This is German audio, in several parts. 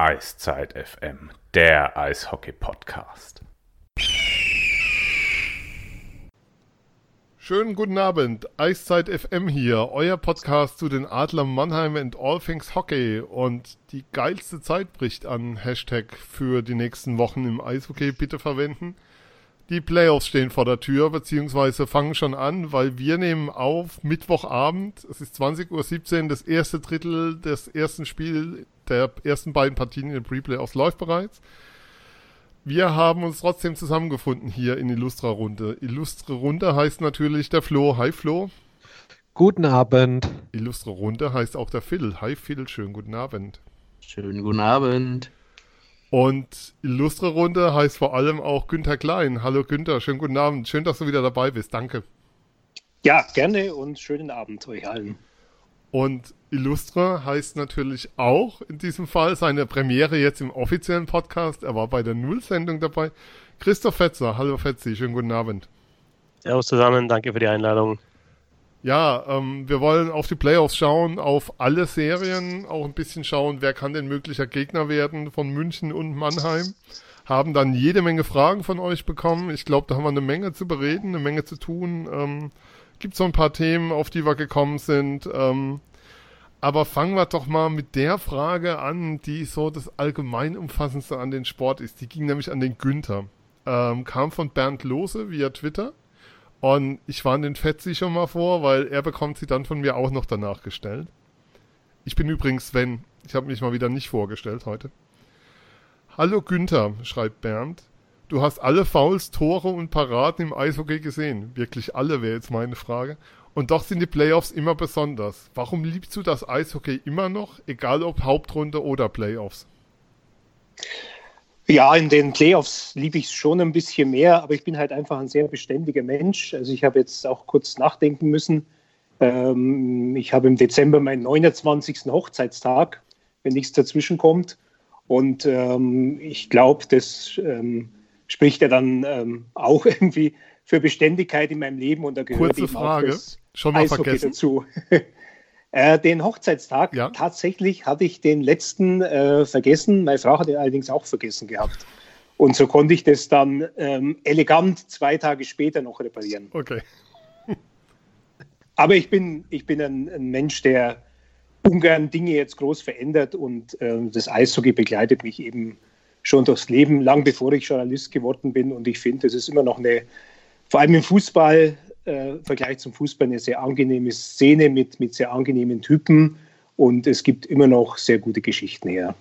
Eiszeit FM, der Eishockey-Podcast. Schönen guten Abend, Eiszeit FM hier, euer Podcast zu den Adlern Mannheim and All Things Hockey und die geilste Zeit bricht an. Hashtag für die nächsten Wochen im Eishockey bitte verwenden. Die Playoffs stehen vor der Tür, beziehungsweise fangen schon an, weil wir nehmen auf Mittwochabend, es ist 20.17 Uhr, das erste Drittel des ersten Spiels der ersten beiden Partien in den Pre-Playoffs läuft bereits. Wir haben uns trotzdem zusammengefunden hier in Illustra Runde. Illustre Runde heißt natürlich der Flo. Hi Flo. Guten Abend. Illustre Runde heißt auch der Phil. Hi Phil, schönen guten Abend. Schönen guten Abend. Und Illustre Runde heißt vor allem auch Günther Klein. Hallo Günther, schönen guten Abend. Schön, dass du wieder dabei bist. Danke. Ja, gerne und schönen Abend euch allen. Und Illustre heißt natürlich auch in diesem Fall seine Premiere jetzt im offiziellen Podcast. Er war bei der Null-Sendung dabei. Christoph Fetzer, hallo Fetzi, schönen guten Abend. Servus zusammen, danke für die Einladung. Ja, ähm, wir wollen auf die Playoffs schauen, auf alle Serien, auch ein bisschen schauen, wer kann denn möglicher Gegner werden von München und Mannheim. Haben dann jede Menge Fragen von euch bekommen. Ich glaube, da haben wir eine Menge zu bereden, eine Menge zu tun. Ähm, gibt so ein paar Themen, auf die wir gekommen sind. Ähm, aber fangen wir doch mal mit der Frage an, die so das allgemeinumfassendste an den Sport ist. Die ging nämlich an den Günther. Ähm, kam von Bernd Lose via Twitter. Und ich warne den Fetzi schon mal vor, weil er bekommt sie dann von mir auch noch danach gestellt. Ich bin übrigens Sven. Ich habe mich mal wieder nicht vorgestellt heute. Hallo Günther, schreibt Bernd. Du hast alle Fouls, Tore und Paraden im Eishockey gesehen. Wirklich alle wäre jetzt meine Frage. Und doch sind die Playoffs immer besonders. Warum liebst du das Eishockey immer noch, egal ob Hauptrunde oder Playoffs? Ja, in den Playoffs liebe ich es schon ein bisschen mehr, aber ich bin halt einfach ein sehr beständiger Mensch. Also ich habe jetzt auch kurz nachdenken müssen. Ähm, ich habe im Dezember meinen 29. Hochzeitstag, wenn nichts dazwischen kommt. Und ähm, ich glaube, das ähm, spricht ja dann auch irgendwie für Beständigkeit in meinem Leben und da gehört Kurze Frage, schon mal Eishockey vergessen. dazu. äh, den Hochzeitstag, ja? tatsächlich hatte ich den letzten äh, vergessen. Meine Frau hat ihn allerdings auch vergessen gehabt. Und so konnte ich das dann ähm, elegant zwei Tage später noch reparieren. Okay. Aber ich bin, ich bin ein, ein Mensch, der ungern Dinge jetzt groß verändert und äh, das Eishockey begleitet mich eben schon durchs Leben, lang bevor ich Journalist geworden bin. Und ich finde, es ist immer noch eine, vor allem im Fußball, äh, im Vergleich zum Fußball, eine sehr angenehme Szene mit, mit sehr angenehmen Typen. Und es gibt immer noch sehr gute Geschichten her.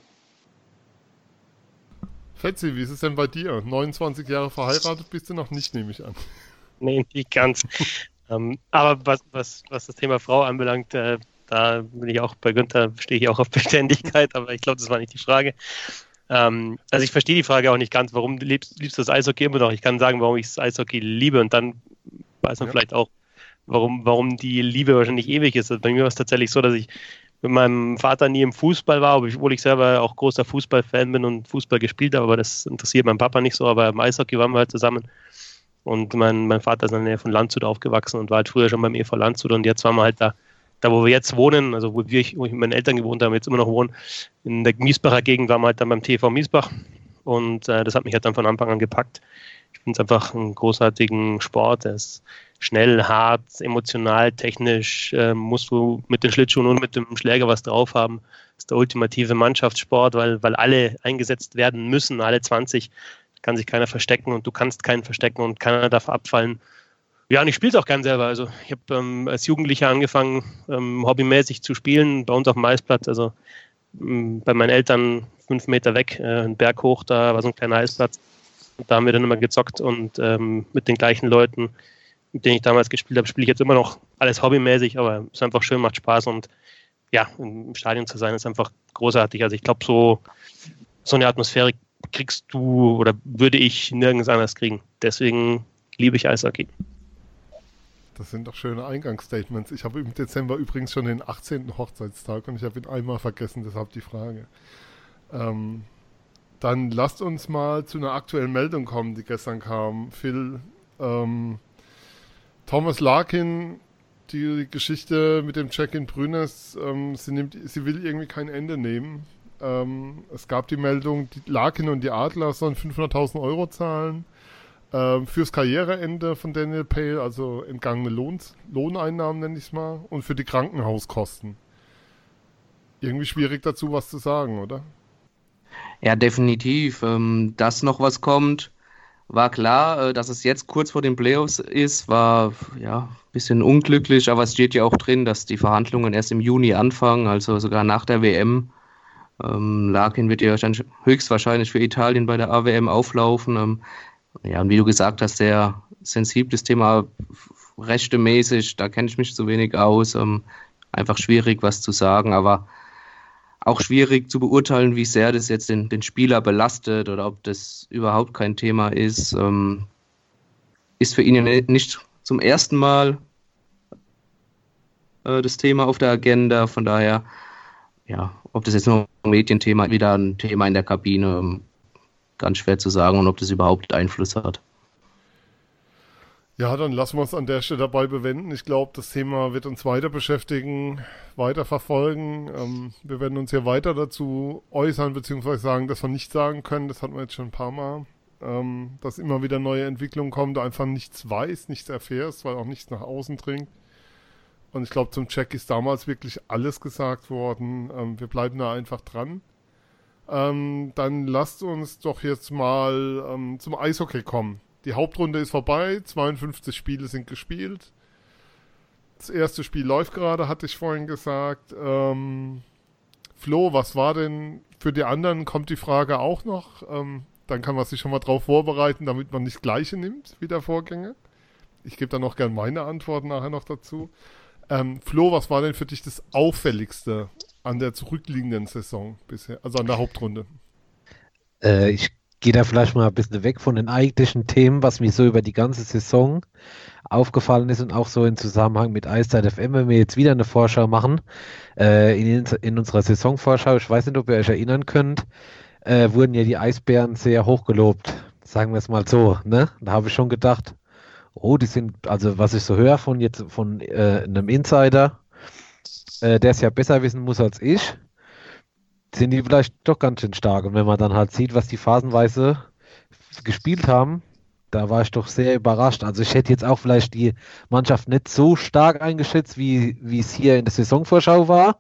Fetzi, wie ist es denn bei dir? 29 Jahre verheiratet bist du noch nicht, nehme ich an. Nee, nicht ganz. ähm, aber was, was, was das Thema Frau anbelangt, äh, da bin ich auch bei Günther, stehe ich auch auf Beständigkeit, aber ich glaube, das war nicht die Frage. Ähm, also ich verstehe die Frage auch nicht ganz, warum liebst, liebst du das Eishockey immer noch? Ich kann sagen, warum ich das Eishockey liebe und dann weiß man ja. vielleicht auch, warum, warum die Liebe wahrscheinlich ewig ist. Also bei mir war es tatsächlich so, dass ich mit meinem Vater nie im Fußball war, obwohl ich selber auch großer Fußballfan bin und Fußball gespielt habe, aber das interessiert meinen Papa nicht so, aber im Eishockey waren wir halt zusammen. Und mein, mein Vater ist in der Nähe von Landshut aufgewachsen und war halt früher schon beim EV Landshut und jetzt waren wir halt da da wo wir jetzt wohnen, also wo, wir, wo ich mit meinen Eltern gewohnt habe, jetzt immer noch wohnen, in der Miesbacher Gegend waren wir halt dann beim TV Miesbach und äh, das hat mich halt dann von Anfang an gepackt. Ich finde es einfach einen großartigen Sport. Er ist schnell, hart, emotional, technisch, äh, musst du mit den Schlittschuhen und mit dem Schläger was drauf haben. Das ist der ultimative Mannschaftssport, weil, weil alle eingesetzt werden müssen, alle 20. Kann sich keiner verstecken und du kannst keinen verstecken und keiner darf abfallen. Ja, und ich spiele es auch gern selber. Also ich habe ähm, als Jugendlicher angefangen, ähm, hobbymäßig zu spielen, bei uns auf dem Eisplatz. Also ähm, bei meinen Eltern fünf Meter weg, äh, einen Berg hoch, da war so ein kleiner Eisplatz. Da haben wir dann immer gezockt und ähm, mit den gleichen Leuten, mit denen ich damals gespielt habe, spiele ich jetzt immer noch alles hobbymäßig, aber es ist einfach schön, macht Spaß und ja, im Stadion zu sein ist einfach großartig. Also ich glaube, so, so eine Atmosphäre kriegst du oder würde ich nirgends anders kriegen. Deswegen liebe ich Eishockey. Das sind doch schöne Eingangsstatements. Ich habe im Dezember übrigens schon den 18. Hochzeitstag und ich habe ihn einmal vergessen, deshalb die Frage. Ähm, dann lasst uns mal zu einer aktuellen Meldung kommen, die gestern kam. Phil, ähm, Thomas Larkin, die, die, Geschichte mit dem Check-in Brüners, ähm, sie, nimmt, sie will irgendwie kein Ende nehmen. Ähm, es gab die Meldung, die Larkin und die Adler sollen 500.000 Euro zahlen ähm, fürs Karriereende von Daniel Pale, also entgangene Lohn Lohneinnahmen nenne ich es mal, und für die Krankenhauskosten. Irgendwie schwierig dazu was zu sagen, oder? Ja, definitiv. Ähm, dass noch was kommt, war klar. Äh, dass es jetzt kurz vor den Playoffs ist, war ja ein bisschen unglücklich, aber es steht ja auch drin, dass die Verhandlungen erst im Juni anfangen, also sogar nach der WM. Ähm, Larkin wird ja höchstwahrscheinlich für Italien bei der AWM auflaufen. Ähm, ja, und wie du gesagt hast, sehr sensibles Thema, rechtemäßig, da kenne ich mich zu wenig aus. Ähm, einfach schwierig, was zu sagen, aber auch schwierig zu beurteilen, wie sehr das jetzt den, den Spieler belastet oder ob das überhaupt kein Thema ist. Ähm, ist für ihn nicht zum ersten Mal äh, das Thema auf der Agenda. Von daher, ja, ob das jetzt nur ein Medienthema, wieder ein Thema in der Kabine, ähm, ganz schwer zu sagen und ob das überhaupt Einfluss hat. Ja, dann lassen wir es an der Stelle dabei bewenden. Ich glaube, das Thema wird uns weiter beschäftigen, weiter verfolgen. Ähm, wir werden uns hier weiter dazu äußern, beziehungsweise sagen, dass wir nichts sagen können. Das hatten wir jetzt schon ein paar Mal. Ähm, dass immer wieder neue Entwicklungen kommen, du einfach nichts weißt, nichts erfährst, weil auch nichts nach außen dringt. Und ich glaube, zum Check ist damals wirklich alles gesagt worden. Ähm, wir bleiben da einfach dran. Ähm, dann lasst uns doch jetzt mal ähm, zum Eishockey kommen. Die Hauptrunde ist vorbei, 52 Spiele sind gespielt. Das erste Spiel läuft gerade, hatte ich vorhin gesagt. Ähm, Flo, was war denn für die anderen? Kommt die Frage auch noch? Ähm, dann kann man sich schon mal drauf vorbereiten, damit man nicht gleiche nimmt wie der Vorgänger. Ich gebe dann noch gern meine Antwort nachher noch dazu. Ähm, Flo, was war denn für dich das Auffälligste an der zurückliegenden Saison bisher, also an der Hauptrunde? Äh, ich gehe da vielleicht mal ein bisschen weg von den eigentlichen Themen, was mir so über die ganze Saison aufgefallen ist und auch so in Zusammenhang mit Eiszeit FM, wenn wir jetzt wieder eine Vorschau machen, äh, in, in, unserer Saisonvorschau, ich weiß nicht, ob ihr euch erinnern könnt, äh, wurden ja die Eisbären sehr hochgelobt, sagen wir es mal so, ne? Da habe ich schon gedacht, oh, die sind, also was ich so höre von jetzt von äh, einem Insider, äh, der es ja besser wissen muss als ich, sind die vielleicht doch ganz schön stark. Und wenn man dann halt sieht, was die phasenweise gespielt haben, da war ich doch sehr überrascht. Also ich hätte jetzt auch vielleicht die Mannschaft nicht so stark eingeschätzt, wie, wie es hier in der Saisonvorschau war.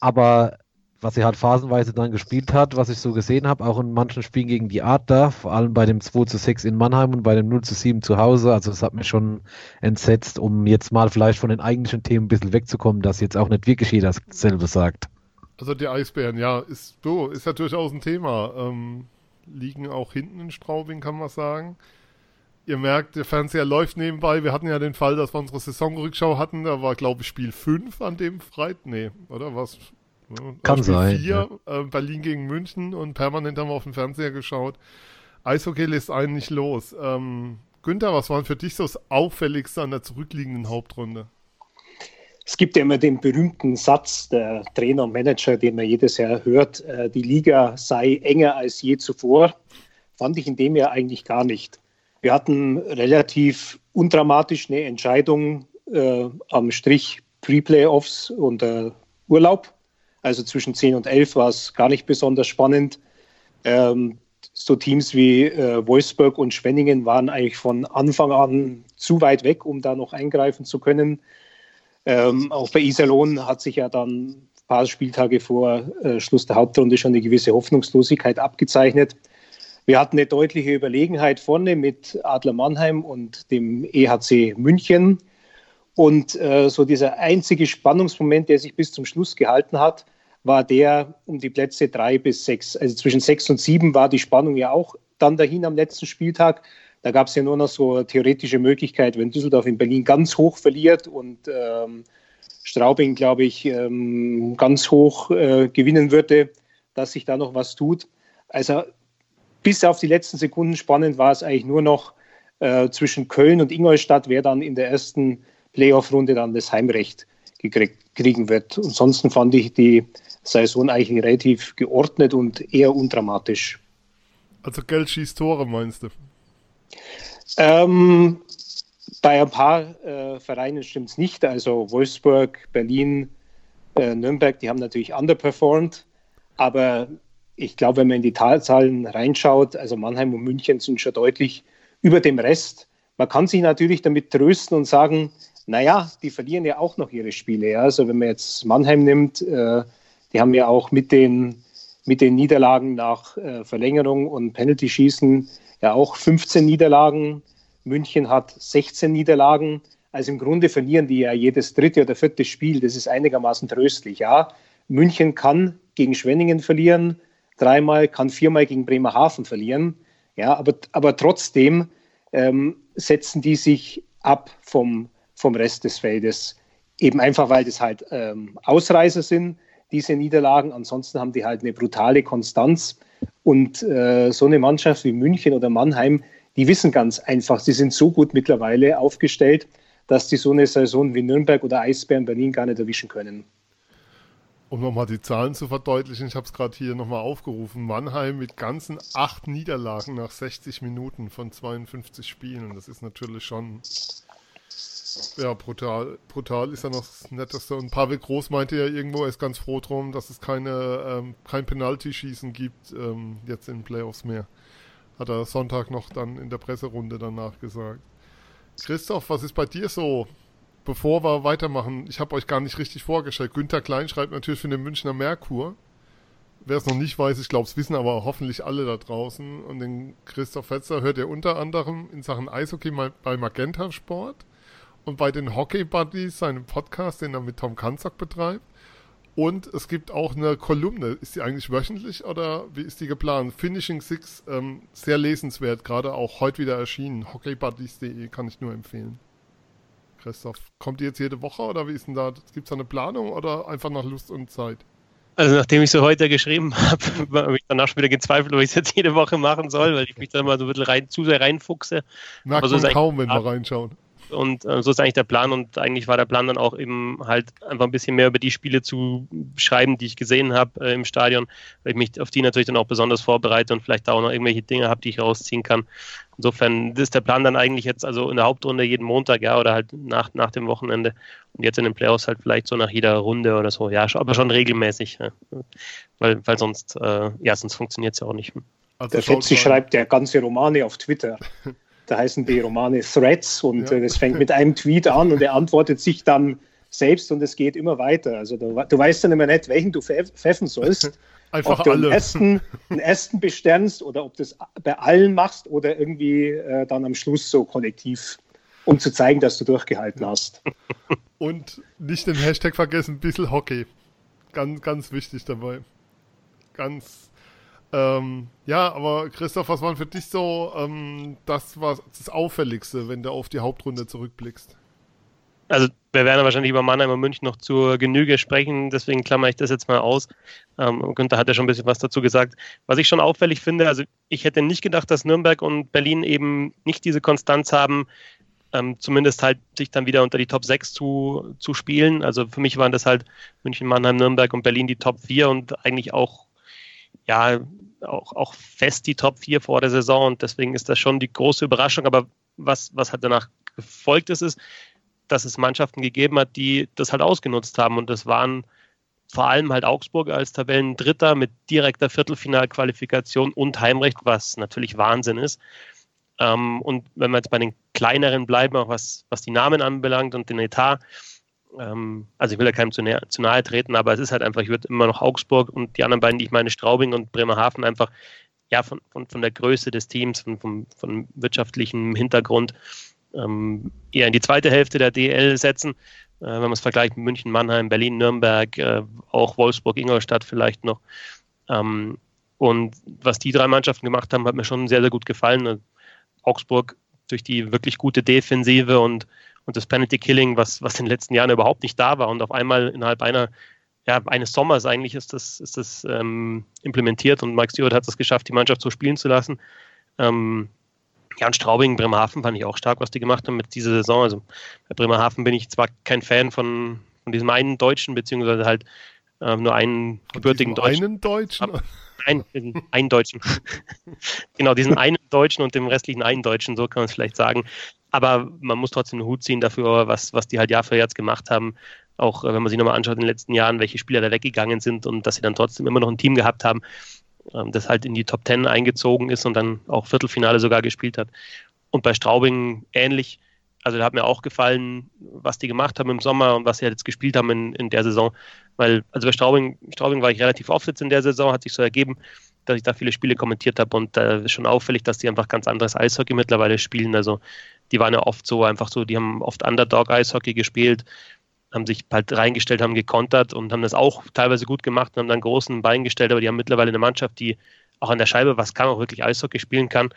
Aber was sie halt phasenweise dann gespielt hat, was ich so gesehen habe, auch in manchen Spielen gegen die Adler, vor allem bei dem 2 zu 6 in Mannheim und bei dem 0 zu 7 zu Hause, also es hat mich schon entsetzt, um jetzt mal vielleicht von den eigentlichen Themen ein bisschen wegzukommen, dass jetzt auch nicht wirklich jeder dasselbe sagt. Also die Eisbären, ja, ist so, ist ja durchaus ein Thema. Ähm, liegen auch hinten in Straubing, kann man sagen. Ihr merkt, der Fernseher läuft nebenbei. Wir hatten ja den Fall, dass wir unsere Saisonrückschau hatten. Da war, glaube ich, Spiel 5 an dem Freitag. Nee, oder was? Kann Spiel sein. 4, ja. äh, Berlin gegen München und permanent haben wir auf den Fernseher geschaut. Eishockey lässt einen nicht los. Ähm, Günther, was war für dich so das Auffälligste an der zurückliegenden Hauptrunde? Es gibt ja immer den berühmten Satz der Trainer und Manager, den man jedes Jahr hört, äh, die Liga sei enger als je zuvor. Fand ich in dem Jahr eigentlich gar nicht. Wir hatten relativ undramatisch eine Entscheidung äh, am Strich Pre-Playoffs und äh, Urlaub. Also zwischen 10 und 11 war es gar nicht besonders spannend. Ähm, so Teams wie äh, Wolfsburg und Schwenningen waren eigentlich von Anfang an zu weit weg, um da noch eingreifen zu können. Ähm, auch bei Iserlohn hat sich ja dann ein paar Spieltage vor äh, Schluss der Hauptrunde schon eine gewisse Hoffnungslosigkeit abgezeichnet. Wir hatten eine deutliche Überlegenheit vorne mit Adler Mannheim und dem EHC München. Und äh, so dieser einzige Spannungsmoment, der sich bis zum Schluss gehalten hat, war der um die Plätze drei bis sechs. Also zwischen sechs und sieben war die Spannung ja auch dann dahin am letzten Spieltag. Da gab es ja nur noch so eine theoretische Möglichkeit, wenn Düsseldorf in Berlin ganz hoch verliert und ähm, Straubing, glaube ich, ähm, ganz hoch äh, gewinnen würde, dass sich da noch was tut. Also bis auf die letzten Sekunden spannend war es eigentlich nur noch äh, zwischen Köln und Ingolstadt, wer dann in der ersten Playoff-Runde dann das Heimrecht kriegen wird. Ansonsten fand ich die Saison eigentlich relativ geordnet und eher undramatisch. Also Geld schießt Tore, meinst du? Ähm, bei ein paar äh, Vereinen stimmt es nicht. Also Wolfsburg, Berlin, äh, Nürnberg, die haben natürlich underperformed. Aber ich glaube, wenn man in die Zahlen reinschaut, also Mannheim und München sind schon deutlich über dem Rest. Man kann sich natürlich damit trösten und sagen, naja, die verlieren ja auch noch ihre Spiele. Ja? Also wenn man jetzt Mannheim nimmt, äh, die haben ja auch mit den, mit den Niederlagen nach äh, Verlängerung und Penalty-Schießen ja auch 15 Niederlagen. München hat 16 Niederlagen. Also im Grunde verlieren die ja jedes dritte oder vierte Spiel. Das ist einigermaßen tröstlich. Ja, München kann gegen Schwenningen verlieren, dreimal, kann viermal gegen Bremerhaven verlieren. Ja, aber, aber trotzdem ähm, setzen die sich ab vom, vom Rest des Feldes. Eben einfach, weil das halt ähm, Ausreißer sind, diese Niederlagen. Ansonsten haben die halt eine brutale Konstanz. Und äh, so eine Mannschaft wie München oder Mannheim, die wissen ganz einfach, sie sind so gut mittlerweile aufgestellt, dass die so eine Saison wie Nürnberg oder Eisbären Berlin gar nicht erwischen können. Um nochmal die Zahlen zu verdeutlichen, ich habe es gerade hier nochmal aufgerufen. Mannheim mit ganzen acht Niederlagen nach 60 Minuten von 52 Spielen. Das ist natürlich schon ja, brutal. Brutal ist ja noch das Netteste. Und Pavel Groß meinte ja irgendwo, er ist ganz froh drum, dass es keine, ähm, kein Penalty-Schießen gibt ähm, jetzt in den Playoffs mehr. Hat er Sonntag noch dann in der Presserunde danach gesagt. Christoph, was ist bei dir so? Bevor wir weitermachen, ich habe euch gar nicht richtig vorgestellt. Günther Klein schreibt natürlich für den Münchner Merkur. Wer es noch nicht weiß, ich glaube, es wissen aber hoffentlich alle da draußen. Und den Christoph Fetzer hört ihr unter anderem in Sachen Eishockey bei Magenta Sport und bei den Hockey Buddies, seinem Podcast, den er mit Tom Kanzak betreibt. Und es gibt auch eine Kolumne. Ist die eigentlich wöchentlich oder wie ist die geplant? Finishing Six, ähm, sehr lesenswert, gerade auch heute wieder erschienen. Hockeybuddies.de kann ich nur empfehlen. Christoph, kommt die jetzt jede Woche oder wie ist denn da? Gibt es da eine Planung oder einfach nach Lust und Zeit? Also nachdem ich so heute geschrieben habe, habe ich danach schon wieder gezweifelt, ob ich es jetzt jede Woche machen soll, weil ich mich dann mal so ein bisschen rein, zu sehr reinfuchse. Merkt so man kaum, wenn wir reinschauen. Und äh, so ist eigentlich der Plan. Und eigentlich war der Plan dann auch eben halt einfach ein bisschen mehr über die Spiele zu schreiben, die ich gesehen habe äh, im Stadion, weil ich mich auf die natürlich dann auch besonders vorbereite und vielleicht auch noch irgendwelche Dinge habe, die ich rausziehen kann. Insofern ist der Plan dann eigentlich jetzt also in der Hauptrunde jeden Montag, ja, oder halt nach, nach dem Wochenende und jetzt in den Playoffs halt vielleicht so nach jeder Runde oder so, ja, aber schon regelmäßig, ja. weil, weil sonst, äh, ja, sonst funktioniert es ja auch nicht. Also der Fetzi schreibt ja ganze Romane auf Twitter. Da heißen die Romane Threads und ja. das fängt mit einem Tweet an und er antwortet sich dann selbst und es geht immer weiter. Also du, du weißt dann immer nicht, welchen du pfeffen sollst. Einfach ob du alle. Einen ersten, einen ersten besternst oder ob du das bei allen machst oder irgendwie äh, dann am Schluss so kollektiv, um zu zeigen, dass du durchgehalten hast. Und nicht den Hashtag vergessen, bisschen Hockey. Ganz, ganz wichtig dabei. Ganz ähm, ja, aber Christoph, was war für dich so ähm, das, was das Auffälligste, wenn du auf die Hauptrunde zurückblickst? Also wir werden wahrscheinlich über Mannheim und München noch zur Genüge sprechen, deswegen klammere ich das jetzt mal aus. Ähm, Günther hat ja schon ein bisschen was dazu gesagt. Was ich schon auffällig finde, also ich hätte nicht gedacht, dass Nürnberg und Berlin eben nicht diese Konstanz haben, ähm, zumindest halt sich dann wieder unter die Top 6 zu, zu spielen. Also für mich waren das halt München, Mannheim, Nürnberg und Berlin die Top 4 und eigentlich auch ja, auch, auch fest die Top 4 vor der Saison und deswegen ist das schon die große Überraschung. Aber was, was halt danach gefolgt ist, ist, dass es Mannschaften gegeben hat, die das halt ausgenutzt haben und das waren vor allem halt Augsburg als Tabellendritter mit direkter Viertelfinalqualifikation und Heimrecht, was natürlich Wahnsinn ist. Ähm, und wenn wir jetzt bei den kleineren bleiben, auch was, was die Namen anbelangt und den Etat, ähm, also ich will ja keinem zu, nahe, zu nahe treten, aber es ist halt einfach, ich würde immer noch Augsburg und die anderen beiden, die ich meine, Straubing und Bremerhaven einfach ja von, von, von der Größe des Teams, von, von, von wirtschaftlichem Hintergrund ähm, eher in die zweite Hälfte der DL setzen. Äh, wenn man es vergleicht mit München, Mannheim, Berlin, Nürnberg, äh, auch Wolfsburg, Ingolstadt vielleicht noch. Ähm, und was die drei Mannschaften gemacht haben, hat mir schon sehr, sehr gut gefallen. Augsburg durch die wirklich gute Defensive und und das Penalty Killing, was, was in den letzten Jahren überhaupt nicht da war und auf einmal innerhalb einer, ja, eines Sommers eigentlich ist das, ist das ähm, implementiert und Mike Stewart hat es geschafft, die Mannschaft so spielen zu lassen. Ähm, ja, und Straubing, Bremerhaven fand ich auch stark, was die gemacht haben mit dieser Saison. Also bei Bremerhaven bin ich zwar kein Fan von, von diesem einen Deutschen, beziehungsweise halt ähm, nur einen gebürtigen Deutschen. Einen Deutschen? Ein, einen Deutschen. genau, diesen einen Deutschen und dem restlichen einen Deutschen, so kann man es vielleicht sagen. Aber man muss trotzdem einen Hut ziehen dafür, was, was die halt Jahr für Jahr gemacht haben. Auch äh, wenn man sich nochmal anschaut in den letzten Jahren, welche Spieler da weggegangen sind und dass sie dann trotzdem immer noch ein Team gehabt haben, ähm, das halt in die Top Ten eingezogen ist und dann auch Viertelfinale sogar gespielt hat. Und bei Straubing ähnlich. Also da hat mir auch gefallen, was die gemacht haben im Sommer und was sie jetzt gespielt haben in, in der Saison. Weil, also bei Straubing, Straubing war ich relativ oft jetzt in der Saison, hat sich so ergeben, dass ich da viele Spiele kommentiert habe und äh, schon auffällig, dass die einfach ganz anderes Eishockey mittlerweile spielen. Also die waren ja oft so einfach so, die haben oft Underdog-Eishockey gespielt, haben sich halt reingestellt, haben gekontert und haben das auch teilweise gut gemacht und haben dann großen Bein gestellt, aber die haben mittlerweile eine Mannschaft, die auch an der Scheibe was kann, auch wirklich Eishockey spielen kann.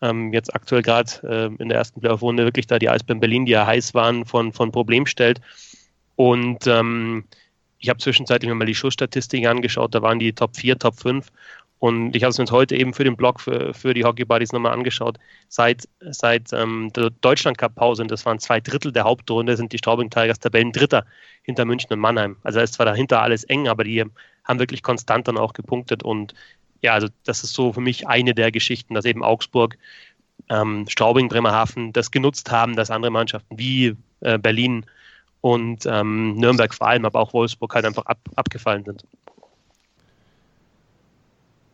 Ähm, jetzt aktuell gerade äh, in der ersten Playoff-Runde wirklich da die Eisbären Berlin, die ja heiß waren, von, von Problem stellt. Und ähm, ich habe zwischenzeitlich mir mal die Schussstatistiken angeschaut, da waren die Top 4, Top 5 und ich habe es mir heute eben für den Blog für, für die Hockey Buddies nochmal angeschaut. Seit, seit ähm, der Deutschland Cup Pause, und das waren zwei Drittel der Hauptrunde, sind die Straubing Tigers Tabellen Dritter hinter München und Mannheim. Also da ist zwar dahinter alles eng, aber die haben wirklich konstant dann auch gepunktet. Und ja, also das ist so für mich eine der Geschichten, dass eben Augsburg, ähm, Straubing, Bremerhaven das genutzt haben, dass andere Mannschaften wie äh, Berlin und ähm, Nürnberg vor allem, aber auch Wolfsburg halt einfach ab, abgefallen sind.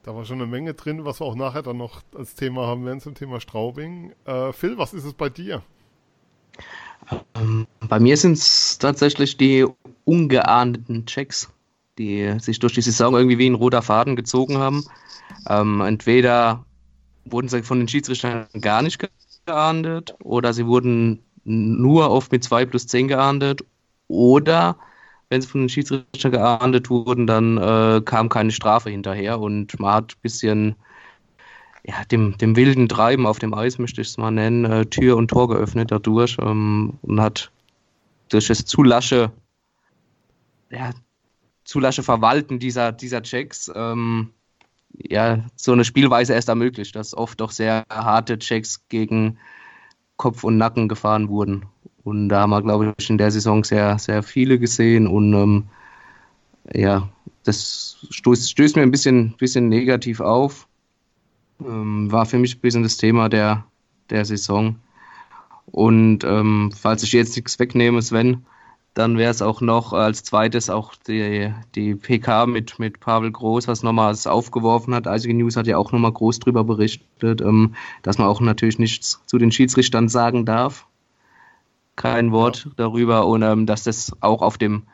Da war schon eine Menge drin, was wir auch nachher dann noch als Thema haben werden zum Thema Straubing. Äh, Phil, was ist es bei dir? Ähm, bei mir sind es tatsächlich die ungeahndeten Checks, die sich durch die Saison irgendwie wie ein roter Faden gezogen haben. Ähm, entweder wurden sie von den Schiedsrichtern gar nicht geahndet oder sie wurden nur oft mit 2 plus 10 geahndet oder wenn sie von den Schiedsrichtern geahndet wurden, dann äh, kam keine Strafe hinterher und man hat ein bisschen ja, dem, dem wilden Treiben auf dem Eis, möchte ich es mal nennen, äh, Tür und Tor geöffnet dadurch ähm, und hat durch das zu lasche, ja, zu Verwalten dieser, dieser Checks ähm, ja, so eine Spielweise erst ermöglicht, dass oft doch sehr harte Checks gegen Kopf und Nacken gefahren wurden. Und da haben wir, glaube ich, in der Saison sehr, sehr viele gesehen. Und ähm, ja, das stößt, stößt, mir ein bisschen, bisschen negativ auf. Ähm, war für mich ein bisschen das Thema der, der Saison. Und ähm, falls ich jetzt nichts wegnehme, Sven, dann wäre es auch noch als zweites auch die, die PK mit, mit Pavel Groß, was nochmal aufgeworfen hat. Eisige News hat ja auch nochmal groß drüber berichtet, ähm, dass man auch natürlich nichts zu den Schiedsrichtern sagen darf. Kein Wort darüber und ähm, dass das auch auf dem,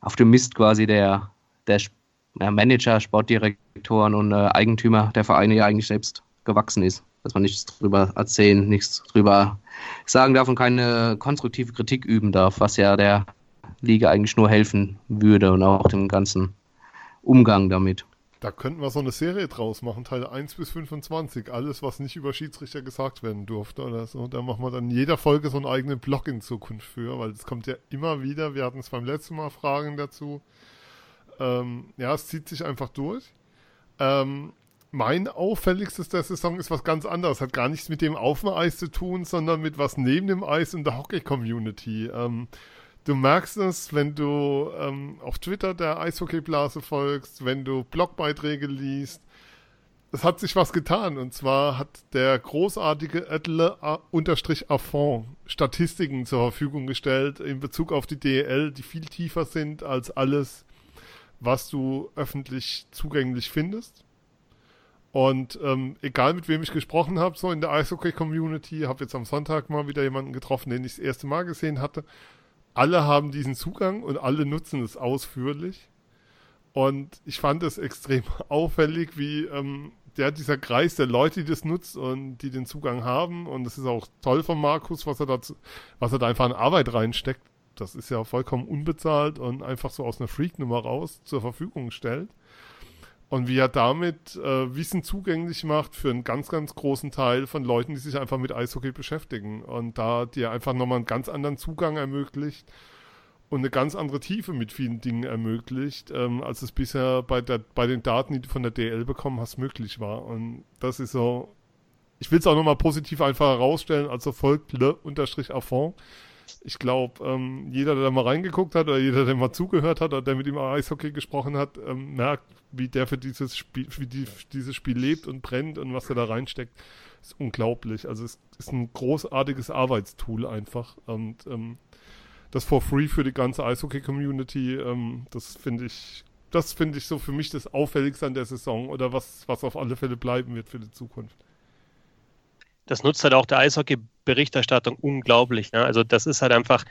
auf dem Mist quasi der, der Manager, Sportdirektoren und äh, Eigentümer der Vereine ja eigentlich selbst gewachsen ist. Dass man nichts drüber erzählen, nichts drüber sagen darf und keine konstruktive Kritik üben darf, was ja der Liga eigentlich nur helfen würde und auch dem ganzen Umgang damit. Da könnten wir so eine Serie draus machen, Teile 1 bis 25. Alles, was nicht über Schiedsrichter gesagt werden durfte oder so. Da machen wir dann jeder Folge so einen eigenen Blog in Zukunft für, weil es kommt ja immer wieder. Wir hatten es beim letzten Mal Fragen dazu. Ähm, ja, es zieht sich einfach durch. Ähm, mein auffälligstes der Saison ist was ganz anderes. Hat gar nichts mit dem auf dem Eis zu tun, sondern mit was neben dem Eis in der Hockey-Community. Ähm, du merkst es, wenn du ähm, auf Twitter der Eishockeyblase folgst, wenn du Blogbeiträge liest. Es hat sich was getan und zwar hat der großartige Edle unterstrich Affond Statistiken zur Verfügung gestellt in Bezug auf die DEL, die viel tiefer sind als alles, was du öffentlich zugänglich findest. Und ähm, egal mit wem ich gesprochen habe, so in der Eishockey-Community, habe jetzt am Sonntag mal wieder jemanden getroffen, den ich das erste Mal gesehen hatte, alle haben diesen Zugang und alle nutzen es ausführlich. Und ich fand es extrem auffällig, wie ähm, der, dieser Kreis der Leute, die das nutzt und die den Zugang haben. Und es ist auch toll von Markus, was er dazu, was er da einfach an Arbeit reinsteckt. Das ist ja vollkommen unbezahlt und einfach so aus einer Freak-Nummer raus zur Verfügung stellt und wie er damit äh, Wissen zugänglich macht für einen ganz, ganz großen Teil von Leuten, die sich einfach mit Eishockey beschäftigen und da dir einfach nochmal einen ganz anderen Zugang ermöglicht und eine ganz andere Tiefe mit vielen Dingen ermöglicht, ähm, als es bisher bei, der, bei den Daten, die du von der DL bekommen hast, möglich war. Und das ist so, ich will es auch nochmal positiv einfach herausstellen, also folgt le-affond ich glaube, ähm, jeder, der da mal reingeguckt hat oder jeder, der mal zugehört hat oder der mit ihm Eishockey gesprochen hat, ähm, merkt, wie der für dieses Spiel, wie die, dieses Spiel lebt und brennt und was er da reinsteckt. Ist unglaublich. Also es ist ein großartiges Arbeitstool einfach. Und ähm, das for free für die ganze Eishockey-Community. Ähm, das finde ich, das finde ich so für mich das Auffälligste an der Saison oder was, was auf alle Fälle bleiben wird für die Zukunft. Das nutzt halt auch der Eishockey-Berichterstattung unglaublich. Ne? Also das ist halt einfach,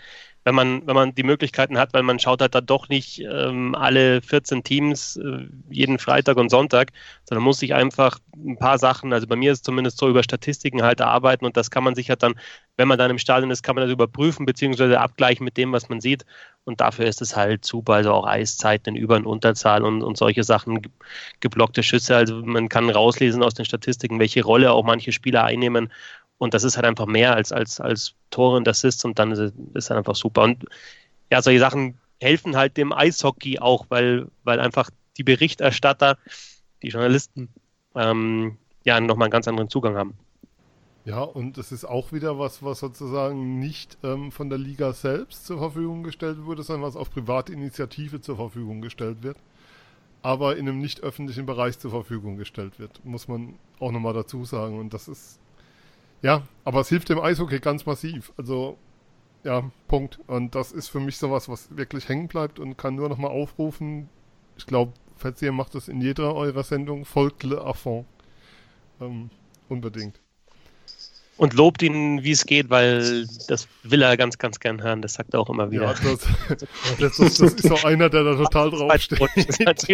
wenn man, wenn man die Möglichkeiten hat, weil man schaut halt da doch nicht ähm, alle 14 Teams äh, jeden Freitag und Sonntag, sondern muss sich einfach ein paar Sachen, also bei mir ist es zumindest so, über Statistiken halt erarbeiten und das kann man sich halt dann, wenn man dann im Stadion ist, kann man das überprüfen beziehungsweise abgleichen mit dem, was man sieht und dafür ist es halt super, also auch Eiszeiten in Über- und Unterzahl und, und solche Sachen, geblockte Schüsse, also man kann rauslesen aus den Statistiken, welche Rolle auch manche Spieler einnehmen und das ist halt einfach mehr als, als, als Tore und Assists und dann ist es halt einfach super. Und ja, solche Sachen helfen halt dem Eishockey auch, weil, weil einfach die Berichterstatter, die Journalisten, ähm, ja, nochmal einen ganz anderen Zugang haben. Ja, und es ist auch wieder was, was sozusagen nicht ähm, von der Liga selbst zur Verfügung gestellt wurde, sondern was auf private Initiative zur Verfügung gestellt wird, aber in einem nicht öffentlichen Bereich zur Verfügung gestellt wird, muss man auch nochmal dazu sagen. Und das ist ja, aber es hilft dem Eishockey ganz massiv. Also, ja, Punkt. Und das ist für mich sowas, was wirklich hängen bleibt und kann nur nochmal aufrufen. Ich glaube, Verzehr macht das in jeder eurer Sendung. Folgt Le Affront. Ähm, unbedingt und lobt ihn, wie es geht, weil das will er ganz, ganz gern hören. Das sagt er auch immer wieder. Ja, das, das, das, das ist auch einer, der da total draufsteht. Halt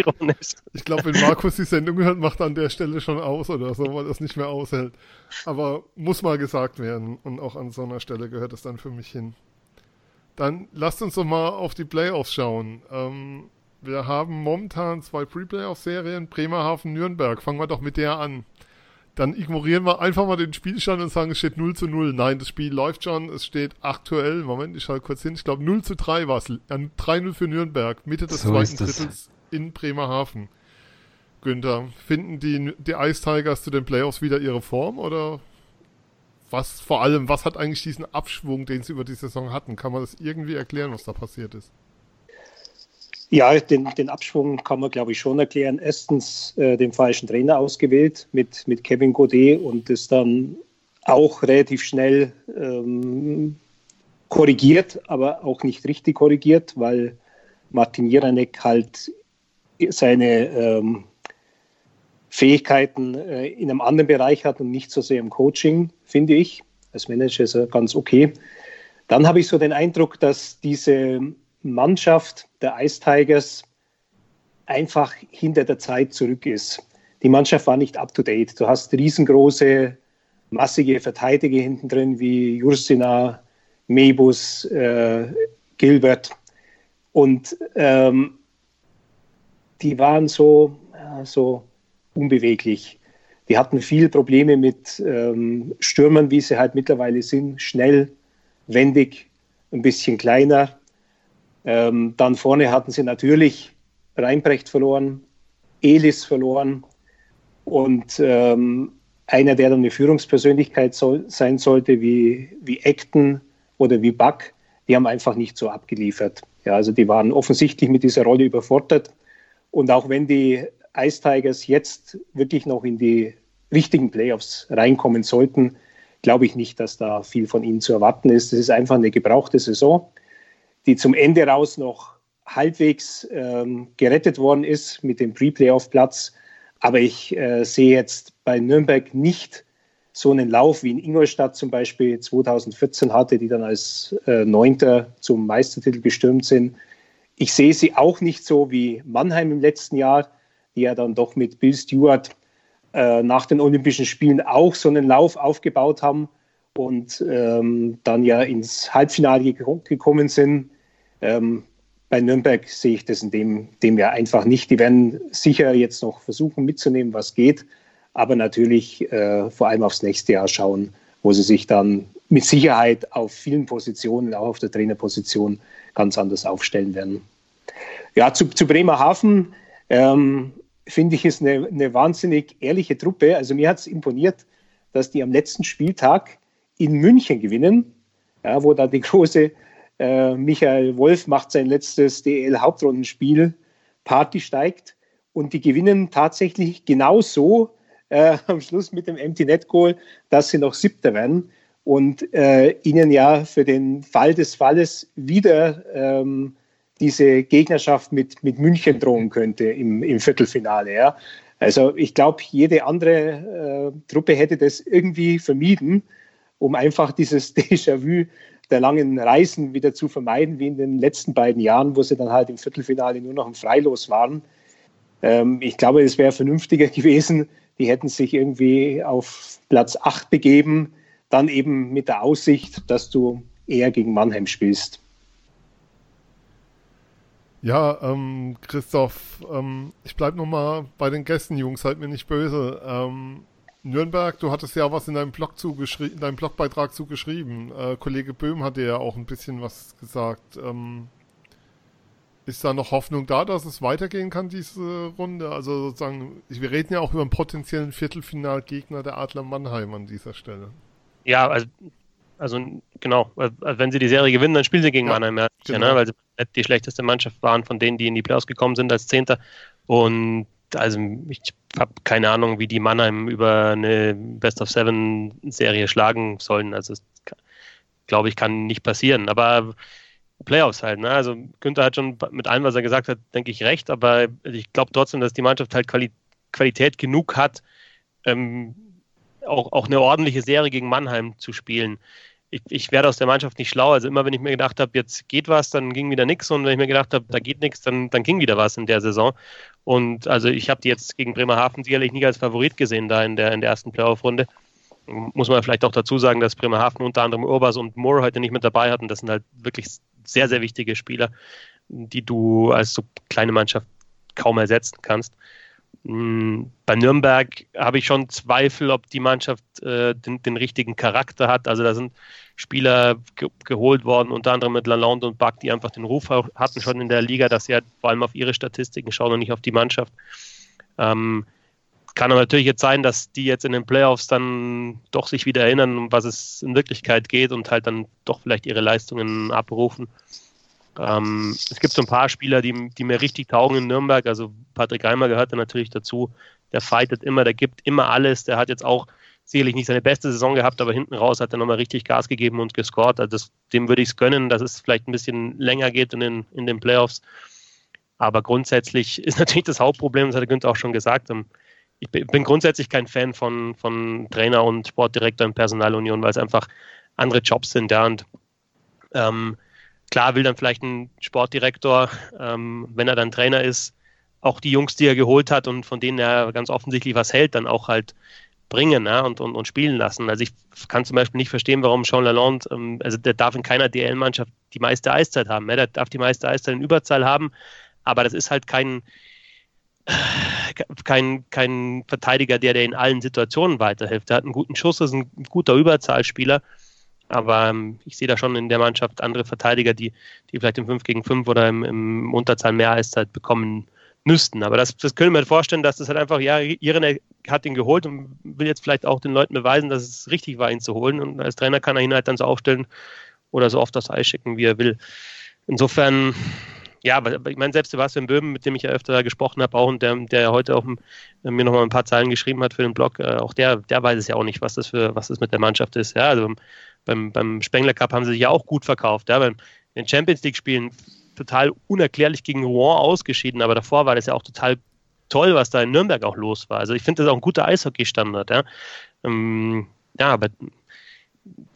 ich glaube, wenn Markus die Sendung hört, macht er an der Stelle schon aus oder so, weil er es nicht mehr aushält. Aber muss mal gesagt werden. Und auch an so einer Stelle gehört es dann für mich hin. Dann lasst uns doch mal auf die Playoffs schauen. Ähm, wir haben momentan zwei Pre-Playoff-Serien, Bremerhaven, Nürnberg. Fangen wir doch mit der an dann ignorieren wir einfach mal den Spielstand und sagen, es steht 0 zu 0. Nein, das Spiel läuft schon. Es steht aktuell, Moment, ich schalte kurz hin, ich glaube 0 zu 3 war es. 3-0 für Nürnberg, Mitte des so zweiten Drittels in Bremerhaven. Günther, finden die, die Ice Tigers zu den Playoffs wieder ihre Form oder was vor allem, was hat eigentlich diesen Abschwung, den sie über die Saison hatten? Kann man das irgendwie erklären, was da passiert ist? Ja, den, den Abschwung kann man, glaube ich, schon erklären. Erstens äh, den falschen Trainer ausgewählt mit, mit Kevin Godet und ist dann auch relativ schnell ähm, korrigiert, aber auch nicht richtig korrigiert, weil Martin Jiranek halt seine ähm, Fähigkeiten äh, in einem anderen Bereich hat und nicht so sehr im Coaching, finde ich. Als Manager ist er ganz okay. Dann habe ich so den Eindruck, dass diese Mannschaft der Ice Tigers einfach hinter der Zeit zurück ist. Die Mannschaft war nicht up to date. Du hast riesengroße, massige Verteidiger hinten drin wie Jursina, Mebus, äh, Gilbert. Und ähm, die waren so, so unbeweglich. Die hatten viele Probleme mit ähm, Stürmern, wie sie halt mittlerweile sind. Schnell, wendig, ein bisschen kleiner. Ähm, dann vorne hatten sie natürlich Reinbrecht verloren, Elis verloren und ähm, einer, der dann eine Führungspersönlichkeit soll, sein sollte, wie, wie Acton oder wie Buck, die haben einfach nicht so abgeliefert. Ja, also die waren offensichtlich mit dieser Rolle überfordert. Und auch wenn die Ice Tigers jetzt wirklich noch in die richtigen Playoffs reinkommen sollten, glaube ich nicht, dass da viel von ihnen zu erwarten ist. Es ist einfach eine gebrauchte Saison die zum Ende raus noch halbwegs ähm, gerettet worden ist mit dem Pre-Playoff-Platz. Aber ich äh, sehe jetzt bei Nürnberg nicht so einen Lauf wie in Ingolstadt zum Beispiel 2014 hatte, die dann als äh, Neunter zum Meistertitel gestürmt sind. Ich sehe sie auch nicht so wie Mannheim im letzten Jahr, die ja dann doch mit Bill Stewart äh, nach den Olympischen Spielen auch so einen Lauf aufgebaut haben und ähm, dann ja ins Halbfinale gekommen sind. Ähm, bei Nürnberg sehe ich das in dem, dem ja einfach nicht. Die werden sicher jetzt noch versuchen mitzunehmen, was geht, aber natürlich äh, vor allem aufs nächste Jahr schauen, wo sie sich dann mit Sicherheit auf vielen Positionen, auch auf der Trainerposition, ganz anders aufstellen werden. Ja, zu, zu Bremerhaven ähm, finde ich es eine, eine wahnsinnig ehrliche Truppe. Also mir hat es imponiert, dass die am letzten Spieltag in München gewinnen, ja, wo dann die große äh, Michael Wolf macht sein letztes DL-Hauptrundenspiel, Party steigt und die gewinnen tatsächlich genauso äh, am Schluss mit dem Empty Net Goal, dass sie noch Siebter werden. und äh, ihnen ja für den Fall des Falles wieder ähm, diese Gegnerschaft mit, mit München drohen könnte im, im Viertelfinale. Ja. Also ich glaube, jede andere äh, Truppe hätte das irgendwie vermieden, um einfach dieses Déjà-vu der langen Reisen wieder zu vermeiden, wie in den letzten beiden Jahren, wo sie dann halt im Viertelfinale nur noch im Freilos waren. Ähm, ich glaube, es wäre vernünftiger gewesen, die hätten sich irgendwie auf Platz 8 begeben, dann eben mit der Aussicht, dass du eher gegen Mannheim spielst. Ja, ähm, Christoph, ähm, ich bleibe nochmal bei den Gästen, Jungs, seid mir nicht böse. Ähm, Nürnberg, du hattest ja was in deinem Blog zugeschrieben, deinem Blogbeitrag zugeschrieben. Äh, Kollege Böhm hatte ja auch ein bisschen was gesagt. Ähm, ist da noch Hoffnung da, dass es weitergehen kann, diese Runde? Also sozusagen, wir reden ja auch über einen potenziellen Viertelfinalgegner der Adler Mannheim an dieser Stelle. Ja, also, also genau, wenn sie die Serie gewinnen, dann spielen sie gegen ja, Mannheim, ja, genau. ne, weil sie die schlechteste Mannschaft waren von denen, die in die Playoffs gekommen sind als Zehnter. Und also ich habe keine Ahnung, wie die Mannheim über eine Best of Seven Serie schlagen sollen. Also glaube ich, kann nicht passieren. Aber Playoffs halt, ne? Also Günther hat schon mit allem, was er gesagt hat, denke ich, recht, aber ich glaube trotzdem, dass die Mannschaft halt Quali Qualität genug hat, ähm, auch, auch eine ordentliche Serie gegen Mannheim zu spielen ich, ich werde aus der Mannschaft nicht schlau. Also immer, wenn ich mir gedacht habe, jetzt geht was, dann ging wieder nichts. Und wenn ich mir gedacht habe, da geht nichts, dann, dann ging wieder was in der Saison. Und also ich habe die jetzt gegen Bremerhaven sicherlich nicht als Favorit gesehen da in der, in der ersten Playoff-Runde. Muss man vielleicht auch dazu sagen, dass Bremerhaven unter anderem Urbas und Moore heute nicht mit dabei hatten. Das sind halt wirklich sehr, sehr wichtige Spieler, die du als so kleine Mannschaft kaum ersetzen kannst. Hm, bei Nürnberg habe ich schon Zweifel, ob die Mannschaft äh, den, den, richtigen Charakter hat. Also da sind Spieler ge geholt worden, unter anderem mit Lalonde und Buck, die einfach den Ruf hatten schon in der Liga, dass sie halt vor allem auf ihre Statistiken schauen und nicht auf die Mannschaft. Ähm, kann aber natürlich jetzt sein, dass die jetzt in den Playoffs dann doch sich wieder erinnern, um was es in Wirklichkeit geht und halt dann doch vielleicht ihre Leistungen abrufen. Ähm, es gibt so ein paar Spieler, die, die mir richtig taugen in Nürnberg. Also Patrick Reimer gehört da natürlich dazu. Der fightet immer, der gibt immer alles. Der hat jetzt auch sicherlich nicht seine beste Saison gehabt, aber hinten raus hat er nochmal richtig Gas gegeben und gescored. Also das, dem würde ich es gönnen, dass es vielleicht ein bisschen länger geht in den, in den Playoffs. Aber grundsätzlich ist natürlich das Hauptproblem, das hat der Günther auch schon gesagt, ähm, ich bin grundsätzlich kein Fan von, von Trainer und Sportdirektor in Personalunion, weil es einfach andere Jobs sind. Ja, und ähm, Klar will dann vielleicht ein Sportdirektor, ähm, wenn er dann Trainer ist, auch die Jungs, die er geholt hat und von denen er ganz offensichtlich was hält, dann auch halt bringen ja, und, und, und spielen lassen. Also ich kann zum Beispiel nicht verstehen, warum Sean Lalonde, ähm, also der darf in keiner DL-Mannschaft die meiste Eiszeit haben. Ja, der darf die meiste Eiszeit in Überzahl haben, aber das ist halt kein, kein, kein Verteidiger, der, der in allen Situationen weiterhilft. Der hat einen guten Schuss, ist ein guter Überzahlspieler aber ähm, ich sehe da schon in der Mannschaft andere Verteidiger, die, die vielleicht im 5 gegen 5 oder im, im Unterzahl mehr Eiszeit bekommen müssten. Aber das, das können wir vorstellen, dass das halt einfach, ja, Irene hat ihn geholt und will jetzt vielleicht auch den Leuten beweisen, dass es richtig war, ihn zu holen. Und als Trainer kann er ihn halt dann so aufstellen oder so oft das Eis schicken, wie er will. Insofern, ja, ich meine, selbst Sebastian Böhm, mit dem ich ja öfter gesprochen habe, auch und der, der heute auch mir nochmal ein paar Zeilen geschrieben hat für den Blog, äh, auch der, der weiß es ja auch nicht, was das für, was das mit der Mannschaft ist. Ja, also beim, beim Spengler Cup haben sie sich ja auch gut verkauft. Ja, beim den Champions League-Spielen total unerklärlich gegen Rouen ausgeschieden, aber davor war das ja auch total toll, was da in Nürnberg auch los war. Also ich finde das auch ein guter Eishockey-Standard. Ja. Ähm, ja, aber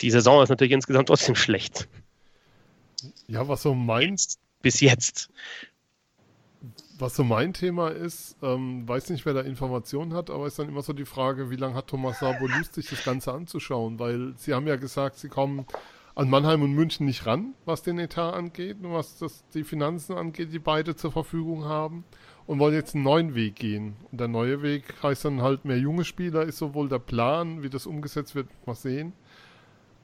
die Saison ist natürlich insgesamt trotzdem schlecht. Ja, was so meinst. Bis jetzt. Was so mein Thema ist, ähm, weiß nicht, wer da Informationen hat, aber ist dann immer so die Frage, wie lange hat Thomas Sabo Lust, sich das Ganze anzuschauen? Weil sie haben ja gesagt, sie kommen an Mannheim und München nicht ran, was den Etat angeht und was das, die Finanzen angeht, die beide zur Verfügung haben und wollen jetzt einen neuen Weg gehen. Und der neue Weg heißt dann halt mehr junge Spieler, ist sowohl der Plan, wie das umgesetzt wird, mal sehen.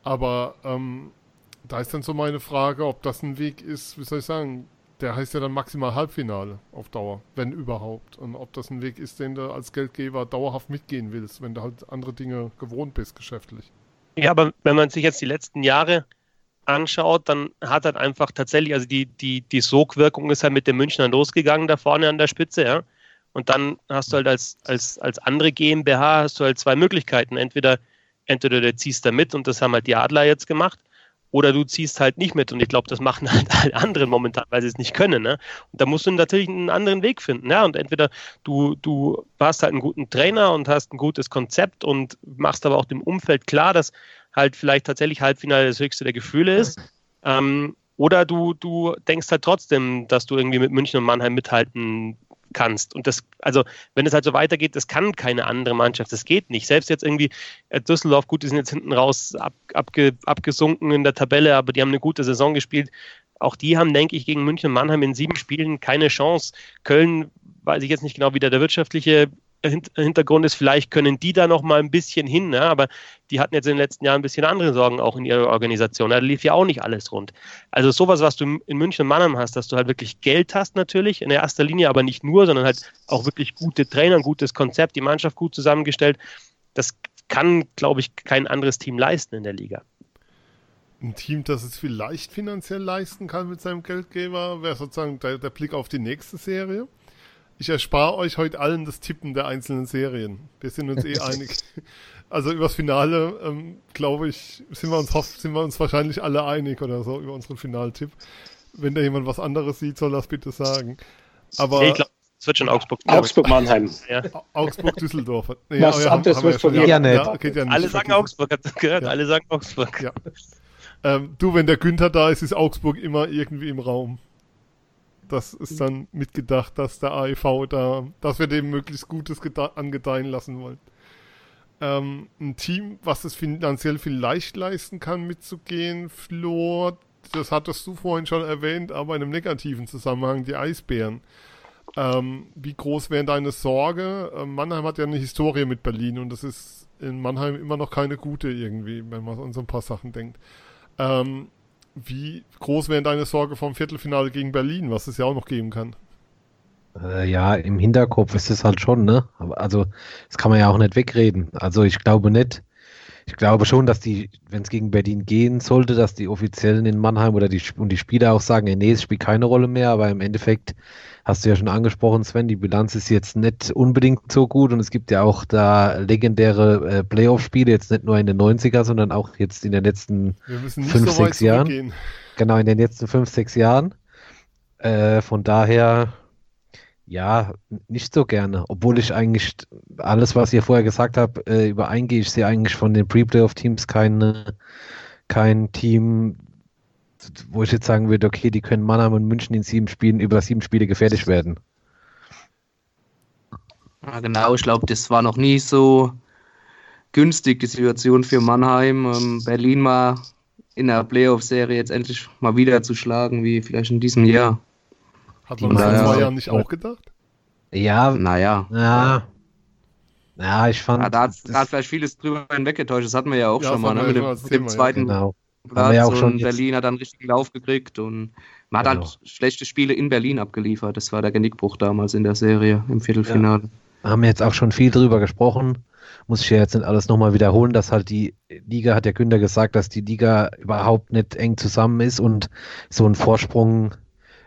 Aber ähm, da ist dann so meine Frage, ob das ein Weg ist, wie soll ich sagen, der heißt ja dann maximal Halbfinale auf Dauer, wenn überhaupt. Und ob das ein Weg ist, den du als Geldgeber dauerhaft mitgehen willst, wenn du halt andere Dinge gewohnt bist, geschäftlich. Ja, aber wenn man sich jetzt die letzten Jahre anschaut, dann hat halt einfach tatsächlich, also die, die, die Sogwirkung ist halt mit den Münchnern losgegangen, da vorne an der Spitze, ja. Und dann hast du halt als, als, als andere GmbH hast du halt zwei Möglichkeiten. Entweder entweder du ziehst da mit und das haben halt die Adler jetzt gemacht, oder du ziehst halt nicht mit. Und ich glaube, das machen halt alle anderen momentan, weil sie es nicht können. Ne? Und da musst du natürlich einen anderen Weg finden. Ja? Und entweder du, du hast halt einen guten Trainer und hast ein gutes Konzept und machst aber auch dem Umfeld klar, dass halt vielleicht tatsächlich Halbfinale das höchste der Gefühle ist. Ähm, oder du, du denkst halt trotzdem, dass du irgendwie mit München und Mannheim mithalten kannst. Und das, also wenn es halt so weitergeht, das kann keine andere Mannschaft, das geht nicht. Selbst jetzt irgendwie äh, Düsseldorf, gut, die sind jetzt hinten raus ab, abge, abgesunken in der Tabelle, aber die haben eine gute Saison gespielt. Auch die haben, denke ich, gegen München und Mannheim in sieben Spielen keine Chance. Köln weiß ich jetzt nicht genau, wie der wirtschaftliche Hintergrund ist, vielleicht können die da noch mal ein bisschen hin, ne? aber die hatten jetzt in den letzten Jahren ein bisschen andere Sorgen auch in ihrer Organisation. Da lief ja auch nicht alles rund. Also sowas, was du in München und Mannheim hast, dass du halt wirklich Geld hast natürlich, in erster Linie, aber nicht nur, sondern halt auch wirklich gute Trainer, ein gutes Konzept, die Mannschaft gut zusammengestellt. Das kann, glaube ich, kein anderes Team leisten in der Liga. Ein Team, das es vielleicht finanziell leisten kann mit seinem Geldgeber, wäre sozusagen der, der Blick auf die nächste Serie. Ich erspare euch heute allen das Tippen der einzelnen Serien. Wir sind uns eh einig. Also übers Finale, ähm, glaube ich, sind wir, uns sind wir uns wahrscheinlich alle einig oder so über unseren Finaltipp. Wenn da jemand was anderes sieht, soll das bitte sagen. Aber nee, ich glaube, es wird schon Augsburg. Augsburg-Mannheim. Ja. Augsburg-Düsseldorf. Nee, was anderes wird von dir ja, nicht. Ja, ja nicht. Alle sagen Augsburg, hat gehört, ja. alle sagen Augsburg. Ja. Ähm, du, wenn der Günther da ist, ist Augsburg immer irgendwie im Raum das ist dann mitgedacht, dass der AEV da, dass wir dem möglichst Gutes angedeihen lassen wollen. Ähm, ein Team, was es finanziell vielleicht leisten kann, mitzugehen, Flor, das hattest du vorhin schon erwähnt, aber in einem negativen Zusammenhang, die Eisbären. Ähm, wie groß wäre deine Sorge? Ähm, Mannheim hat ja eine Historie mit Berlin und das ist in Mannheim immer noch keine gute irgendwie, wenn man an so ein paar Sachen denkt. Ähm, wie groß wäre deine Sorge vom Viertelfinale gegen Berlin, was es ja auch noch geben kann? Äh, ja, im Hinterkopf ist es halt schon, ne? Also, das kann man ja auch nicht wegreden. Also, ich glaube nicht. Ich glaube schon, dass die, wenn es gegen Berlin gehen sollte, dass die Offiziellen in Mannheim oder die, und die Spieler auch sagen, nee, es spielt keine Rolle mehr, aber im Endeffekt hast du ja schon angesprochen, Sven, die Bilanz ist jetzt nicht unbedingt so gut und es gibt ja auch da legendäre äh, Playoff-Spiele, jetzt nicht nur in den 90er, sondern auch jetzt in den letzten fünf, so sechs Jahren. Genau, in den letzten fünf, sechs Jahren. Äh, von daher, ja, nicht so gerne. Obwohl ich eigentlich alles, was ihr vorher gesagt habt, äh, übereingehe. Ich sehe eigentlich von den Pre-Playoff-Teams kein, Team, wo ich jetzt sagen würde, okay, die können Mannheim und München in sieben Spielen über sieben Spiele gefährlich werden. Ja, genau, ich glaube, das war noch nie so günstig, die Situation für Mannheim. Ähm, Berlin mal in der Playoff-Serie jetzt endlich mal wieder zu schlagen, wie vielleicht in diesem Jahr. Hat man das vor zwei Jahren nicht auch gedacht? Ja, naja. Ja. Ja, ich fand. Ja, da, hat, da hat vielleicht vieles drüber hinweggetäuscht. Das hatten wir ja auch ja, schon mal, ne? mit dem, mit dem zweiten. Genau. Platz ja auch schon und Berlin hat dann richtig Lauf gekriegt und man genau. hat halt schlechte Spiele in Berlin abgeliefert. Das war der Genickbruch damals in der Serie im Viertelfinale. Ja. Haben wir jetzt auch schon viel drüber gesprochen. Muss ich ja jetzt nicht alles nochmal wiederholen, dass halt die Liga, hat der Günther gesagt, dass die Liga überhaupt nicht eng zusammen ist und so ein Vorsprung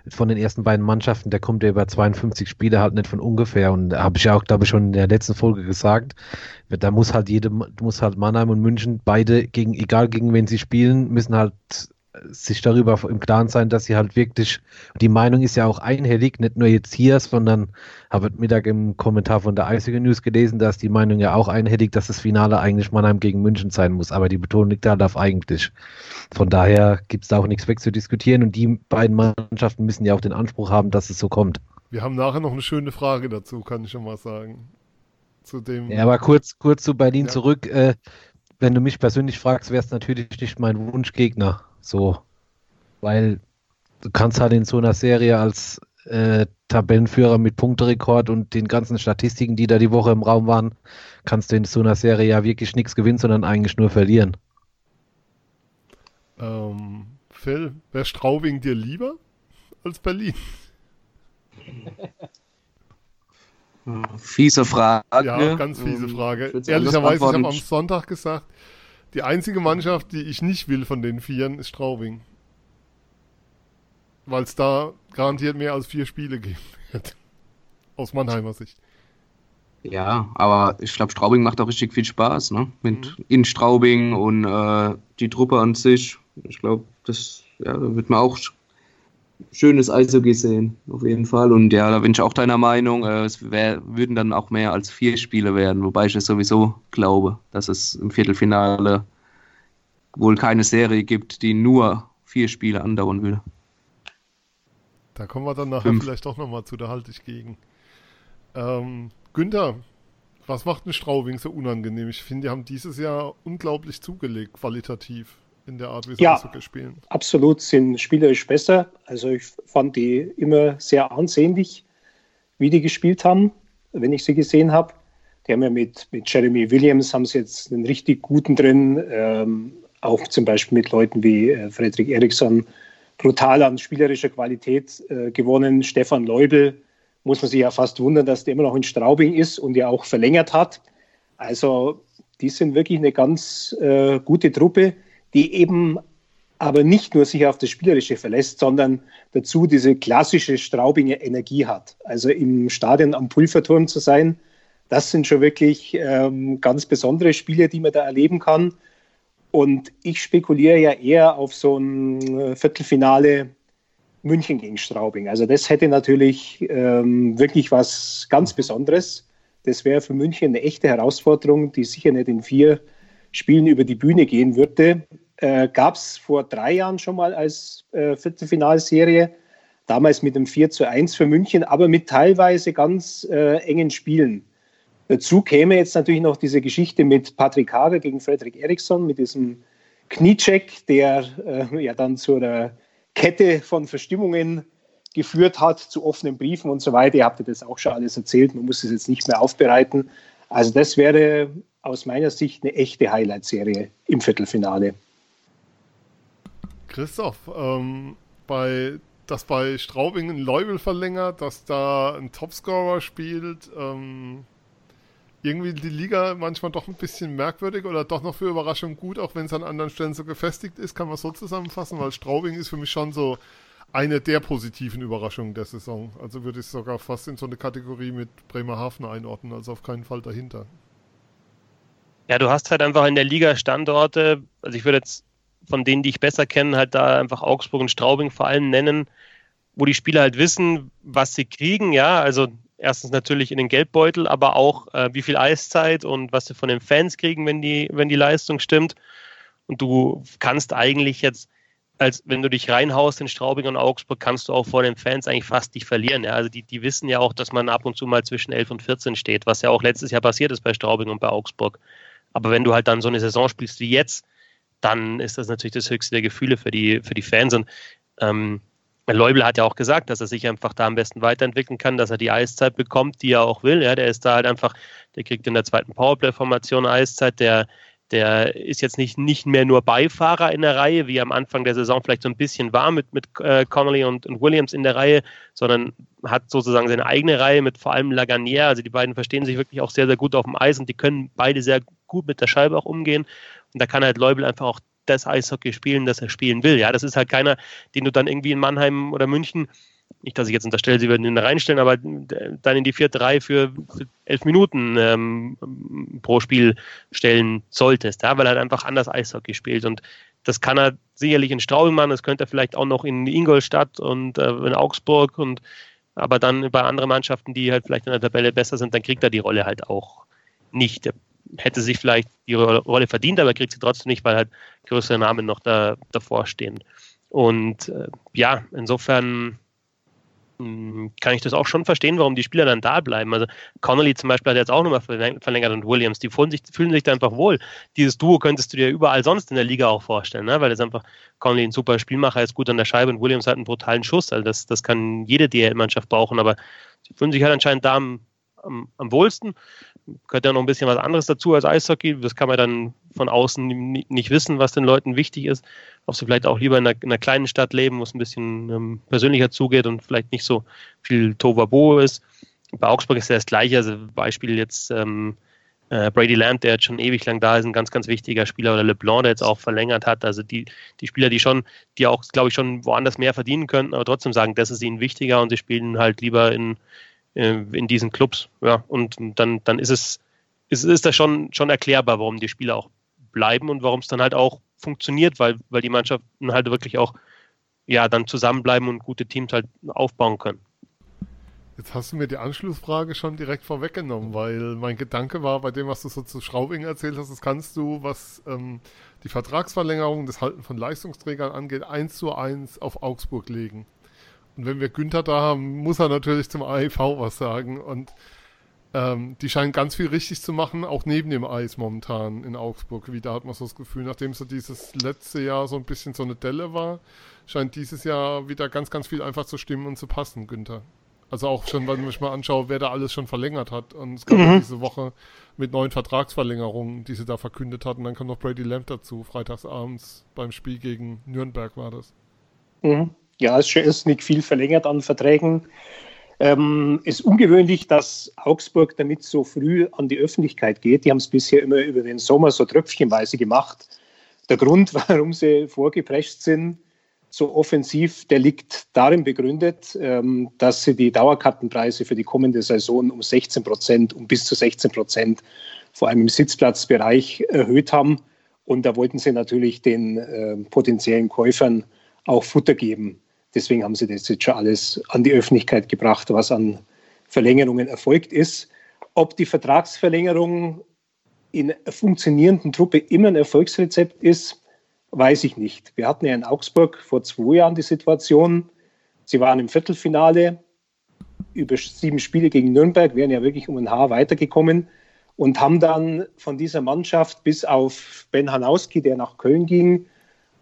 von den ersten beiden Mannschaften, der kommt ja über 52 Spiele halt nicht von ungefähr. Und da habe ich ja auch, glaube ich, schon in der letzten Folge gesagt, da muss halt jede, muss halt Mannheim und München beide gegen, egal gegen wen sie spielen, müssen halt sich darüber im Klaren sein, dass sie halt wirklich, die Meinung ist ja auch einhellig, nicht nur jetzt hier, sondern habe heute Mittag im Kommentar von der Eisige News gelesen, dass die Meinung ja auch einhellig, dass das Finale eigentlich Mannheim gegen München sein muss, aber die Betonung liegt halt auf eigentlich. Von daher gibt es da auch nichts wegzudiskutieren und die beiden Mannschaften müssen ja auch den Anspruch haben, dass es so kommt. Wir haben nachher noch eine schöne Frage dazu, kann ich schon mal sagen. Zu dem ja, aber kurz, kurz zu Berlin ja. zurück. Äh, wenn du mich persönlich fragst, wäre es natürlich nicht mein Wunschgegner. So, weil du kannst halt in so einer Serie als äh, Tabellenführer mit Punkterekord und den ganzen Statistiken, die da die Woche im Raum waren, kannst du in so einer Serie ja wirklich nichts gewinnen, sondern eigentlich nur verlieren. Ähm, Phil, wäre Straubing dir lieber als Berlin? Fiese Frage. Ja, ganz fiese ähm, Frage. Ehrlicherweise, ich habe am Sonntag gesagt, die einzige Mannschaft, die ich nicht will von den Vieren, ist Straubing. Weil es da garantiert mehr als vier Spiele geben wird. Aus Mannheimer Sicht. Ja, aber ich glaube, Straubing macht auch richtig viel Spaß, ne? Mit mhm. in Straubing und äh, die Truppe an sich. Ich glaube, das ja, da wird man auch schönes Eishockey sehen, auf jeden Fall. Und ja, da bin ich auch deiner Meinung. Äh, es wär, würden dann auch mehr als vier Spiele werden, wobei ich es sowieso glaube, dass es im Viertelfinale wohl keine Serie gibt, die nur vier Spiele andauern würde. Da kommen wir dann nachher Fünf. vielleicht doch nochmal zu, da halte ich gegen. Ähm, Günther, was macht ein Straubing so unangenehm? Ich finde, die haben dieses Jahr unglaublich zugelegt, qualitativ in der Art, wie sie ja, Eishockey spielen. Absolut, sind spielerisch besser. Also ich fand die immer sehr ansehnlich, wie die gespielt haben, wenn ich sie gesehen habe. Die haben ja mit, mit Jeremy Williams haben sie jetzt einen richtig guten drin. Ähm, auch zum Beispiel mit Leuten wie äh, Frederik Eriksson brutal an spielerischer Qualität äh, gewonnen. Stefan Leubel muss man sich ja fast wundern, dass der immer noch in Straubing ist und ja auch verlängert hat. Also die sind wirklich eine ganz äh, gute Truppe die eben aber nicht nur sich auf das Spielerische verlässt, sondern dazu diese klassische Straubinger Energie hat. Also im Stadion am Pulverturm zu sein, das sind schon wirklich ähm, ganz besondere Spiele, die man da erleben kann. Und ich spekuliere ja eher auf so ein äh, Viertelfinale München gegen Straubing. Also das hätte natürlich ähm, wirklich was ganz Besonderes. Das wäre für München eine echte Herausforderung, die sicher nicht in vier Spielen über die Bühne gehen würde. Äh, Gab es vor drei Jahren schon mal als äh, Viertelfinalserie, damals mit einem 4 zu 1 für München, aber mit teilweise ganz äh, engen Spielen. Dazu käme jetzt natürlich noch diese Geschichte mit Patrick Hager gegen Frederik Eriksson, mit diesem Kniecheck, der äh, ja dann zu einer Kette von Verstimmungen geführt hat, zu offenen Briefen und so weiter. Ihr habt ja das auch schon alles erzählt, man muss es jetzt nicht mehr aufbereiten. Also das wäre aus meiner Sicht eine echte Highlight-Serie im Viertelfinale. Christoph, ähm, bei, dass bei Straubing ein Leubel verlängert, dass da ein Topscorer spielt, ähm, irgendwie die Liga manchmal doch ein bisschen merkwürdig oder doch noch für Überraschung gut, auch wenn es an anderen Stellen so gefestigt ist, kann man so zusammenfassen, weil Straubing ist für mich schon so eine der positiven Überraschungen der Saison. Also würde ich es sogar fast in so eine Kategorie mit Bremerhaven einordnen, also auf keinen Fall dahinter. Ja, du hast halt einfach in der Liga Standorte, also ich würde jetzt von denen, die ich besser kenne, halt da einfach Augsburg und Straubing vor allem nennen, wo die Spieler halt wissen, was sie kriegen, ja, also erstens natürlich in den Geldbeutel, aber auch äh, wie viel Eiszeit und was sie von den Fans kriegen, wenn die, wenn die Leistung stimmt. Und du kannst eigentlich jetzt, als wenn du dich reinhaust in Straubing und Augsburg, kannst du auch vor den Fans eigentlich fast nicht verlieren. Ja? Also die, die wissen ja auch, dass man ab und zu mal zwischen 11 und 14 steht, was ja auch letztes Jahr passiert ist bei Straubing und bei Augsburg. Aber wenn du halt dann so eine Saison spielst wie jetzt, dann ist das natürlich das höchste der Gefühle für die, für die Fans. Und ähm, Leubel hat ja auch gesagt, dass er sich einfach da am besten weiterentwickeln kann, dass er die Eiszeit bekommt, die er auch will. Ja, der ist da halt einfach, der kriegt in der zweiten Powerplay-Formation Eiszeit, der, der ist jetzt nicht, nicht mehr nur Beifahrer in der Reihe, wie am Anfang der Saison vielleicht so ein bisschen war mit, mit äh, Connolly und, und Williams in der Reihe, sondern hat sozusagen seine eigene Reihe mit vor allem Laganier. Also die beiden verstehen sich wirklich auch sehr, sehr gut auf dem Eis und die können beide sehr gut mit der Scheibe auch umgehen. Und da kann halt Leubel einfach auch das Eishockey spielen, das er spielen will. Ja, das ist halt keiner, den du dann irgendwie in Mannheim oder München nicht, dass ich jetzt unterstelle, sie würden ihn da reinstellen, aber dann in die vierte Reihe für, für elf Minuten ähm, pro Spiel stellen solltest, ja, weil er halt einfach anders Eishockey spielt. Und das kann er sicherlich in Straubing machen, das könnte er vielleicht auch noch in Ingolstadt und äh, in Augsburg und aber dann bei anderen Mannschaften, die halt vielleicht in der Tabelle besser sind, dann kriegt er die Rolle halt auch nicht. Hätte sich vielleicht die Rolle verdient, aber kriegt sie trotzdem nicht, weil halt größere Namen noch da, davor stehen. Und äh, ja, insofern hm, kann ich das auch schon verstehen, warum die Spieler dann da bleiben. Also Connolly zum Beispiel hat jetzt auch nochmal verlängert und Williams, die fühlen sich, fühlen sich da einfach wohl. Dieses Duo könntest du dir überall sonst in der Liga auch vorstellen, ne? weil es einfach Connolly ein super Spielmacher ist, gut an der Scheibe und Williams hat einen brutalen Schuss. Also das, das kann jede DL-Mannschaft brauchen, aber sie fühlen sich halt anscheinend da am, am, am wohlsten gehört ja noch ein bisschen was anderes dazu als Eishockey. Das kann man dann von außen nicht wissen, was den Leuten wichtig ist. Ob sie vielleicht auch lieber in einer, in einer kleinen Stadt leben, wo es ein bisschen ähm, persönlicher zugeht und vielleicht nicht so viel Tovabo ist. Bei Augsburg ist ja das Gleiche. Also Beispiel jetzt ähm, äh, Brady Lamb, der jetzt schon ewig lang da ist, ein ganz, ganz wichtiger Spieler. Oder LeBlanc, der jetzt auch verlängert hat. Also die, die Spieler, die schon, die auch, glaube ich, schon woanders mehr verdienen könnten, aber trotzdem sagen, das ist ihnen wichtiger und sie spielen halt lieber in in diesen Clubs. Ja, und dann, dann ist es, ist, ist das schon, schon erklärbar, warum die Spieler auch bleiben und warum es dann halt auch funktioniert, weil, weil die Mannschaften halt wirklich auch ja, dann zusammenbleiben und gute Teams halt aufbauen können. Jetzt hast du mir die Anschlussfrage schon direkt vorweggenommen, weil mein Gedanke war, bei dem, was du so zu Schraubing erzählt hast, das kannst du, was ähm, die Vertragsverlängerung, das Halten von Leistungsträgern angeht, eins zu eins auf Augsburg legen. Und wenn wir Günther da haben, muss er natürlich zum AIV was sagen. Und ähm, die scheinen ganz viel richtig zu machen, auch neben dem Eis momentan in Augsburg. Wie da hat man so das Gefühl, nachdem so dieses letzte Jahr so ein bisschen so eine Delle war, scheint dieses Jahr wieder ganz, ganz viel einfach zu stimmen und zu passen, Günther. Also auch schon, wenn ich mal anschaue, wer da alles schon verlängert hat. Und es gab mhm. diese Woche mit neuen Vertragsverlängerungen, die sie da verkündet hatten. Dann kam noch Brady Lamb dazu, freitagsabends beim Spiel gegen Nürnberg war das. Mhm. Ja, es ist nicht viel verlängert an Verträgen. Ähm, ist ungewöhnlich, dass Augsburg damit so früh an die Öffentlichkeit geht. Die haben es bisher immer über den Sommer so tröpfchenweise gemacht. Der Grund, warum sie vorgeprescht sind, so offensiv, der liegt darin begründet, ähm, dass sie die Dauerkartenpreise für die kommende Saison um 16 Prozent, um bis zu 16 Prozent, vor allem im Sitzplatzbereich erhöht haben. Und da wollten sie natürlich den äh, potenziellen Käufern auch Futter geben. Deswegen haben sie das jetzt schon alles an die Öffentlichkeit gebracht, was an Verlängerungen erfolgt ist. Ob die Vertragsverlängerung in einer funktionierenden Truppe immer ein Erfolgsrezept ist, Weiß ich nicht. Wir hatten ja in Augsburg vor zwei Jahren die Situation, sie waren im Viertelfinale, über sieben Spiele gegen Nürnberg, wären ja wirklich um ein Haar weitergekommen und haben dann von dieser Mannschaft bis auf Ben Hanowski, der nach Köln ging,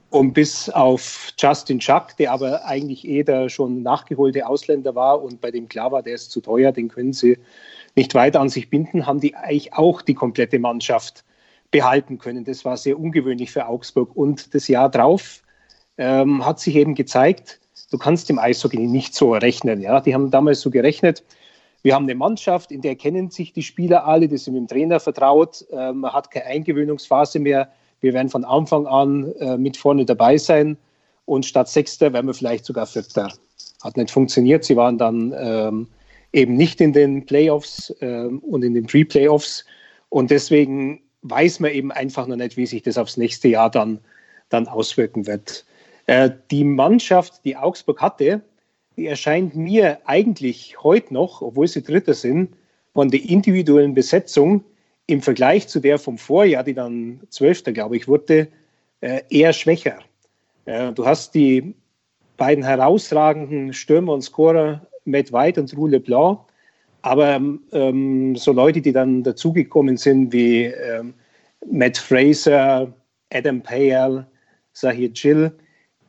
und bis auf Justin Schack, der aber eigentlich eh der schon nachgeholte Ausländer war und bei dem klar war, der ist zu teuer, den können sie nicht weiter an sich binden, haben die eigentlich auch die komplette Mannschaft behalten können. Das war sehr ungewöhnlich für Augsburg. Und das Jahr drauf ähm, hat sich eben gezeigt, du kannst im Eishockey nicht so rechnen. Ja? Die haben damals so gerechnet, wir haben eine Mannschaft, in der kennen sich die Spieler alle, die sind mit dem Trainer vertraut, äh, man hat keine Eingewöhnungsphase mehr, wir werden von Anfang an äh, mit vorne dabei sein und statt Sechster werden wir vielleicht sogar Vierter. Hat nicht funktioniert, sie waren dann ähm, eben nicht in den Playoffs ähm, und in den Pre-Playoffs und deswegen weiß man eben einfach noch nicht, wie sich das aufs nächste Jahr dann, dann auswirken wird. Äh, die Mannschaft, die Augsburg hatte, die erscheint mir eigentlich heute noch, obwohl sie Dritter sind, von der individuellen Besetzung im Vergleich zu der vom Vorjahr, die dann Zwölfter, glaube ich, wurde, äh, eher schwächer. Äh, du hast die beiden herausragenden Stürmer und Scorer Matt White und Roux Leblanc, aber ähm, so Leute, die dann dazugekommen sind, wie ähm, Matt Fraser, Adam Payal, Sahir Jill,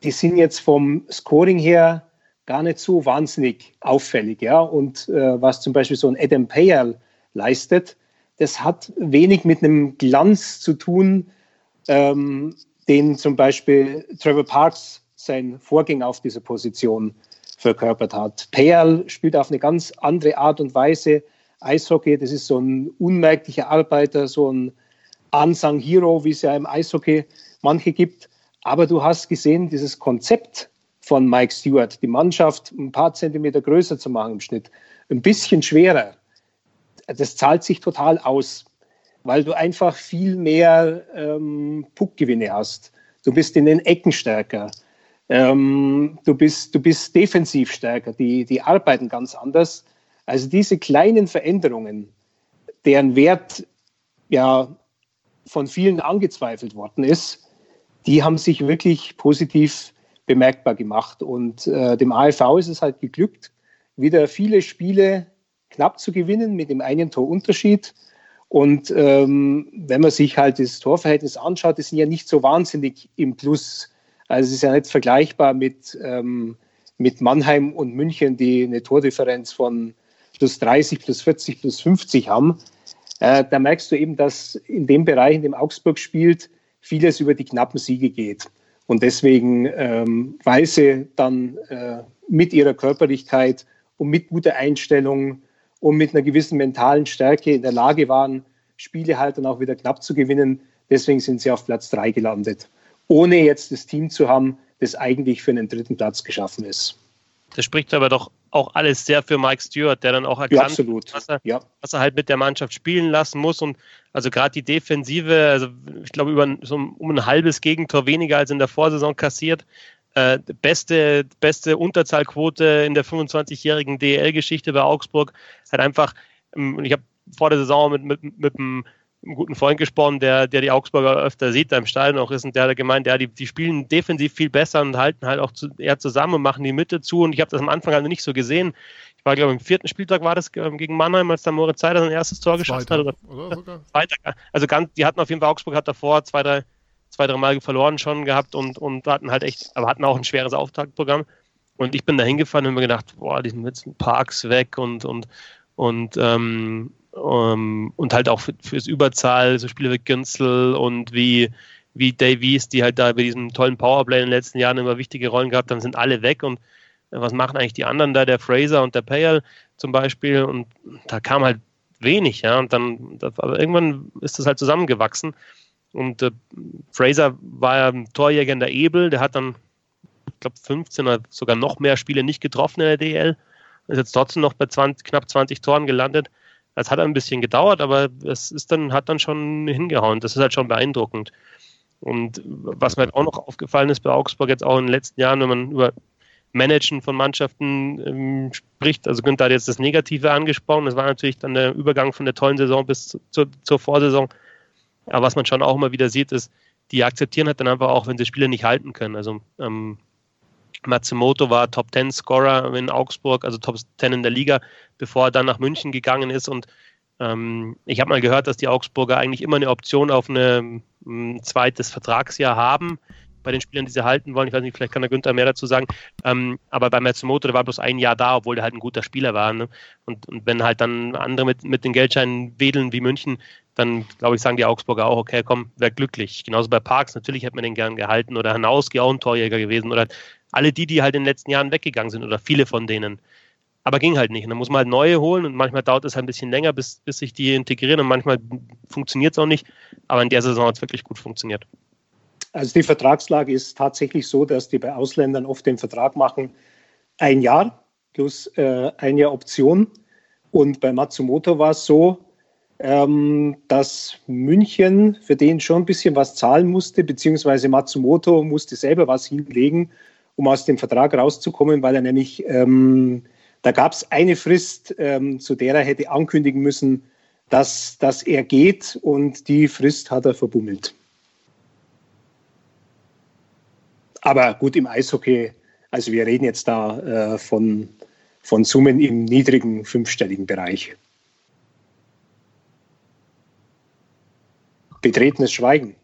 die sind jetzt vom Scoring her gar nicht so wahnsinnig auffällig. Ja? Und äh, was zum Beispiel so ein Adam Payal leistet, das hat wenig mit einem Glanz zu tun, ähm, den zum Beispiel Trevor Parks, sein Vorgänger auf dieser Position, verkörpert hat. Perl spielt auf eine ganz andere Art und Weise Eishockey. Das ist so ein unmerklicher Arbeiter, so ein Unsung Hero, wie es ja im Eishockey manche gibt. Aber du hast gesehen, dieses Konzept von Mike Stewart, die Mannschaft ein paar Zentimeter größer zu machen im Schnitt, ein bisschen schwerer, das zahlt sich total aus, weil du einfach viel mehr ähm, Puckgewinne hast. Du bist in den Ecken stärker. Ähm, du, bist, du bist defensiv stärker, die, die arbeiten ganz anders. Also diese kleinen Veränderungen, deren Wert ja von vielen angezweifelt worden ist, die haben sich wirklich positiv bemerkbar gemacht. Und äh, dem AFV ist es halt geglückt, wieder viele Spiele knapp zu gewinnen mit dem einen Torunterschied. Und ähm, wenn man sich halt das Torverhältnis anschaut, die sind ja nicht so wahnsinnig im Plus also es ist ja nicht vergleichbar mit, ähm, mit Mannheim und München, die eine Tordifferenz von plus 30, plus 40, plus 50 haben. Äh, da merkst du eben, dass in dem Bereich, in dem Augsburg spielt, vieles über die knappen Siege geht. Und deswegen ähm, sie dann äh, mit ihrer Körperlichkeit und mit guter Einstellung und mit einer gewissen mentalen Stärke in der Lage waren, Spiele halt dann auch wieder knapp zu gewinnen. Deswegen sind sie auf Platz 3 gelandet ohne jetzt das Team zu haben, das eigentlich für einen dritten Platz geschaffen ist. Das spricht aber doch auch alles sehr für Mike Stewart, der dann auch erkannt, Ja, was, er, Ja. was er halt mit der Mannschaft spielen lassen muss. Und also gerade die Defensive, also ich glaube, über so um ein halbes Gegentor weniger als in der Vorsaison kassiert. Äh, beste, beste Unterzahlquote in der 25-jährigen DEL-Geschichte bei Augsburg. Hat einfach, ähm, und ich habe vor der Saison mit, mit, mit einem guten Freund gesprochen, der, der die Augsburger öfter sieht, da im Stadion auch ist, und der hat gemeint, ja, die, die spielen defensiv viel besser und halten halt auch zu, eher zusammen und machen die Mitte zu. Und ich habe das am Anfang halt nicht so gesehen. Ich war, glaube ich, im vierten Spieltag war das ähm, gegen Mannheim, als der Moritz Seider sein erstes Tor geschossen hat. Zweiter, Oder oder sogar? zweiter. Also ganz, die hatten auf jeden Fall, Augsburg hat davor zwei, drei, zwei, drei Mal verloren schon gehabt und, und hatten halt echt, aber hatten auch ein schweres Auftaktprogramm. Und ich bin da hingefahren und mir gedacht, boah, die sind jetzt Parks weg und, und, und, ähm, ähm, und halt auch für, fürs Überzahl, so Spiele wie Günzel und wie, wie Davies, die halt da bei diesem tollen Powerplay in den letzten Jahren immer wichtige Rollen gehabt haben, sind alle weg. Und äh, was machen eigentlich die anderen da, der Fraser und der Payal zum Beispiel? Und da kam halt wenig, ja, und dann, aber irgendwann ist das halt zusammengewachsen. Und äh, Fraser war ja ein Torjäger in der Ebel, der hat dann, ich glaube, 15 oder sogar noch mehr Spiele nicht getroffen in der DL, ist jetzt trotzdem noch bei 20, knapp 20 Toren gelandet. Das hat ein bisschen gedauert, aber es ist dann, hat dann schon hingehauen. Das ist halt schon beeindruckend. Und was mir halt auch noch aufgefallen ist bei Augsburg jetzt auch in den letzten Jahren, wenn man über Managen von Mannschaften ähm, spricht, also Günther hat jetzt das Negative angesprochen, das war natürlich dann der Übergang von der tollen Saison bis zu, zur, zur Vorsaison. Aber was man schon auch immer wieder sieht, ist, die akzeptieren halt dann einfach auch, wenn sie Spiele nicht halten können. Also ähm, Matsumoto war Top 10 Scorer in Augsburg, also Top 10 in der Liga, bevor er dann nach München gegangen ist. Und ähm, ich habe mal gehört, dass die Augsburger eigentlich immer eine Option auf ein zweites Vertragsjahr haben bei den Spielern, die sie halten wollen. Ich weiß nicht, vielleicht kann der Günther mehr dazu sagen. Ähm, aber bei Matsumoto, der war bloß ein Jahr da, obwohl der halt ein guter Spieler war. Ne? Und, und wenn halt dann andere mit, mit den Geldscheinen wedeln wie München, dann glaube ich, sagen die Augsburger auch, okay, komm, wäre glücklich. Genauso bei Parks, natürlich hätte man den gern gehalten oder Hanauski auch ein Torjäger gewesen oder alle die, die halt in den letzten Jahren weggegangen sind oder viele von denen. Aber ging halt nicht. Und dann muss man halt neue holen und manchmal dauert es halt ein bisschen länger, bis, bis sich die integrieren und manchmal funktioniert es auch nicht. Aber in der Saison hat es wirklich gut funktioniert. Also die Vertragslage ist tatsächlich so, dass die bei Ausländern oft den Vertrag machen, ein Jahr plus äh, ein Jahr Option. Und bei Matsumoto war es so, ähm, dass München für den schon ein bisschen was zahlen musste, beziehungsweise Matsumoto musste selber was hinlegen, um aus dem Vertrag rauszukommen, weil er nämlich, ähm, da gab es eine Frist, ähm, zu der er hätte ankündigen müssen, dass, dass er geht und die Frist hat er verbummelt. Aber gut, im Eishockey, also wir reden jetzt da äh, von, von Summen im niedrigen fünfstelligen Bereich. Betretenes Schweigen.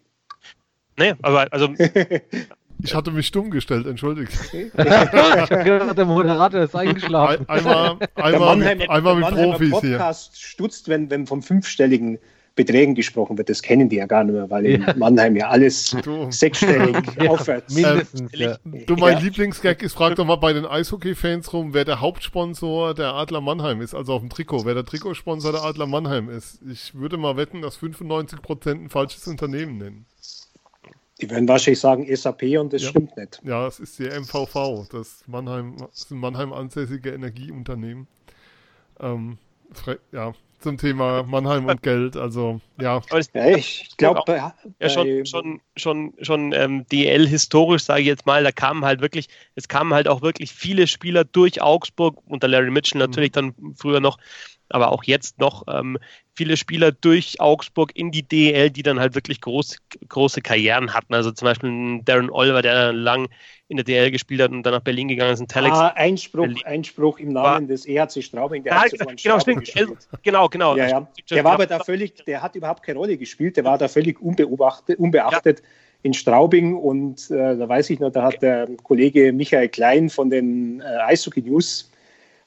Nee, aber also Ich hatte mich stumm gestellt, entschuldigt. ich habe gedacht, der Moderator ist eingeschlafen. Ein, einmal Der einmal, Mannheim, mit, einmal mit Profis hier. Podcast stutzt, wenn, wenn vom fünfstelligen Beträgen gesprochen wird. Das kennen die ja gar nicht mehr, weil in Ja. Mannheim ja alles Du, sechsstellig Ja, aufwärts. Mindestens, ja. du mein Ja. Lieblingsgag ist, frag doch mal bei den Eishockey-Fans rum, wer der Hauptsponsor der Adler Mannheim ist, also auf dem Trikot, wer der Trikotsponsor der Adler Mannheim ist. Ich würde mal wetten, dass 95% ein falsches Unternehmen nennen. Die werden wahrscheinlich sagen SAP und das Ja. stimmt nicht. Ja, es ist die MVV, das Mannheim, das ist ein Mannheim ansässige Energieunternehmen. Ähm, ja, zum Thema Mannheim und Geld, also ja, aber es, Ja, ich glaube, ja schon, schon, schon, schon ähm, DL historisch, sage ich jetzt mal, da kamen halt wirklich, es kamen halt auch wirklich viele Spieler durch Augsburg, unter Larry Mitchell natürlich dann früher noch, aber auch jetzt noch ähm, viele Spieler durch Augsburg in die DL, die dann halt wirklich groß, große Karrieren hatten. Also zum Beispiel Darren Oliver, der lang in der DL gespielt hat und dann nach Berlin gegangen ist, ein Telex. Ah, Einspruch, Berlin. Einspruch im Namen des EHC Straubing. Der Ja, hat genau, Straubing stimmt. gespielt. Genau, genau. Ja, ja. Der war aber da völlig, der hat überhaupt keine Rolle gespielt. Der war da völlig unbeobachtet, unbeachtet in Straubing. Und äh, da weiß ich noch, da hat der Kollege Michael Klein von den äh, Eishockey News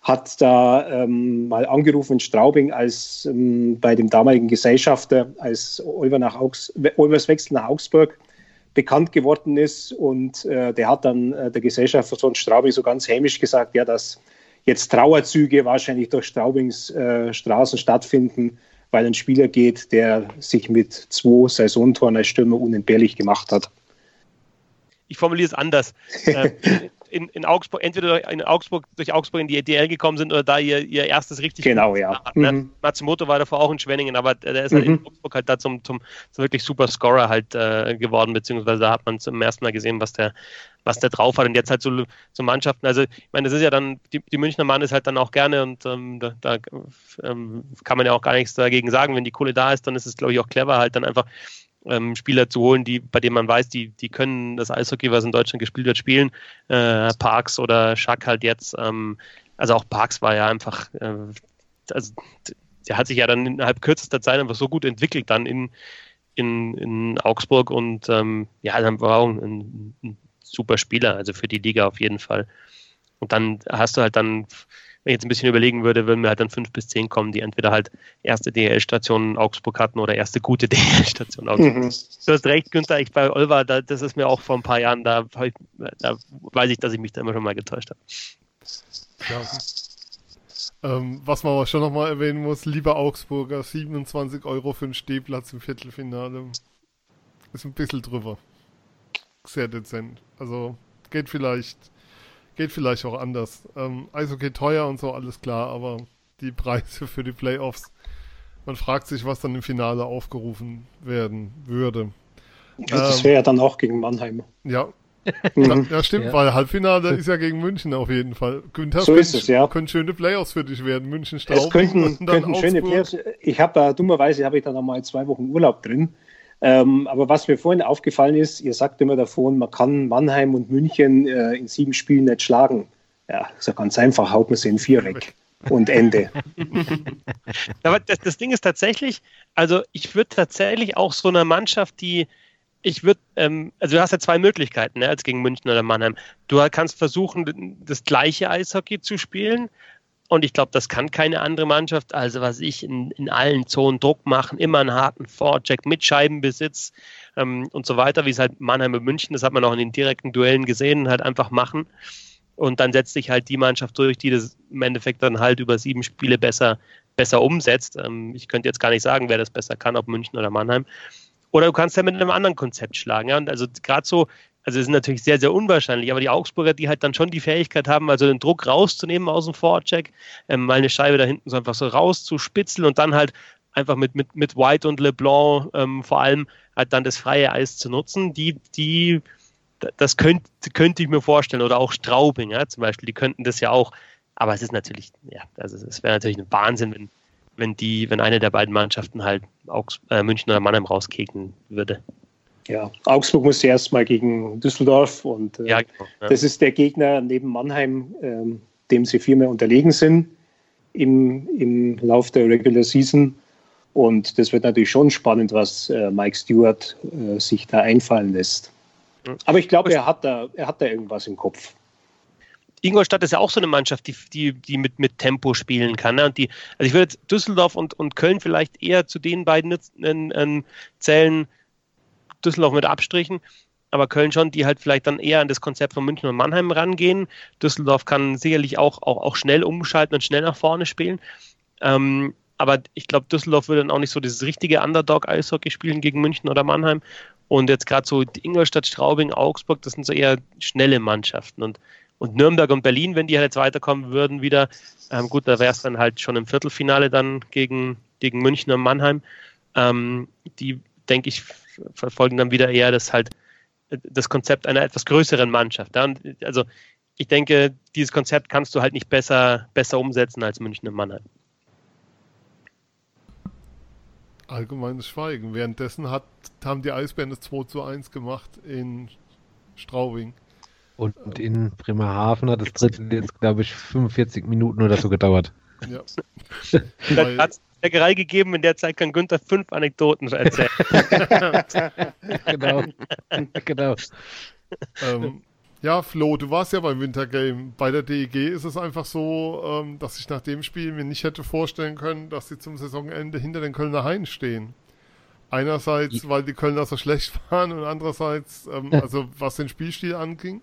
hat da ähm, mal angerufen in Straubing, als ähm, bei dem damaligen Gesellschafter, als Olver nach Augs Olvers Wechsel nach Augsburg bekannt geworden ist. Und äh, der hat dann äh, der Gesellschafter von Straubing so ganz hämisch gesagt, ja, dass jetzt Trauerzüge wahrscheinlich durch Straubings äh, Straßen stattfinden, weil ein Spieler geht, der sich mit zwei Saisontoren als Stürmer unentbehrlich gemacht hat. ich formuliere es anders. in, in Augsburg, entweder in Augsburg durch Augsburg in die EDL gekommen sind oder da ihr, ihr erstes richtig Genau, ja. hat, ne? Mhm. Matsumoto war davor auch in Schwenningen, aber der ist halt Mhm. in Augsburg halt da zum, zum, zum wirklich super Scorer halt äh, geworden, beziehungsweise da hat man zum ersten Mal gesehen, was der, was der drauf hat. Und jetzt halt so, so Mannschaften, also ich meine, das ist ja dann, die, die Münchner Mann ist halt dann auch gerne und ähm, da, da ähm, kann man ja auch gar nichts dagegen sagen. Wenn die Kohle da ist, dann ist es, glaube ich, auch clever, halt dann einfach ähm, Spieler zu holen, die, bei denen man weiß, die, die können das Eishockey, was in Deutschland gespielt wird, spielen. Äh, Parks oder Schack halt jetzt. Ähm, also auch Parks war ja einfach, äh, also der hat sich ja dann innerhalb kürzester Zeit einfach so gut entwickelt dann in, in, in Augsburg und ähm, ja, dann war auch ein, ein super Spieler, also für die Liga auf jeden Fall. Und dann hast du halt dann, wenn ich jetzt ein bisschen überlegen würde, würden mir halt dann fünf bis zehn kommen, die entweder halt erste DL-Station Augsburg hatten oder erste gute DL-Station Augsburg. Mhm. Du hast recht, Günther, ich bei Olva, da, das ist mir auch vor ein paar Jahren, da, da weiß ich, dass ich mich da immer schon mal getäuscht habe. Ja. Ähm, was man aber schon nochmal erwähnen muss, lieber Augsburger, 27 Euro für einen Stehplatz im Viertelfinale. Ist ein bisschen drüber. Sehr dezent. Also geht vielleicht, geht vielleicht auch anders. Ähm, Eishockey teuer und so, alles klar, aber die Preise für die Playoffs, man fragt sich, was dann im Finale aufgerufen werden würde. Ja, das Ähm, wäre ja dann auch gegen Mannheim. Ja, Mhm. ja stimmt, Ja. weil Halbfinale ist ja gegen München auf jeden Fall. Günther, So ist es, ja. können schöne Playoffs für dich werden. München, Es Straubing könnten, und dann könnten schöne. Playoffs. Ich habe da dummerweise habe ich da noch mal zwei Wochen Urlaub drin. Ähm, aber was mir vorhin aufgefallen ist, ihr sagt immer davon, man kann Mannheim und München äh, in sieben Spielen nicht schlagen. Ja, ist ja ganz einfach, haut man sie in vier weg. Und Ende. Aber das, das Ding ist tatsächlich, also ich würde tatsächlich auch so einer Mannschaft, die ich würde, ähm, also du hast ja zwei Möglichkeiten, ne, als gegen München oder Mannheim. Du kannst versuchen, das gleiche Eishockey zu spielen. Und ich glaube, das kann keine andere Mannschaft. Also was ich in, in allen Zonen Druck machen, immer einen harten Vorcheck mit Scheibenbesitz ähm, und so weiter, wie es halt Mannheim und München, das hat man auch in den direkten Duellen gesehen, halt einfach machen. Und dann setzt sich halt die Mannschaft durch, die das im Endeffekt dann halt über sieben Spiele besser, besser umsetzt. Ähm, ich könnte jetzt gar nicht sagen, wer das besser kann, ob München oder Mannheim. Oder du kannst ja mit einem anderen Konzept schlagen. Ja? Und also gerade so, also es ist natürlich sehr, sehr unwahrscheinlich, aber die Augsburger, die halt dann schon die Fähigkeit haben, also den Druck rauszunehmen aus dem Vorcheck, ähm, mal eine Scheibe da hinten so einfach so rauszuspitzeln und dann halt einfach mit, mit, mit White und LeBlanc ähm, vor allem halt dann das freie Eis zu nutzen, die, die, das könnte, könnte ich mir vorstellen. Oder auch Straubing, ja, zum Beispiel, die könnten das ja auch. Aber es ist natürlich, ja, also es wäre natürlich ein Wahnsinn, wenn, wenn die, wenn eine der beiden Mannschaften halt Augs äh, München oder Mannheim rauskicken würde. Ja, Augsburg musste erstmal gegen Düsseldorf und äh, Ja, genau. Ja. das ist der Gegner neben Mannheim, ähm, dem sie viermal unterlegen sind im, im Lauf der Regular Season. Und das wird natürlich schon spannend, was äh, Mike Stewart äh, sich da einfallen lässt. Mhm. Aber ich glaube, er, hat da, er hat da irgendwas im Kopf. Ingolstadt ist ja auch so eine Mannschaft, die, die, die mit, mit Tempo spielen kann. Ne? Und die, also ich würde jetzt Düsseldorf und, und Köln vielleicht eher zu den beiden äh, äh, zählen, Düsseldorf mit Abstrichen, aber Köln schon, die halt vielleicht dann eher an das Konzept von München und Mannheim rangehen. Düsseldorf kann sicherlich auch, auch, auch schnell umschalten und schnell nach vorne spielen. Ähm, aber ich glaube, Düsseldorf würde dann auch nicht so dieses richtige Underdog-Eishockey spielen gegen München oder Mannheim. Und jetzt gerade so die Ingolstadt, Straubing, Augsburg, das sind so eher schnelle Mannschaften. Und, und Nürnberg und Berlin, wenn die halt jetzt weiterkommen würden, wieder, ähm, gut, da wäre es dann halt schon im Viertelfinale dann gegen, gegen München und Mannheim. Ähm, die, denke ich, verfolgen dann wieder eher das halt das Konzept einer etwas größeren Mannschaft. Ja? Und also ich denke, dieses Konzept kannst du halt nicht besser, besser umsetzen als München und Mannheim. Allgemeines Schweigen. Währenddessen hat, haben die Eisbären das 2 zu 1 gemacht in Straubing. Und in Bremerhaven hat das dritte jetzt, glaube ich, 45 Minuten oder so gedauert. Ja. Weil- Steckerei gegeben, in der Zeit kann Günther fünf Anekdoten erzählen. genau. genau. ähm, ja, Flo, du warst ja beim Wintergame. Bei der DEG ist es einfach so, ähm, dass ich nach dem Spiel mir nicht hätte vorstellen können, dass sie zum Saisonende hinter den Kölner Hain stehen. Einerseits, weil die Kölner so schlecht waren und andererseits, ähm, also was den Spielstil anging.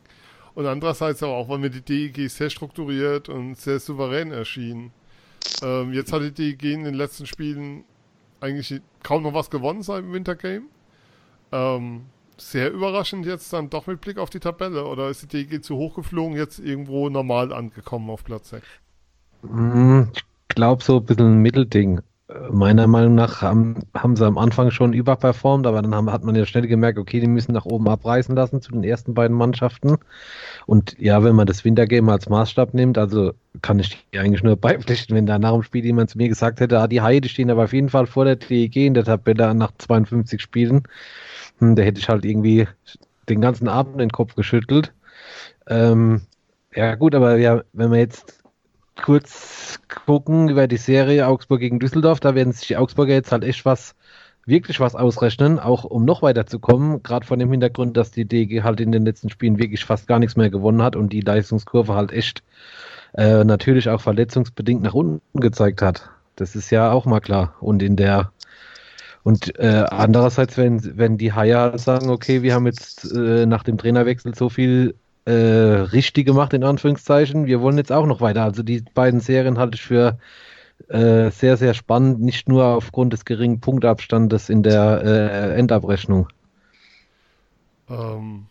Und andererseits aber auch, weil mir die DEG sehr strukturiert und sehr souverän erschien. Ähm, jetzt hat die DEG in den letzten Spielen eigentlich kaum noch was gewonnen seit dem Wintergame. Ähm, sehr überraschend jetzt dann doch mit Blick auf die Tabelle. Oder ist die DG zu hoch geflogen, jetzt irgendwo normal angekommen auf Platz 6? Hm, ich glaube so ein bisschen ein Mittelding. Meiner Meinung nach haben, haben sie am Anfang schon überperformt, aber dann haben, hat man ja schnell gemerkt, okay, die müssen nach oben abreißen lassen zu den ersten beiden Mannschaften. Und ja, wenn man das Wintergame als Maßstab nimmt, also kann ich die eigentlich nur beipflichten, wenn da nach dem Spiel jemand zu mir gesagt hätte, ah, die Haie, die stehen aber auf jeden Fall vor der DEG in der Tabelle nach 52 Spielen. Hm, da hätte ich halt irgendwie den ganzen Abend den Kopf geschüttelt. Ähm, ja gut, aber ja, wenn man jetzt kurz gucken über die Serie Augsburg gegen Düsseldorf. Da werden sich die Augsburger jetzt halt echt was, wirklich was ausrechnen, auch um noch weiterzukommen. Gerade von dem Hintergrund, dass die DG halt in den letzten Spielen wirklich fast gar nichts mehr gewonnen hat und die Leistungskurve halt echt äh, natürlich auch verletzungsbedingt nach unten gezeigt hat. Das ist ja auch mal klar. Und in der und äh, andererseits, wenn, wenn die Haie sagen, okay, wir haben jetzt äh, nach dem Trainerwechsel so viel äh, richtig gemacht, in Anführungszeichen. Wir wollen jetzt auch noch weiter. Also die beiden Serien halte ich für äh, sehr, sehr spannend, nicht nur aufgrund des geringen Punktabstandes in der äh, Endabrechnung. Ähm,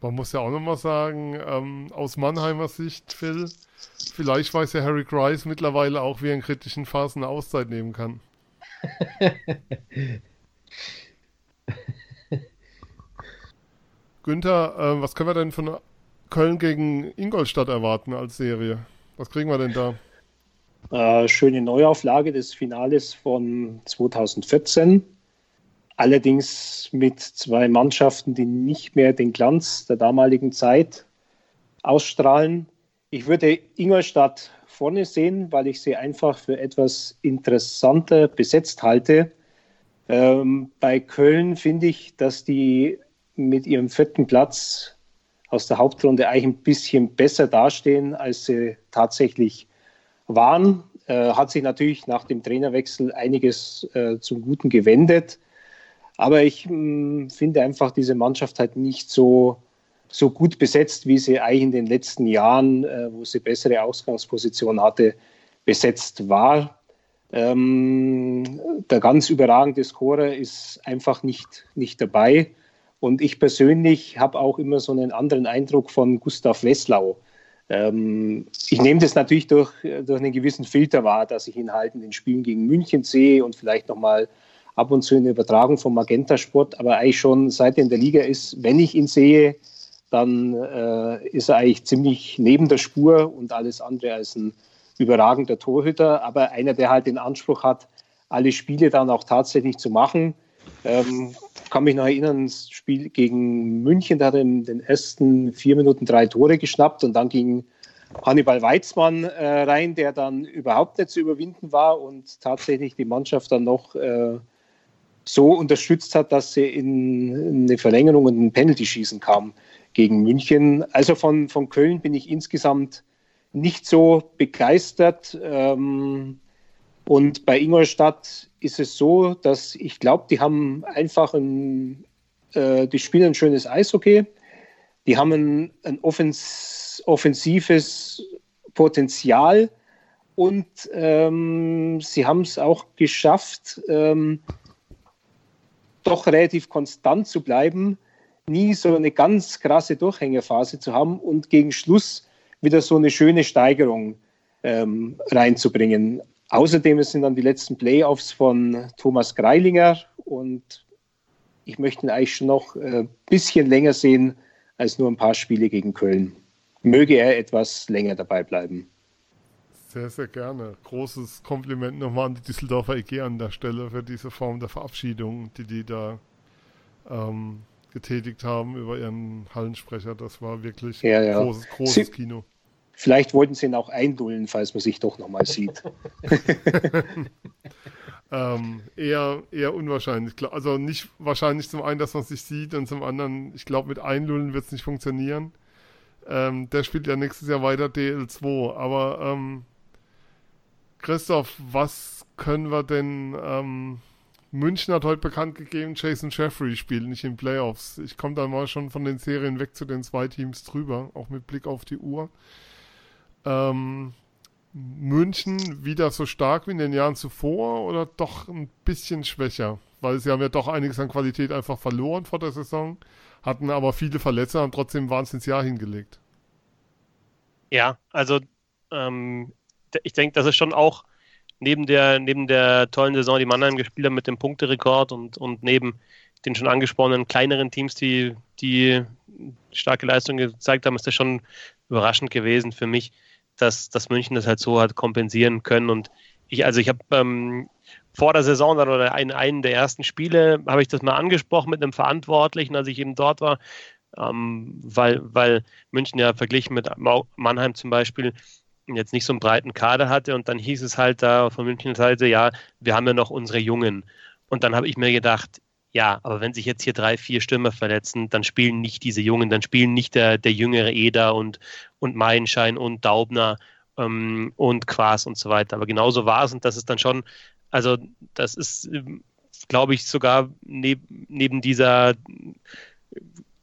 man muss ja auch nochmal sagen, ähm, aus Mannheimer Sicht, Phil, vielleicht weiß ja Harry Grice mittlerweile auch, wie er in kritischen Phasen eine Auszeit nehmen kann. Günther, äh, was können wir denn von Köln gegen Ingolstadt erwarten als Serie? Was kriegen wir denn da? Äh, schöne Neuauflage des Finales von 2014. Allerdings mit zwei Mannschaften, die nicht mehr den Glanz der damaligen Zeit ausstrahlen. Ich würde Ingolstadt vorne sehen, weil ich sie einfach für etwas interessanter besetzt halte. Ähm, bei Köln finde ich, dass die mit ihrem vierten Platz aus der Hauptrunde eigentlich ein bisschen besser dastehen, als sie tatsächlich waren. Äh, hat sich natürlich nach dem Trainerwechsel einiges äh, zum Guten gewendet. Aber ich mh, hm, finde einfach diese Mannschaft halt nicht so, so gut besetzt, wie sie eigentlich in den letzten Jahren, äh, wo sie bessere Ausgangsposition hatte, besetzt war. Ähm, der ganz überragende Scorer ist einfach nicht, nicht dabei. Und ich persönlich habe auch immer so einen anderen Eindruck von Gustav Wesslau. Ähm, ich nehme das natürlich durch, durch einen gewissen Filter wahr, dass ich ihn halt in den Spielen gegen München sehe und vielleicht nochmal ab und zu eine Übertragung vom Magenta Sport, aber eigentlich schon seit er in der Liga ist, wenn ich ihn sehe, dann äh, ist er eigentlich ziemlich neben der Spur und alles andere als ein überragender Torhüter, aber einer, der halt den Anspruch hat, alle Spiele dann auch tatsächlich zu machen. Ähm, kann mich noch erinnern, das Spiel gegen München, da hat er in den ersten vier Minuten drei Tore geschnappt und dann ging Hannibal Weizmann äh, rein, der dann überhaupt nicht zu überwinden war und tatsächlich die Mannschaft dann noch äh, so unterstützt hat, dass sie in eine Verlängerung und ein Penalty-Schießen kam gegen München. Also von, von Köln bin ich insgesamt nicht so begeistert. Ähm, und bei Ingolstadt ist es so, dass ich glaube, die haben einfach ein, äh, die spielen ein schönes Eishockey. Die haben ein, ein offens offensives Potenzial und ähm, sie haben es auch geschafft, ähm, doch relativ konstant zu bleiben, nie so eine ganz krasse Durchhängerphase zu haben und gegen Schluss wieder so eine schöne Steigerung ähm, reinzubringen. Außerdem sind dann die letzten Playoffs von Thomas Greilinger und ich möchte ihn eigentlich schon noch ein äh, bisschen länger sehen als nur ein paar Spiele gegen Köln. Möge er etwas länger dabei bleiben. Sehr, sehr gerne. Großes Kompliment nochmal an die Düsseldorfer EG an der Stelle für diese Form der Verabschiedung, die die da ähm, getätigt haben über ihren Hallensprecher. Das war wirklich ja, ja. großes, großes Kino. Vielleicht wollten sie ihn auch eindullen, falls man sich doch nochmal sieht. ähm, eher, eher unwahrscheinlich. Also nicht wahrscheinlich zum einen, dass man sich sieht und zum anderen, ich glaube, mit Einlullen wird es nicht funktionieren. Ähm, der spielt ja nächstes Jahr weiter DL2. Aber ähm, Christoph, was können wir denn... Ähm, München hat heute bekannt gegeben, Jason Jeffrey spielt nicht in Playoffs. Ich komme da mal schon von den Serien weg zu den zwei Teams drüber, auch mit Blick auf die Uhr. Ähm, München wieder so stark wie in den Jahren zuvor oder doch ein bisschen schwächer weil sie haben ja doch einiges an Qualität einfach verloren vor der Saison, hatten aber viele Verletzte, haben trotzdem ein Wahnsinnsjahr hingelegt. Ja, also ähm, ich denke, das ist schon auch neben der, neben der tollen Saison, die Mannheim gespielt hat mit dem Punkterekord und, und neben den schon angesprochenen kleineren Teams, die, die starke Leistungen gezeigt haben, ist das schon überraschend gewesen für mich, dass, dass München das halt so hat kompensieren können. Und ich, also ich habe ähm, vor der Saison dann oder in einem der ersten Spiele habe ich das mal angesprochen mit einem Verantwortlichen, als ich eben dort war, ähm, weil, weil München ja verglichen mit Mannheim zum Beispiel jetzt nicht so einen breiten Kader hatte und dann hieß es halt da von Münchens Seite, ja, wir haben ja noch unsere Jungen. Und dann habe ich mir gedacht, ja, aber wenn sich jetzt hier drei, vier Stürmer verletzen, dann spielen nicht diese Jungen, dann spielen nicht der, der jüngere Eder und, und Meilenschein und Daubner ähm, und Quas und so weiter. Aber genauso war es und das ist dann schon, also das ist, glaube ich, sogar neb, neben dieser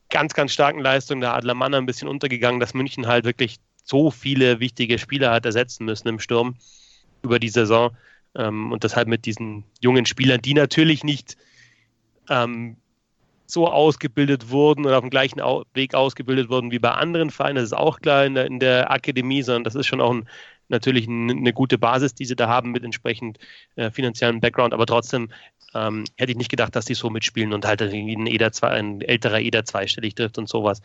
ganz, ganz starken Leistung der Adler Mann ein bisschen untergegangen, dass München halt wirklich so viele wichtige Spieler hat ersetzen müssen im Sturm über die Saison. Ähm, und deshalb mit diesen jungen Spielern, die natürlich nicht ähm, so ausgebildet wurden oder auf dem gleichen Weg ausgebildet wurden wie bei anderen Vereinen, das ist auch klar in der, in der Akademie, sondern das ist schon auch ein, natürlich ein, eine gute Basis, die sie da haben mit entsprechend äh, finanziellen Background, aber trotzdem ähm, hätte ich nicht gedacht, dass die so mitspielen und halt ein, Eder 2, ein älterer Eder zweistellig trifft und sowas.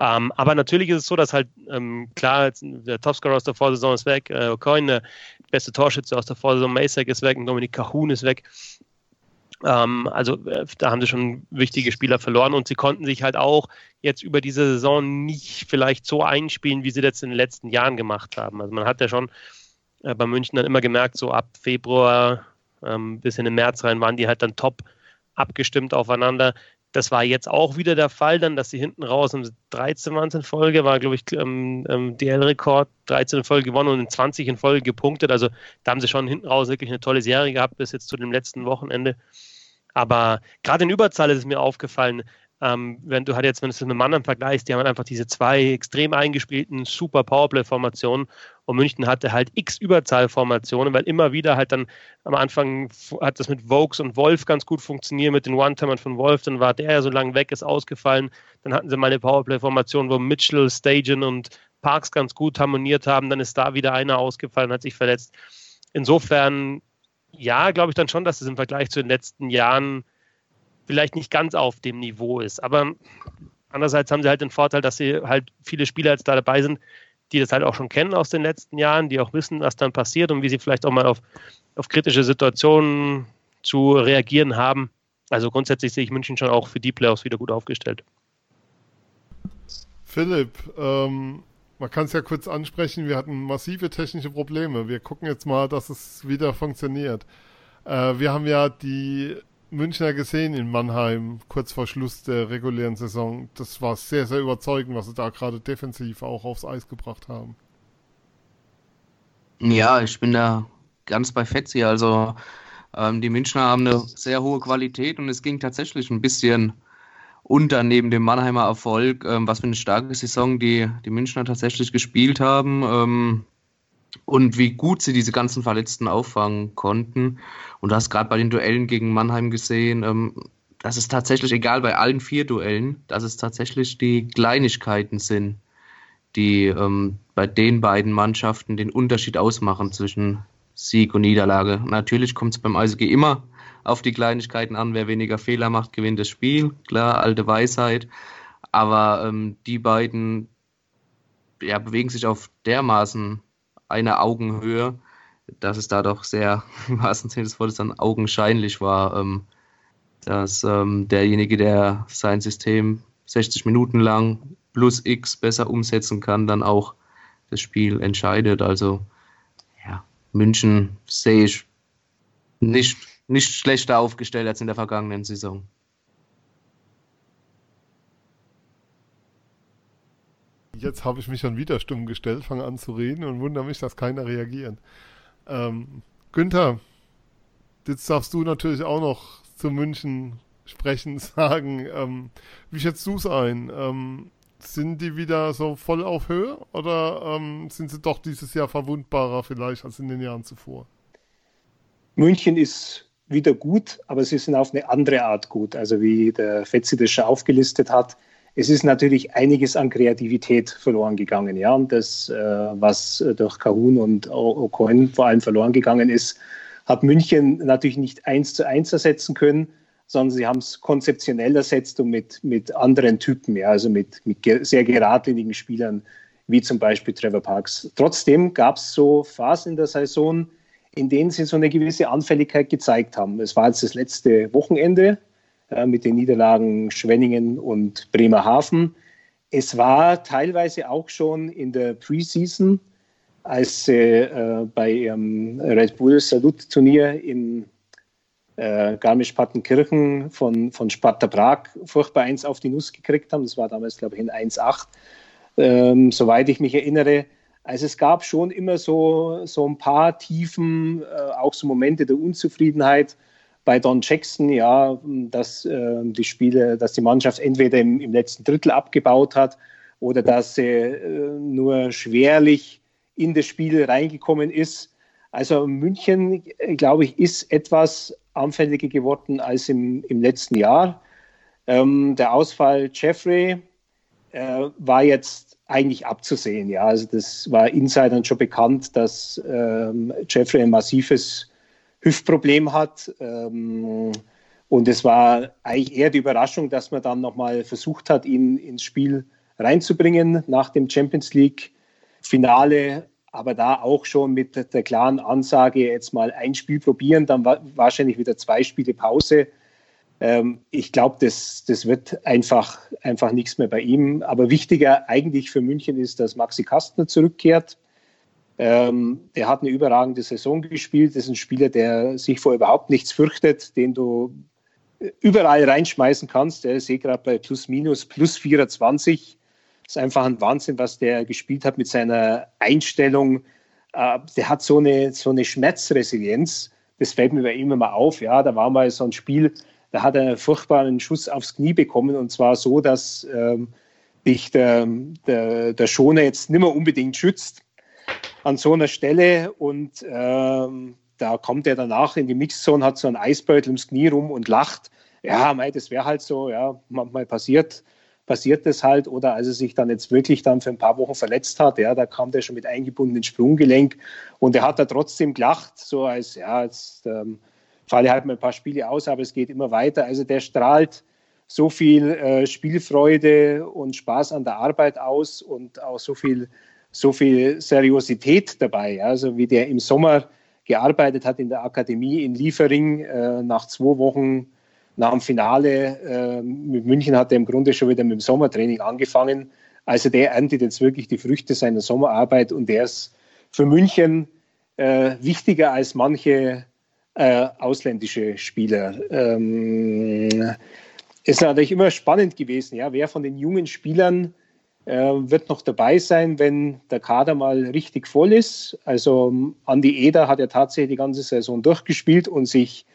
Ähm, aber natürlich ist es so, dass halt ähm, klar, der Topscorer aus der Vorsaison ist weg, äh, Coin, der beste Torschütze aus der Vorsaison, Masek ist weg, Dominik Cahun ist weg. Ähm, also äh, da haben sie schon wichtige Spieler verloren und sie konnten sich halt auch jetzt über diese Saison nicht vielleicht so einspielen, wie sie das in den letzten Jahren gemacht haben. Also man hat ja schon äh, bei München dann immer gemerkt, so ab Februar ähm, bis in den März rein waren die halt dann top abgestimmt aufeinander. Das war jetzt auch wieder der Fall, dann, dass sie hinten raus im 13 waren in Folge, war, glaube ich, ähm, ähm, DL-Rekord, 13 in Folge gewonnen und in 20 in Folge gepunktet. Also da haben sie schon hinten raus wirklich eine tolle Serie gehabt bis jetzt zu dem letzten Wochenende. Aber gerade in Überzahl ist es mir aufgefallen, ähm, wenn du halt jetzt, wenn du es mit Mannheim vergleichst, die haben halt einfach diese zwei extrem eingespielten super Powerplay-Formationen und München hatte halt x Überzahlformationen, weil immer wieder halt dann am Anfang hat das mit Vokes und Wolf ganz gut funktioniert, mit den One-Timern von Wolf, dann war der ja so lange weg, ist ausgefallen. Dann hatten sie mal eine Powerplay-Formation, wo Mitchell, Stagen und Parks ganz gut harmoniert haben, dann ist da wieder einer ausgefallen, hat sich verletzt. Insofern, ja, glaube ich dann schon, dass es im Vergleich zu den letzten Jahren vielleicht nicht ganz auf dem Niveau ist. Aber andererseits haben sie halt den Vorteil, dass sie halt viele Spieler jetzt da dabei sind, die das halt auch schon kennen aus den letzten Jahren, die auch wissen, was dann passiert und wie sie vielleicht auch mal auf, auf kritische Situationen zu reagieren haben. Also grundsätzlich sehe ich München schon auch für die Playoffs wieder gut aufgestellt. Philipp, ähm, man kann es ja kurz ansprechen, wir hatten massive technische Probleme. Wir gucken jetzt mal, dass es wieder funktioniert. Äh, wir haben ja die Münchner gesehen in Mannheim, kurz vor Schluss der regulären Saison. Das war sehr, sehr überzeugend, was sie da gerade defensiv auch aufs Eis gebracht haben. Ja, ich bin da ganz bei Fetzi. Also ähm, die Münchner haben eine sehr hohe Qualität und es ging tatsächlich ein bisschen unter neben dem Mannheimer Erfolg, ähm, was für eine starke Saison die, die Münchner tatsächlich gespielt haben. Ähm, und wie gut sie diese ganzen Verletzten auffangen konnten. Und du hast gerade bei den Duellen gegen Mannheim gesehen, ähm, dass es tatsächlich, egal bei allen vier Duellen, dass es tatsächlich die Kleinigkeiten sind, die ähm, bei den beiden Mannschaften den Unterschied ausmachen zwischen Sieg und Niederlage. Natürlich kommt es beim Eishockey immer auf die Kleinigkeiten an. Wer weniger Fehler macht, gewinnt das Spiel. Klar, alte Weisheit. Aber ähm, die beiden ja, bewegen sich auf dermaßen einer Augenhöhe, dass es da doch sehr, im wahrsten Sinne des Wortes, dann augenscheinlich war, ähm, dass ähm, derjenige, der sein System 60 Minuten lang plus X besser umsetzen kann, dann auch das Spiel entscheidet. Also ja, München sehe ich nicht, nicht schlechter aufgestellt als in der vergangenen Saison. Jetzt habe ich mich schon wieder stumm gestellt, fange an zu reden und wundere mich, dass keiner reagiert. Ähm, Günther, jetzt darfst du natürlich auch noch zu München sprechen, sagen. Ähm, wie schätzt du es ein? Ähm, sind die wieder so voll auf Höhe oder ähm, sind sie doch dieses Jahr verwundbarer vielleicht als in den Jahren zuvor? München ist wieder gut, aber sie sind auf eine andere Art gut. Also wie der Fetzi das schon aufgelistet hat, es ist natürlich einiges an Kreativität verloren gegangen. Ja, und das, äh, was durch Kahun und O'Coin vor allem verloren gegangen ist, hat München natürlich nicht eins zu eins ersetzen können, sondern sie haben es konzeptionell ersetzt und mit, mit anderen Typen, ja, also mit, mit sehr geradlinigen Spielern, wie zum Beispiel Trevor Parks. Trotzdem gab es so Phasen in der Saison, in denen sie so eine gewisse Anfälligkeit gezeigt haben. Es war jetzt das letzte Wochenende äh, mit den Niederlagen Schwenningen und Bremerhaven. Es war teilweise auch schon in der Preseason, als sie äh, bei ihrem Red Bull Salut-Turnier in äh, Garmisch-Partenkirchen von, von Sparta Prag furchtbar eins auf die Nuss gekriegt haben. Das war damals, glaube ich, in 1,8, ähm, soweit ich mich erinnere. Also es gab schon immer so, so ein paar Tiefen, äh, auch so Momente der Unzufriedenheit bei Don Jackson, ja, dass äh, die Spiele, dass die Mannschaft entweder im, im, letzten Drittel abgebaut hat oder dass sie äh, nur schwerlich in das Spiel reingekommen ist. Also München, glaube ich, ist etwas anfälliger geworden als im, im letzten Jahr. Ähm, der Ausfall Jeffrey äh, war jetzt eigentlich abzusehen. Ja, also das war Insidern schon bekannt, dass ähm, Jeffrey ein massives Hüftproblem hat. Ähm, und es war eigentlich eher die Überraschung, dass man dann nochmal versucht hat, ihn ins Spiel reinzubringen nach dem Champions League Finale aber da auch schon mit der klaren Ansage, jetzt mal ein Spiel probieren, dann wahrscheinlich wieder zwei Spiele Pause. Ähm, ich glaube, das, das wird einfach, einfach nichts mehr bei ihm. Aber wichtiger eigentlich für München ist, dass Maxi Kastner zurückkehrt. Ähm, der hat eine überragende Saison gespielt. Das ist ein Spieler, der sich vor überhaupt nichts fürchtet, den du überall reinschmeißen kannst. Der eh gerade bei plus minus plus 24 ist einfach ein Wahnsinn, was der gespielt hat mit seiner Einstellung. Äh, der hat so eine, so eine Schmerzresilienz. Das fällt mir bei ihm immer auf. Ja, da war mal so ein Spiel, da hat er einen furchtbaren Schuss aufs Knie bekommen und zwar so, dass ähm, dich der, der, der Schoner jetzt nicht mehr unbedingt schützt an so einer Stelle und ähm, da kommt er danach in die Mixzone, hat so einen Eisbeutel ums Knie rum und lacht. Ja, mei, das wäre halt so, ja, manchmal passiert passiert das halt. Oder als er sich dann jetzt wirklich dann für ein paar Wochen verletzt hat, ja, da kam der schon mit eingebundenen Sprunggelenk und er hat da trotzdem gelacht, so als, ja, jetzt ähm, falle halt mal ein paar Spiele aus, aber es geht immer weiter. Also der strahlt so viel äh, Spielfreude und Spaß an der Arbeit aus und auch so viel, so viel Seriosität dabei. Also wie der im Sommer gearbeitet hat in der Akademie in Liefering äh, nach zwei Wochen nach dem Finale äh, mit München hat er im Grunde schon wieder mit dem Sommertraining angefangen. Also der erntet jetzt wirklich die Früchte seiner Sommerarbeit und der ist für München äh, wichtiger als manche äh, ausländische Spieler. Ähm, ist natürlich immer spannend gewesen, ja, wer von den jungen Spielern wird noch dabei sein, wenn der Kader mal richtig voll ist. Also Andi Eder hat ja tatsächlich die ganze Saison durchgespielt und sich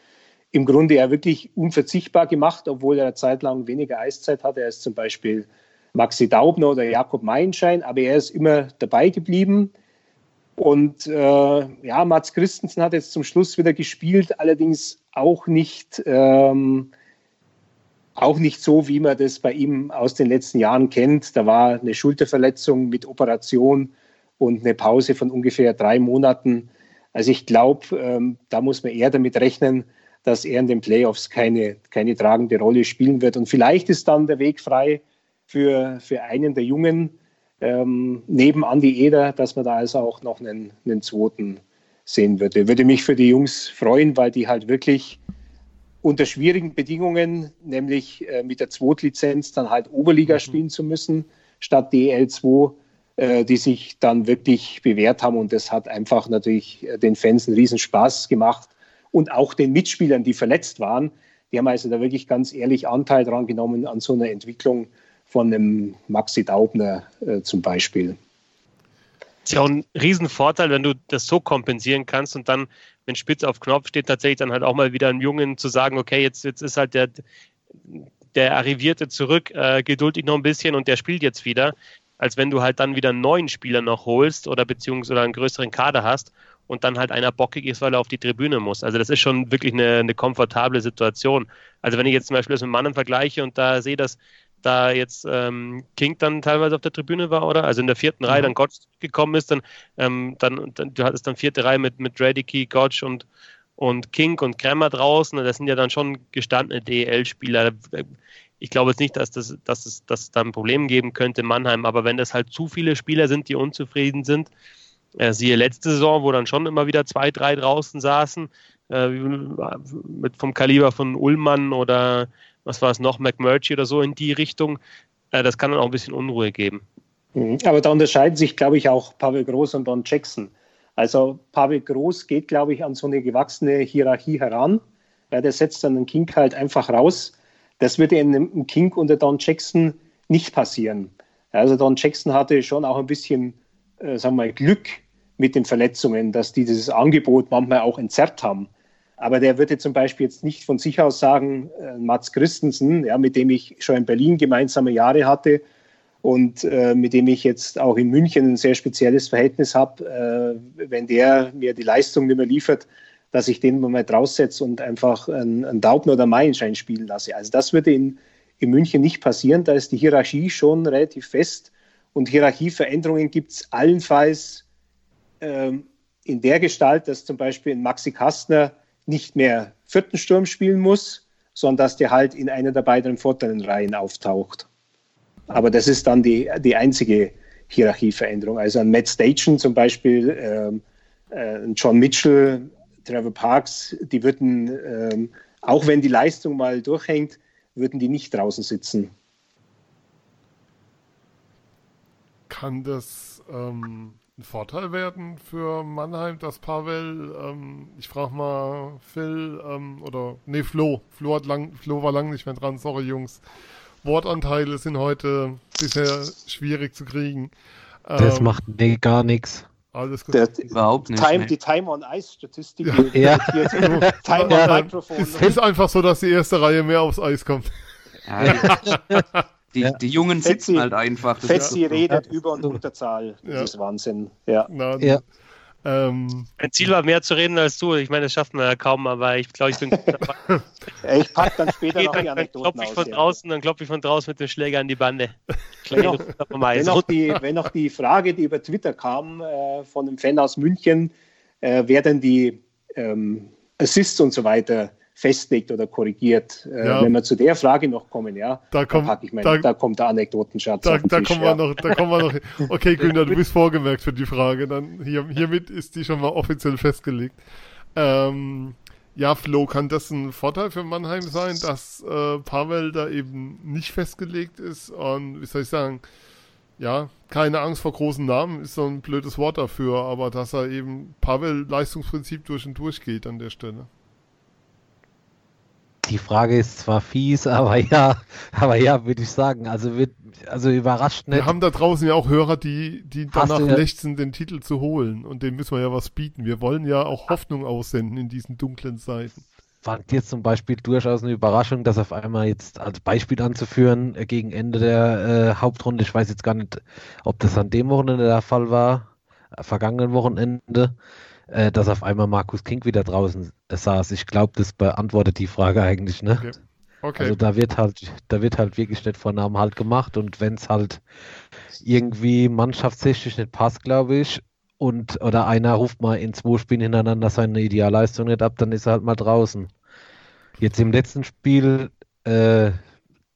im Grunde ja wirklich unverzichtbar gemacht, obwohl er eine Zeit lang weniger Eiszeit hatte. Ist zum Beispiel Maxi Daubner oder Jakob Meinschein, aber er ist immer dabei geblieben. Und äh, ja, Mats Christensen hat jetzt zum Schluss wieder gespielt, allerdings auch nicht, ähm, auch nicht so, wie man das bei ihm aus den letzten Jahren kennt. Da war eine Schulterverletzung mit Operation und eine Pause von ungefähr drei Monaten. Also ich glaube, ähm, da muss man eher damit rechnen, dass er in den Playoffs keine, keine tragende Rolle spielen wird. Und vielleicht ist dann der Weg frei für, für einen der Jungen ähm, neben Andi Eder, dass man da also auch noch einen, einen zweiten sehen würde. Würde mich für die Jungs freuen, weil die halt wirklich unter schwierigen Bedingungen, nämlich äh, mit der Zweitlizenz dann halt Oberliga mhm. spielen zu müssen, statt DL2, äh, die sich dann wirklich bewährt haben. Und das hat einfach natürlich äh, den Fans einen Riesenspaß gemacht und auch den Mitspielern, die verletzt waren. Die haben also da wirklich ganz ehrlich Anteil dran genommen an so einer Entwicklung von einem Maxi Daubner äh, zum Beispiel. Ist ja auch ein Riesenvorteil, wenn du das so kompensieren kannst und dann, wenn Spitz auf Knopf steht, tatsächlich dann halt auch mal wieder einem Jungen zu sagen, okay, jetzt, jetzt ist halt der, der Arrivierte zurück, äh, geduld dich noch ein bisschen und der spielt jetzt wieder, als wenn du halt dann wieder einen neuen Spieler noch holst oder beziehungsweise einen größeren Kader hast und dann halt einer bockig ist, weil er auf die Tribüne muss. Also das ist schon wirklich eine, eine komfortable Situation. Also wenn ich jetzt zum Beispiel das mit Mannen vergleiche und da sehe, dass da jetzt ähm, King dann teilweise auf der Tribüne war, oder? Also in der vierten mhm. Reihe dann Gotch gekommen ist, dann, ähm, dann, dann, du hattest dann vierte Reihe mit, mit Radicki, Gotch und, und King und Kremmer draußen. Das sind ja dann schon gestandene DEL-Spieler. Ich glaube jetzt nicht, dass, das, dass, es, dass es da ein Problem geben könnte in Mannheim, aber wenn das halt zu viele Spieler sind, die unzufrieden sind, äh, siehe letzte Saison, wo dann schon immer wieder zwei, drei draußen saßen, äh, mit vom Kaliber von Ullmann oder was war es noch, McMurtry oder so in die Richtung, äh, das kann dann auch ein bisschen Unruhe geben. Mhm. Aber da unterscheiden sich, glaube ich, auch Pavel Groß und Don Jackson. Also Pavel Groß geht, glaube ich, an so eine gewachsene Hierarchie heran. Ja, der setzt dann den King halt einfach raus. Das würde in einem King unter Don Jackson nicht passieren. Also Don Jackson hatte schon auch ein bisschen, äh, sagen wir mal, Glück mit den Verletzungen, dass die dieses Angebot manchmal auch entzerrt haben. Aber der würde zum Beispiel jetzt nicht von sich aus sagen, äh, Mats Christensen, ja, mit dem ich schon in Berlin gemeinsame Jahre hatte und äh, mit dem ich jetzt auch in München ein sehr spezielles Verhältnis habe, äh, wenn der mir die Leistung nicht mehr liefert, dass ich den mal draussetze und einfach einen, einen oder Meilenschein spielen lasse. Also das würde in, in München nicht passieren. Da ist die Hierarchie schon relativ fest und Hierarchieveränderungen gibt es allenfalls ähm, in der Gestalt, dass zum Beispiel ein Maxi Kastner nicht mehr vierten Sturm spielen muss, sondern dass der halt in einer der beiden vorderen Reihen auftaucht. Aber das ist dann die, die einzige Hierarchieveränderung. Also ein Matt Station zum Beispiel, ähm, äh, John Mitchell, Trevor Parks, die würden, ähm, auch wenn die Leistung mal durchhängt, würden die nicht draußen sitzen. Kann das ähm, ein Vorteil werden für Mannheim, dass Pavel, ähm, ich frage mal Phil ähm, oder nee Flo, Flo, hat lang, Flo war lang nicht mehr dran, sorry Jungs. Wortanteile sind heute bisher schwierig zu kriegen. Das ähm, macht nee, gar nichts. Alles gut. Der, Überhaupt nicht. Time, die Time on Ice Statistik. Ja. ja. Time on Microphone. Es ist einfach so, dass die erste Reihe mehr aufs Eis kommt. Ja, Die, ja. die Jungen sitzen Fetzi, halt einfach. Das Fetzi ja redet über- und Unterzahl. Das ja. ist Wahnsinn. Ja. Na, ja. Ähm, mein Ziel war mehr zu reden als du. Ich meine, das schafft man ja kaum, aber ich glaube, ich bin. ich packe dann später noch die Anekdoten dann klopfe ich von aus, draußen, ja. Dann klopfe ich von draußen mit dem Schläger an die Bande. Wenn noch, wenn noch, die, wenn noch die Frage, die über Twitter kam, äh, von einem Fan aus München, äh, wer denn die ähm, Assists und so weiter festlegt oder korrigiert. Äh, ja. Wenn wir zu der Frage noch kommen, ja, da, komm, ich mein, da, da, kommt der Anekdotenschatz. Da, da, Tisch, kommen ja. wir noch, da kommen wir noch. Okay, Günther, du bist vorgemerkt für die Frage. Dann hier, hiermit ist die schon mal offiziell festgelegt. Ähm, ja, Flo, kann das ein Vorteil für Mannheim sein, dass äh, Pavel da eben nicht festgelegt ist und wie soll ich sagen, ja, keine Angst vor großen Namen ist so ein blödes Wort dafür, aber dass er eben Pavel Leistungsprinzip durch und durch geht an der Stelle. Die Frage ist zwar fies, aber ja, aber ja, würde ich sagen. Also wird, also überrascht nicht. Wir haben da draußen ja auch Hörer, die, die danach ja lechzen, den Titel zu holen. Und dem müssen wir ja was bieten. Wir wollen ja auch Hoffnung aussenden in diesen dunklen Seiten. Fand jetzt zum Beispiel durchaus eine Überraschung, dass auf einmal jetzt als Beispiel anzuführen äh, gegen Ende der äh, Hauptrunde, ich weiß jetzt gar nicht, ob das an dem Wochenende der Fall war, äh, vergangenen Wochenende, äh, dass auf einmal Markus King wieder draußen saß. Ich glaube, das beantwortet die Frage eigentlich, ne? Okay. okay. Also da wird halt, da wird halt wirklich nicht vor Namen halt gemacht und wenn es halt irgendwie mannschaftstechnisch nicht passt, glaube ich, und oder einer ruft mal in zwei Spielen hintereinander seine Idealleistung nicht ab, dann ist er halt mal draußen. Jetzt im letzten Spiel äh,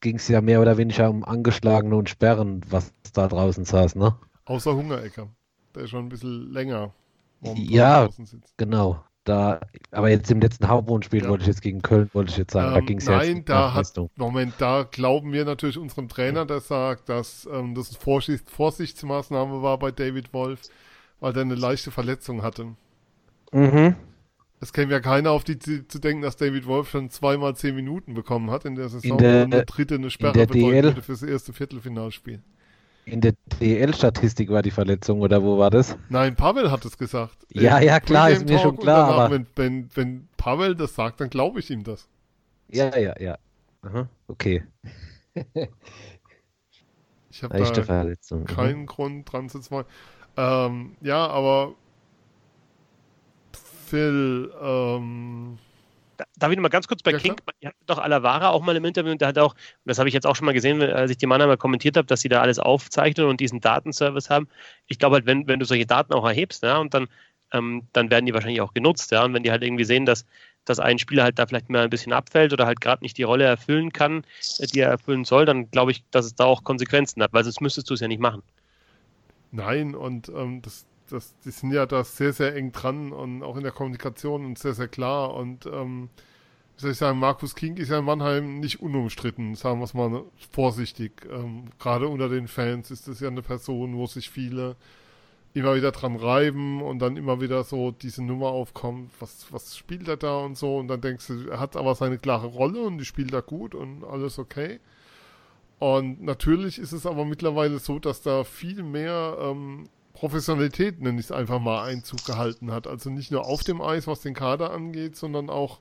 ging es ja mehr oder weniger um Angeschlagene und Sperren, was da draußen saß, ne? Außer Hungerecker. Der ist schon ein bisschen länger ja, genau. Da, aber jetzt im letzten Hauptwohnspiel ja. wollte ich jetzt gegen Köln, wollte ich jetzt sagen, ähm, da ging es ja Nein, da hat, Moment, da glauben wir natürlich unserem Trainer, der sagt, dass ähm, das eine Vorsicht, Vorsichtsmaßnahme war bei David Wolf, weil er eine leichte Verletzung hatte. Mhm. Es käme ja keiner auf die zu, zu denken, dass David Wolf schon zweimal zehn Minuten bekommen hat in der Saison in der, und eine dritte eine Sperre bedeutet für das erste Viertelfinalspiel. In der DL-Statistik war die Verletzung, oder wo war das? Nein, Pavel hat es gesagt. Ja, ja, klar, ist mir schon klar. Danach, aber... wenn, wenn, wenn Pavel das sagt, dann glaube ich ihm das. Ja, ja, ja. Aha, okay. ich habe da Verletzung. keinen mhm. Grund dran zu zweifeln. Ähm, ja, aber Phil, ähm, Darf ich noch mal ganz kurz bei Ja, King, ihr hattet doch Alavara auch mal im Interview und der hat auch, das habe ich jetzt auch schon mal gesehen, als ich die Mannheimer kommentiert habe, dass sie da alles aufzeichnen und diesen Datenservice haben. Ich glaube halt, wenn, wenn du solche Daten auch erhebst, ja, und dann, ähm, dann werden die wahrscheinlich auch genutzt, ja, und wenn die halt irgendwie sehen, dass, dass ein Spieler halt da vielleicht mal ein bisschen abfällt oder halt gerade nicht die Rolle erfüllen kann, äh, die er erfüllen soll, dann glaube ich, dass es da auch Konsequenzen hat, weil sonst müsstest du es ja nicht machen. Nein, und ähm, das, das, die sind ja da sehr, sehr eng dran und auch in der Kommunikation und sehr, sehr klar. Und ähm, wie soll ich sagen, Markus King ist ja in Mannheim nicht unumstritten, sagen wir es mal vorsichtig. Ähm, Gerade unter den Fans ist das ja eine Person, wo sich viele immer wieder dran reiben und dann immer wieder so diese Nummer aufkommt, was, was spielt er da und so. Und dann denkst du, er hat aber seine klare Rolle und die spielt da gut und alles okay. Und natürlich ist es aber mittlerweile so, dass da viel mehr ähm, Professionalität, nenne ich es einfach mal, Einzug gehalten hat. Also nicht nur auf dem Eis, was den Kader angeht, sondern auch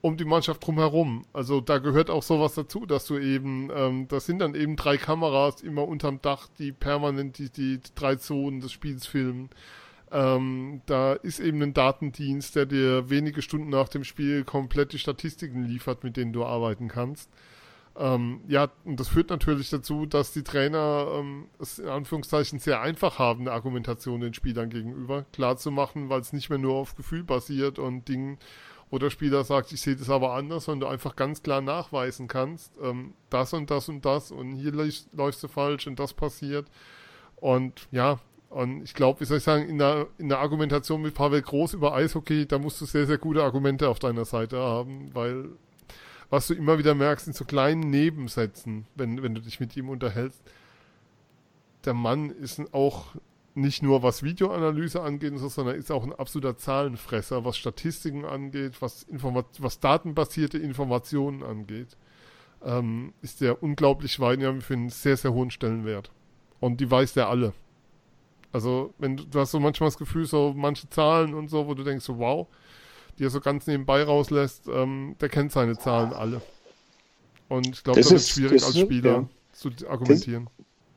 um die Mannschaft drumherum. Also da gehört auch sowas dazu, dass du eben, ähm, das sind dann eben drei Kameras immer unterm Dach, die permanent die, die drei Zonen des Spiels filmen. Ähm, da ist eben ein Datendienst, der dir wenige Stunden nach dem Spiel komplett die Statistiken liefert, mit denen du arbeiten kannst. Ähm, ja, und das führt natürlich dazu, dass die Trainer ähm, es in Anführungszeichen sehr einfach haben, eine Argumentation den Spielern gegenüber klar zu machen, weil es nicht mehr nur auf Gefühl basiert und Dingen, wo der Spieler sagt, ich sehe das aber anders, sondern du einfach ganz klar nachweisen kannst, ähm, das und das und das und hier läufst, läufst du falsch und das passiert. Und ja, und ich glaube, wie soll ich sagen, in der, in der Argumentation mit Pavel Groß über Eishockey, da musst du sehr, sehr gute Argumente auf deiner Seite haben, weil was du immer wieder merkst, sind so kleinen Nebensätzen, wenn, wenn du dich mit ihm unterhältst. Der Mann ist auch nicht nur was Videoanalyse angeht, sondern ist auch ein absoluter Zahlenfresser, was Statistiken angeht, was, Informat was datenbasierte Informationen angeht. Ähm, ist der unglaublich weit, ja, für einen sehr, sehr hohen Stellenwert. Und die weiß der alle. Also, wenn du, du hast so manchmal das Gefühl, so manche Zahlen und so, wo du denkst, so wow, die er so ganz nebenbei rauslässt, ähm, der kennt seine Zahlen alle. Und ich glaube, das, das, ist schwierig als Spieler ja. zu argumentieren.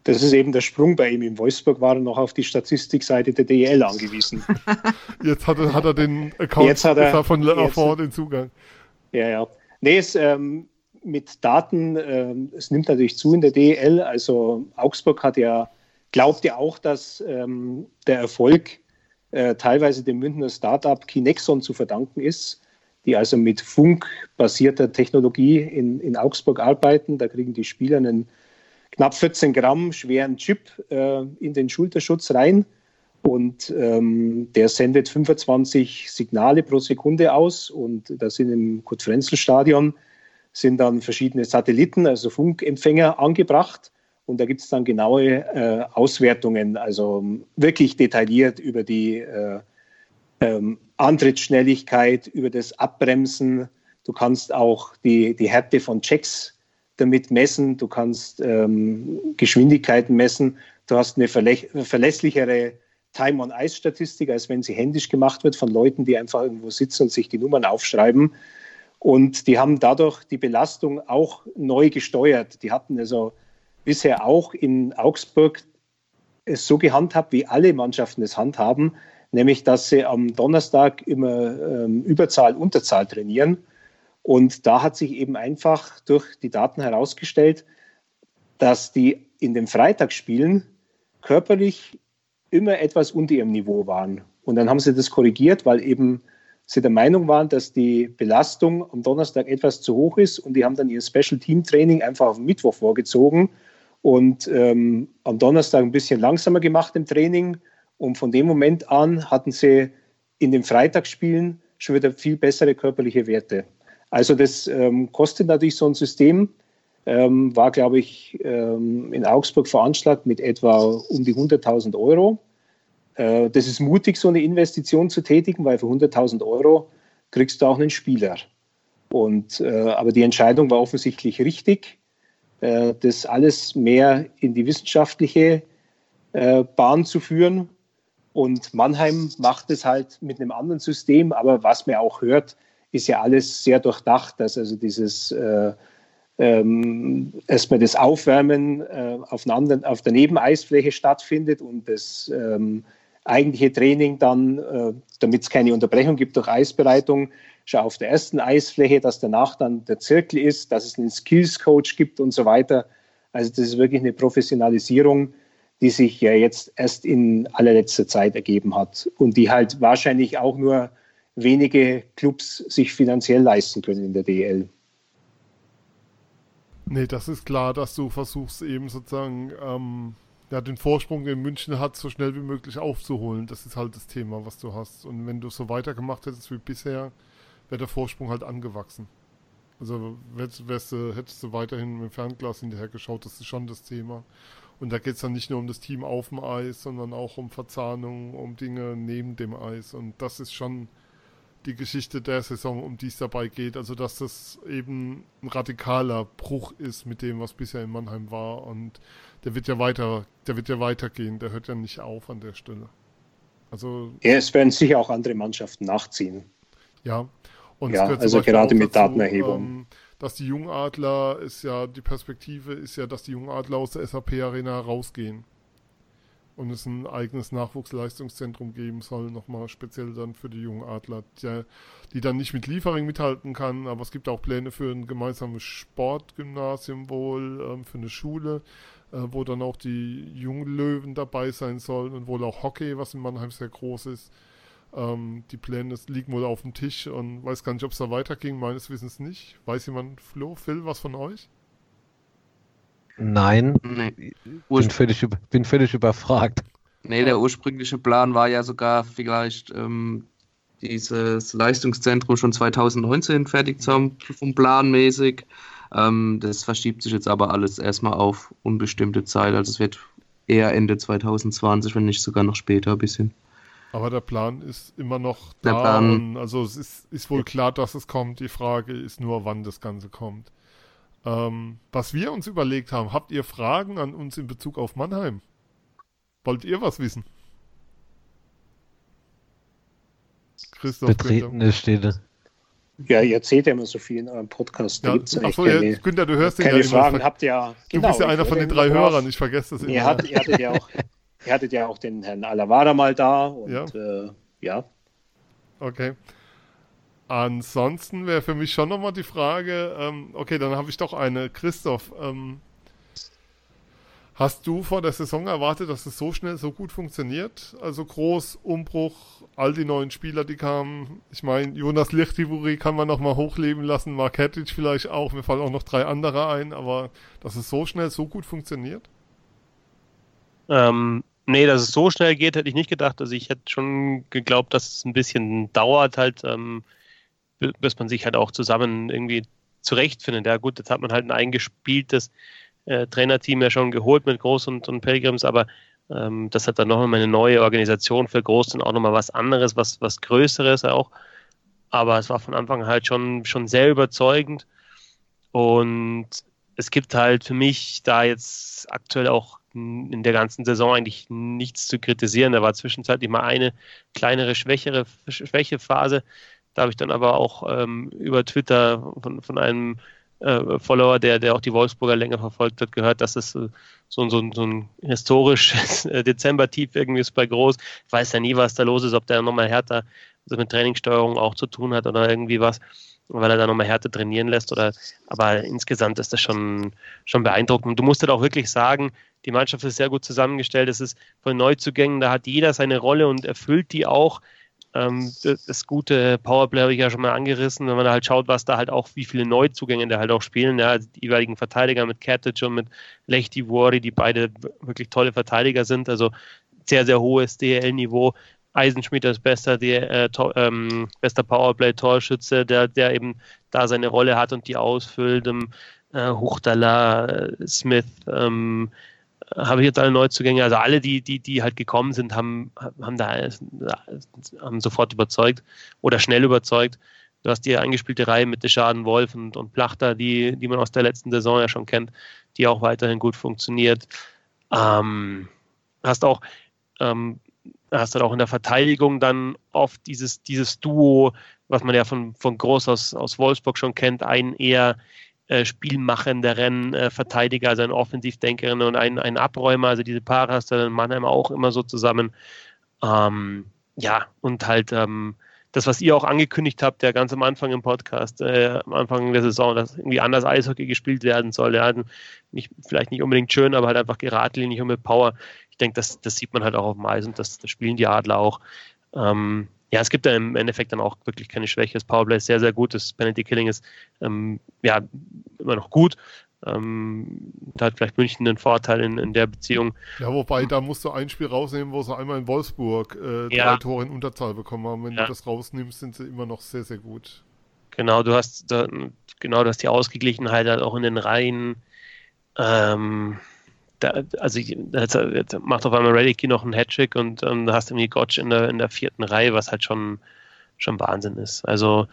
Das, das, ist eben der Sprung bei ihm. In Wolfsburg war er noch auf die Statistikseite der DEL angewiesen. jetzt hat er, hat er den Account jetzt hat er, von LAV den Zugang. Ja, ja. Nee, es, ähm, mit Daten, ähm, es nimmt natürlich zu in der DEL. Also Augsburg hat ja, glaubt ja auch, dass ähm, der Erfolg äh, teilweise dem Münchner Startup Kinexon zu verdanken ist, die also mit funkbasierter Technologie in, in Augsburg arbeiten. Da kriegen die Spieler einen knapp 14 Gramm schweren Chip äh, in den Schulterschutz rein. Und ähm, der sendet 25 Signale pro Sekunde aus. Und da sind im Kurt-Frenzel-Stadion sind dann verschiedene Satelliten, also Funkempfänger angebracht und da gibt es dann genaue äh, Auswertungen, also wirklich detailliert über die äh, ähm, Antrittsschnelligkeit, über das Abbremsen. Du kannst auch die, die Härte von Checks damit messen. Du kannst ähm, Geschwindigkeiten messen. Du hast eine verlässlichere Time-on-Ice-Statistik, als wenn sie händisch gemacht wird von Leuten, die einfach irgendwo sitzen und sich die Nummern aufschreiben. Und die haben dadurch die Belastung auch neu gesteuert. Die hatten also bisher auch in Augsburg es so gehandhabt, wie alle Mannschaften es handhaben, nämlich dass sie am Donnerstag immer ähm, Überzahl, Unterzahl trainieren. Und da hat sich eben einfach durch die Daten herausgestellt, dass die in den Freitagsspielen körperlich immer etwas unter ihrem Niveau waren. Und dann haben sie das korrigiert, weil eben sie der Meinung waren, dass die Belastung am Donnerstag etwas zu hoch ist und die haben dann ihr Special Team Training einfach auf Mittwoch vorgezogen und ähm, am Donnerstag ein bisschen langsamer gemacht im Training. Und von dem Moment an hatten sie in den Freitagsspielen schon wieder viel bessere körperliche Werte. Also das ähm, kostet natürlich so ein System. Ähm, war, glaube ich, ähm, in Augsburg veranschlagt mit etwa um die 100.000 Euro. Äh, das ist mutig, so eine Investition zu tätigen, weil für 100.000 Euro kriegst du auch einen Spieler. Und, äh, aber die Entscheidung war offensichtlich richtig. Äh, das alles mehr in die wissenschaftliche äh, Bahn zu führen. Und Mannheim macht es halt mit einem anderen System, aber was man auch hört, ist ja alles sehr durchdacht, dass also dieses äh, ähm, erstmal das Aufwärmen äh, auf, einer anderen, auf der Nebeneisfläche stattfindet und das ähm, eigentliche Training dann, äh, damit es keine Unterbrechung gibt durch Eisbereitung, schon auf der ersten Eisfläche, dass danach dann der Zirkel ist, dass es einen Skills-Coach gibt und so weiter. Also das ist wirklich eine Professionalisierung, die sich ja jetzt erst in allerletzter Zeit ergeben hat und die halt wahrscheinlich auch nur wenige Clubs sich finanziell leisten können in der DL. Nee, das ist klar, dass du versuchst eben sozusagen ähm, ja, den Vorsprung, den München hat, so schnell wie möglich aufzuholen. Das ist halt das Thema, was du hast. Und wenn du so weitergemacht hättest wie bisher, wäre der Vorsprung halt angewachsen. Also wärst, wärst hättest du weiterhin mit dem Fernglas hinterher geschaut, das ist schon das Thema. Und da geht es dann nicht nur um das Team auf dem Eis, sondern auch um Verzahnung, um Dinge neben dem Eis. Und das ist schon die Geschichte der Saison, um die es dabei geht. Also dass das eben ein radikaler Bruch ist mit dem, was bisher in Mannheim war. Und der wird ja weiter, der wird ja weitergehen, der hört ja nicht auf an der Stelle. Also. Ja, es werden sicher auch andere Mannschaften nachziehen. Ja. Und ja, also gerade mit dazu, Datenerhebung. Ähm, dass die Jungadler ist ja, die Perspektive ist ja, dass die Jungadler aus der SAP Arena rausgehen und es ein eigenes Nachwuchsleistungszentrum geben soll, nochmal speziell dann für die jungen Adler, die, die dann nicht mit Liefering mithalten kann, aber es gibt auch Pläne für ein gemeinsames Sportgymnasium wohl, ähm, für eine Schule, äh, wo dann auch die jungen Löwen dabei sein sollen und wohl auch Hockey, was in Mannheim sehr groß ist. Ähm, die Pläne liegen wohl auf dem Tisch und weiß gar nicht, ob es da weiterging, meines Wissens nicht. Weiß jemand, Flo, Phil, was von euch? Nein, nee. bin, völlig, bin völlig überfragt. Nee, der ursprüngliche Plan war ja sogar vielleicht ähm, dieses Leistungszentrum schon 2019 fertig zu haben, vom Planmäßig. Ähm, das verschiebt sich jetzt aber alles erstmal auf unbestimmte Zeit. Also es wird eher Ende 2020, wenn nicht sogar noch später ein bisschen. Aber der Plan ist immer noch da. also es ist, ist wohl klar, dass es kommt. Die Frage ist nur, wann das Ganze kommt. Ähm, was wir uns überlegt haben, habt ihr Fragen an uns in Bezug auf Mannheim? Wollt ihr was wissen? Christoph Betretene Stille. Ja, ihr erzählt ja immer so viel in eurem Podcast. Ja, achso, ja, Günther, du hörst den ja Fragen habt ja. Du genau, bist ja einer von den drei Hörern, ich vergesse das immer. Ihr, hat, ihr, hattet ja auch, ihr hattet ja auch den Herrn Alavada mal da und ja. Äh, ja. Okay. Ansonsten wäre für mich schon nochmal die Frage, ähm, okay, dann habe ich doch eine. Christoph, ähm, hast du vor der Saison erwartet, dass es so schnell so gut funktioniert? Also groß, Umbruch, all die neuen Spieler, die kamen. Ich meine, Jonas Lichtivuri kann man nochmal hochleben lassen, Mark Hettich vielleicht auch. Mir fallen auch noch drei andere ein, aber dass es so schnell so gut funktioniert? Ähm, nee, dass es so schnell geht, hätte ich nicht gedacht. Also ich hätte schon geglaubt, dass es ein bisschen dauert, halt. Ähm, bis man sich halt auch zusammen irgendwie zurechtfindet. Ja gut, jetzt hat man halt ein eingespieltes äh, Trainerteam ja schon geholt mit Groß und, und Pilgrims, aber ähm, das hat dann nochmal eine neue Organisation für Groß und auch nochmal was anderes, was, was Größeres auch. Aber es war von Anfang halt schon, schon sehr überzeugend. Und es gibt halt für mich da jetzt aktuell auch in der ganzen Saison eigentlich nichts zu kritisieren. Da war zwischenzeitlich mal eine kleinere, schwächere Schwächephase. Da habe ich dann aber auch ähm, über Twitter von, von einem äh, Follower, der, der auch die Wolfsburger länger verfolgt hat, gehört, dass es äh, so, so, so ein historisches Dezember-Tief irgendwie ist bei Groß. Ich weiß ja nie, was da los ist, ob der nochmal härter also mit Trainingssteuerung auch zu tun hat oder irgendwie was, weil er da nochmal härter trainieren lässt. Oder, aber insgesamt ist das schon, schon beeindruckend. Du musst halt auch wirklich sagen, die Mannschaft ist sehr gut zusammengestellt. Es ist von Neuzugängen, da hat jeder seine Rolle und erfüllt die auch. Ähm, das, gute Powerplay habe ich ja schon mal angerissen, wenn man halt schaut, was da halt auch, wie viele Neuzugänge da halt auch spielen. Ja, also die jeweiligen Verteidiger mit Katic und mit Lechti Wori, die beide wirklich tolle Verteidiger sind. Also sehr, sehr hohes DL-Niveau. Eisenschmied als bester, der, äh, ähm, bester Powerplay-Torschütze, der, der eben da seine Rolle hat und die ausfüllt. Ähm, äh, Huchtala, äh, Smith, ähm, habe ich jetzt alle Neuzugänge, also alle, die, die, die halt gekommen sind, haben, haben da haben sofort überzeugt oder schnell überzeugt. Du hast die eingespielte Reihe mit Deschaden, Wolf und, und Plachter, die, die man aus der letzten Saison ja schon kennt, die auch weiterhin gut funktioniert. Ähm, hast auch ähm, hast du auch in der Verteidigung dann oft dieses, dieses Duo, was man ja von, von Groß aus, aus Wolfsburg schon kennt, einen eher äh, spielmachenderen äh, Verteidiger, also ein Offensivdenkerin und ein, ein Abräumer. Also diese Paare hast du in Mannheim auch immer so zusammen. Ähm, ja, und halt ähm, das, was ihr auch angekündigt habt, ja ganz am Anfang im Podcast, äh, am Anfang der Saison, dass irgendwie anders Eishockey gespielt werden soll. Ja, nicht, vielleicht nicht unbedingt schön, aber halt einfach geradlinig und mit Power. Ich denke, das, das sieht man halt auch auf dem Eis und das, das spielen die Adler auch. Ähm, ja, es gibt da im Endeffekt dann auch wirklich keine Schwäche. Das Powerplay ist sehr, sehr gut. Das Penalty Killing ist ähm, ja immer noch gut. Ähm, da hat vielleicht München einen Vorteil in, in der Beziehung. Ja, wobei, da musst du ein Spiel rausnehmen, wo sie einmal in Wolfsburg äh, ja. drei Tore in Unterzahl bekommen haben. Wenn ja. du das rausnimmst, sind sie immer noch sehr, sehr gut. Genau, du hast da, genau, du hast die Ausgeglichenheit halt auch in den Reihen. Ähm, da, also jetzt, macht auf einmal Reddicky noch einen Hattrick und ähm, hast irgendwie Gotch in der, in der vierten Reihe, was halt schon, schon Wahnsinn ist. Also,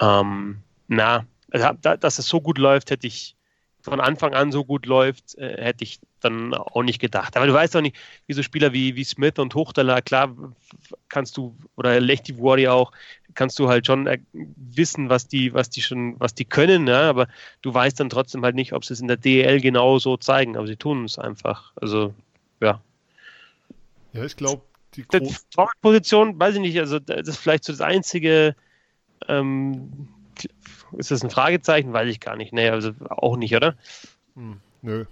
ähm, na, also, dass es so gut läuft, hätte ich von Anfang an so gut läuft, äh, hätte ich dann auch nicht gedacht. Aber du weißt doch nicht, wie so Spieler wie, wie Smith und Hochtaler, klar kannst du, oder Lechty Warrior auch, kannst du halt schon äh, wissen, was die, was die schon, was die können, ja, aber du weißt dann trotzdem halt nicht, ob sie es in der DL genau so zeigen, aber sie tun es einfach. Also, ja. Ja, ich glaube, die Torwartposition, weiß ich nicht, also das ist vielleicht so das einzige, ähm, ist das ein Fragezeichen? Weiß ich gar nicht. Nee, also auch nicht, oder? Hm, nö.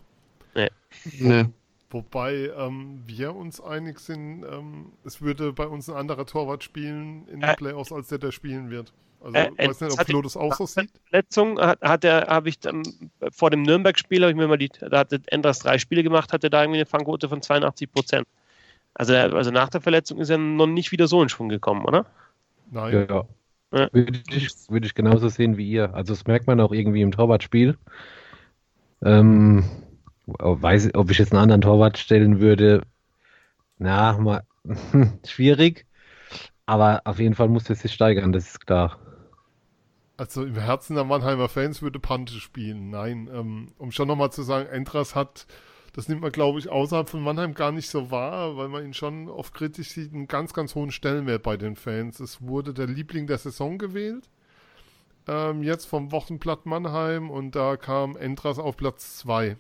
Nee. nee. Wobei ähm, wir uns einig sind, ähm, es würde bei uns ein anderer Torwart spielen in den äh, Playoffs, als der, der spielen wird. Also äh, ich weiß nicht, ob Flo das auch so sieht. Verletzung hat, hat er, habe ich dann, vor dem Nürnberg-Spiel, habe ich mir mal die, da hat Endras drei Spiele gemacht, hatte da irgendwie eine Fangquote von 82 Prozent. Also, also nach der Verletzung ist er noch nicht wieder so in Schwung gekommen, oder? Nein. Ja, ja. Würde, ich, würde ich genauso sehen wie ihr. Also das merkt man auch irgendwie im Torwartspiel. Ähm, weiß, ob ich jetzt einen anderen Torwart stellen würde, na, mal, schwierig. Aber auf jeden Fall muss es sich steigern, das ist klar. Also im Herzen der Mannheimer Fans würde Pante spielen. Nein, ähm, um schon nochmal zu sagen, Entras hat das nimmt man, glaube ich, außerhalb von Mannheim gar nicht so wahr, weil man ihn schon oft kritisch sieht, einen ganz, ganz hohen Stellenwert bei den Fans. Es wurde der Liebling der Saison gewählt, ähm, jetzt vom Wochenblatt Mannheim und da kam Endras auf Platz 2.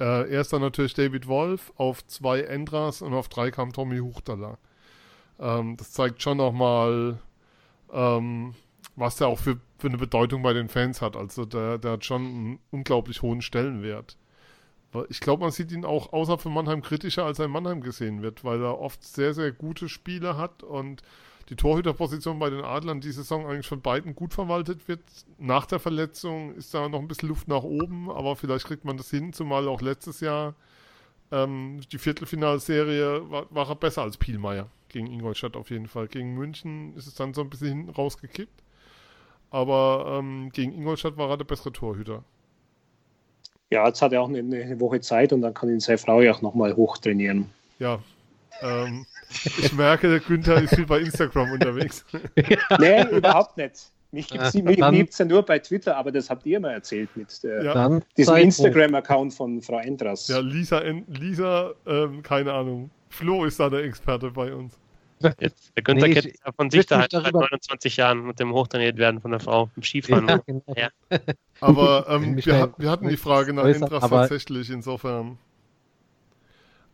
Äh, erster natürlich David Wolf, auf 2 Endras und auf 3 kam Tommy Huchtaler. Ähm, das zeigt schon nochmal, ähm, was der auch für, für eine Bedeutung bei den Fans hat. Also der, der hat schon einen unglaublich hohen Stellenwert. Ich glaube, man sieht ihn auch außerhalb von Mannheim kritischer, als er in Mannheim gesehen wird, weil er oft sehr, sehr gute Spiele hat und die Torhüterposition bei den Adlern die Saison eigentlich von beiden gut verwaltet wird. Nach der Verletzung ist da noch ein bisschen Luft nach oben, aber vielleicht kriegt man das hin, zumal auch letztes Jahr ähm, die Viertelfinalserie war, war er besser als Pielmeier gegen Ingolstadt auf jeden Fall. Gegen München ist es dann so ein bisschen hinten rausgekippt. Aber ähm, gegen Ingolstadt war er der bessere Torhüter. Ja, jetzt hat er auch eine, eine Woche Zeit und dann kann ihn seine Frau ja auch nochmal hochtrainieren. Ja. Ähm, ich merke, der Günther ist viel bei Instagram unterwegs. nee, überhaupt nicht. Mich gibt es ja nur bei Twitter, aber das habt ihr mal erzählt mit der, ja. diesem Instagram-Account von Frau Endras. Ja, Lisa, Lisa ähm, keine Ahnung. Flo ist da der Experte bei uns. Jetzt, der Günther nee, kennt ja von sich da seit 29 Jahren mit dem hochtrainiert werden von der Frau im Skifahren. Ja, genau. ja. Aber ähm, wir, wir, hatten die Frage nach Intras tatsächlich, insofern.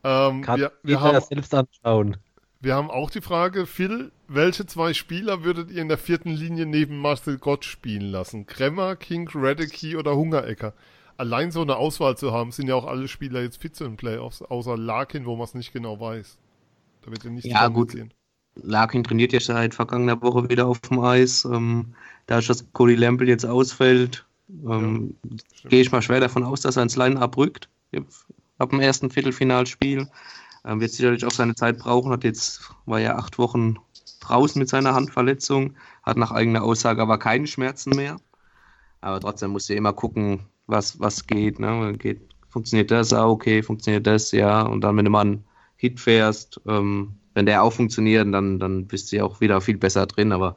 Ähm, Kann wir, wir haben, selbst anschauen. Wir haben auch die Frage, Phil, welche zwei Spieler würdet ihr in der vierten Linie neben Marcel Gott spielen lassen? Kremmer, King, Radecki oder Hungerecker? Allein so eine Auswahl zu haben, sind ja auch alle Spieler jetzt fit zu den Playoffs, außer Larkin, wo man es nicht genau weiß. Da wird ja nicht ja, gut. Sehen. Larkin trainiert ja seit vergangener Woche wieder auf dem Eis. Ähm, da dass Cody Lample jetzt ausfällt, ähm, ja, gehe ich mal schwer davon aus, dass er ins Line-Up rückt. Ab dem ersten Viertelfinalspiel. Ähm, wird sicherlich auch seine Zeit brauchen. Hat jetzt, war ja acht Wochen draußen mit seiner Handverletzung. Hat nach eigener Aussage aber keine Schmerzen mehr. Aber trotzdem muss er immer gucken, was, was geht, ne? geht. Funktioniert das? Ah, okay, funktioniert das? Ja. Und dann, wenn du mal einen Hit fährst, ähm, wenn der auch funktioniert, dann, dann bist du ja auch wieder viel besser drin. Aber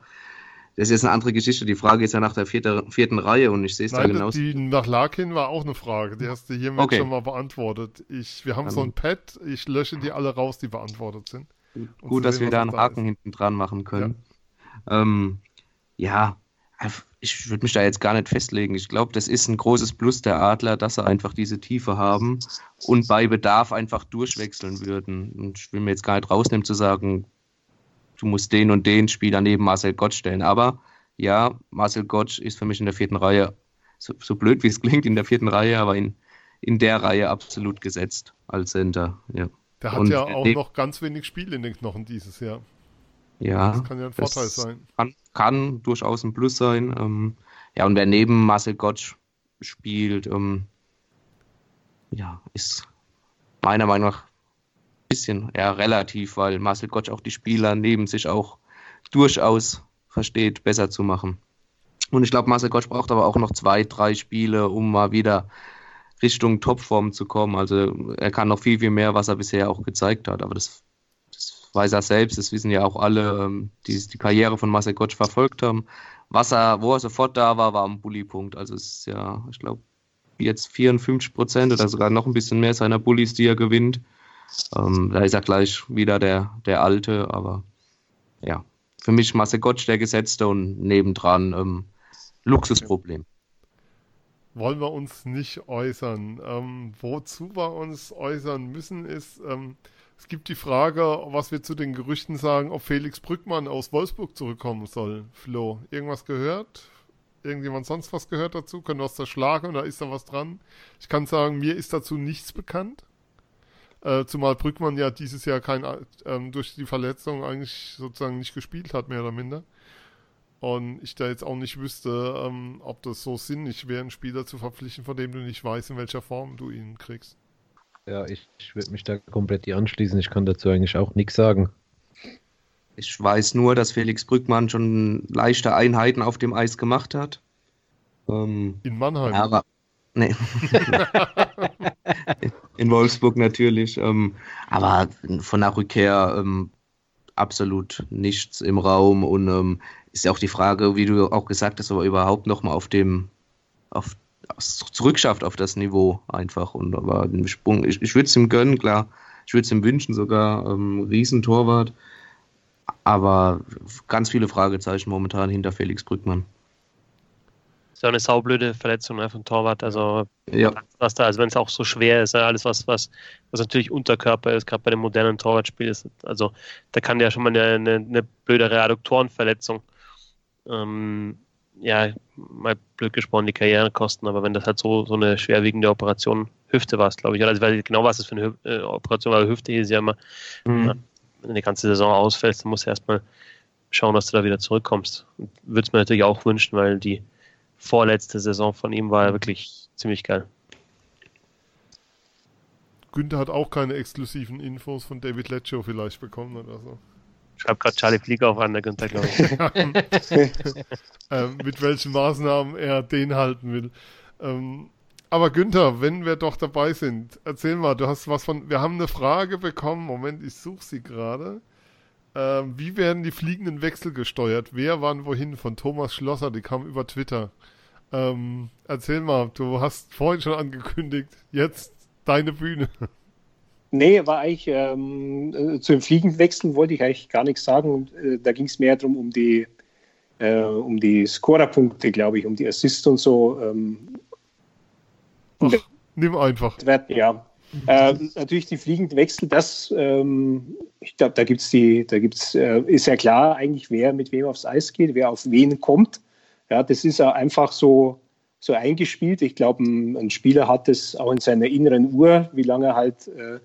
das ist jetzt eine andere Geschichte. Die Frage ist ja nach der vierte, vierten Reihe und ich sehe es da genauso. Die nach Larkin war auch eine Frage. Die hast du hiermit okay. schon mal beantwortet. Ich, wir haben dann, so ein Pad. Ich lösche die alle raus, die beantwortet sind. Gut, dass sehen, wir da einen Haken ist. hinten dran machen können. Ja, ähm, ja ich würde mich da jetzt gar nicht festlegen. Ich glaube, das ist ein großes Plus der Adler, dass sie einfach diese Tiefe haben und bei Bedarf einfach durchwechseln würden. Und ich will mir jetzt gar nicht rausnehmen zu sagen, du musst den und den Spieler neben Marcel Gott stellen. Aber ja, Marcel Gott ist für mich in der vierten Reihe, so, so blöd wie es klingt, in der vierten Reihe, aber in, in der Reihe absolut gesetzt als Center. Ja. Der hat und ja auch noch ganz wenig Spiel in den Knochen dieses Jahr. Ja. Das kann ja ein Vorteil sein. Kann, kann, durchaus ein Plus sein. Ähm, ja, und wer neben Marcel Gottsch spielt, ähm, ja, ist meiner Meinung nach ein bisschen eher relativ, weil Marcel Gottsch auch die Spieler neben sich auch durchaus versteht, besser zu machen. Und ich glaube, Marcel Gottsch braucht aber auch noch zwei, drei Spiele, um mal wieder Richtung Topform zu kommen. Also er kann noch viel, viel mehr, was er bisher auch gezeigt hat. Aber das, weiß er selbst, das wissen ja auch alle, ähm, die die Karriere von Marcel Gottsch verfolgt haben. Was er, wo er sofort da war, war am Bully-Punkt. Also es ist ja, ich glaube, jetzt 54 Prozent oder sogar noch ein bisschen mehr seiner Bullies, die er gewinnt. Ähm, da ist er gleich wieder der, der Alte, aber ja, für mich Marcel Gottsch der Gesetzte und nebendran ähm, Luxusproblem. Wollen wir uns nicht äußern. Ähm, wozu wir uns äußern müssen, ist, ähm, es gibt die Frage, was wir zu den Gerüchten sagen, ob Felix Brückmann aus Wolfsburg zurückkommen soll. Flo, irgendwas gehört? irgendjemand sonst was gehört dazu? Können wir was zerschlagen oder ist da was dran? Ich kann sagen, mir ist dazu nichts bekannt. Äh, zumal Brückmann ja dieses Jahr kein, ähm, durch die Verletzung eigentlich sozusagen nicht gespielt hat, mehr oder minder. Und ich da jetzt auch nicht wüsste, ähm, ob das so sinnig wäre, einen Spieler zu verpflichten, von dem du nicht weißt, in welcher Form du ihn kriegst. Ja, ich, ich würde mich da komplett anschließen. Ich kann dazu eigentlich auch nichts sagen. Ich weiß nur, dass Felix Brückmann schon leichte Einheiten auf dem Eis gemacht hat. Ähm, In Mannheim. Aber, nee. In Wolfsburg natürlich. Ähm, aber von der Rückkehr ähm, absolut nichts im Raum. Und ähm, ist ja auch die Frage, wie du auch gesagt hast, aber überhaupt nochmal auf dem, auf, zurückschafft auf das Niveau einfach. Und aber den Sprung, ich, ich würde es ihm gönnen, klar. Ich würde es ihm wünschen, sogar ähm, Riesentorwart. Aber ganz viele Fragezeichen momentan hinter Felix Brückmann. So eine saublöde Verletzung ne, von Torwart. Also, ja. was da, also wenn es auch so schwer ist, alles, was, was, was natürlich Unterkörper ist, gerade bei dem modernen Torwartspiel ist. Also, da kann ja schon mal eine, eine, eine blödere Adduktorenverletzung, ähm, ja, mal blöd gesprochen, die Karriere kosten. Aber wenn das halt so, so eine schwerwiegende Operation, Hüfte war es, glaube ich. Also, ich weiß nicht genau, was es für eine äh, Operation war. Hüfte ist ja immer. Mhm. Ja, wenn du die ganze Saison ausfällst, dann musst du erstmal schauen, dass du da wieder zurückkommst. Würde es mir natürlich auch wünschen, weil die vorletzte Saison von ihm war ja wirklich ziemlich geil. Günther hat auch keine exklusiven Infos von David Leccio vielleicht bekommen oder so. Schreibt gerade Charlie Flieger auf an, der Günther, glaube ich. ähm, mit welchen Maßnahmen er den halten will. Ähm, aber Günther, wenn wir doch dabei sind, erzähl mal, du hast was von. Wir haben eine Frage bekommen. Moment, ich suche sie gerade. Ähm, wie werden die fliegenden Wechsel gesteuert? Wer wann wohin? Von Thomas Schlosser, die kam über Twitter. Ähm, erzähl mal, du hast vorhin schon angekündigt, jetzt deine Bühne. Nee, war eigentlich ähm, äh, zu den Fliegenwechseln wollte ich eigentlich gar nichts sagen. Äh, da ging es mehr darum, um die, äh, um die Scorerpunkte, glaube ich, um die Assists und so. Ähm, Ach, nimm einfach. Ja. Äh, natürlich die fliegenden Wechsel, das, ähm, ich glaube, da gibt's die, da gibt's, äh, ist ja klar eigentlich, wer mit wem aufs Eis geht, wer auf wen kommt. Ja, das ist ja einfach so, so eingespielt. Ich glaube, ein, ein, Spieler hat es auch in seiner inneren Uhr, wie lange er halt äh,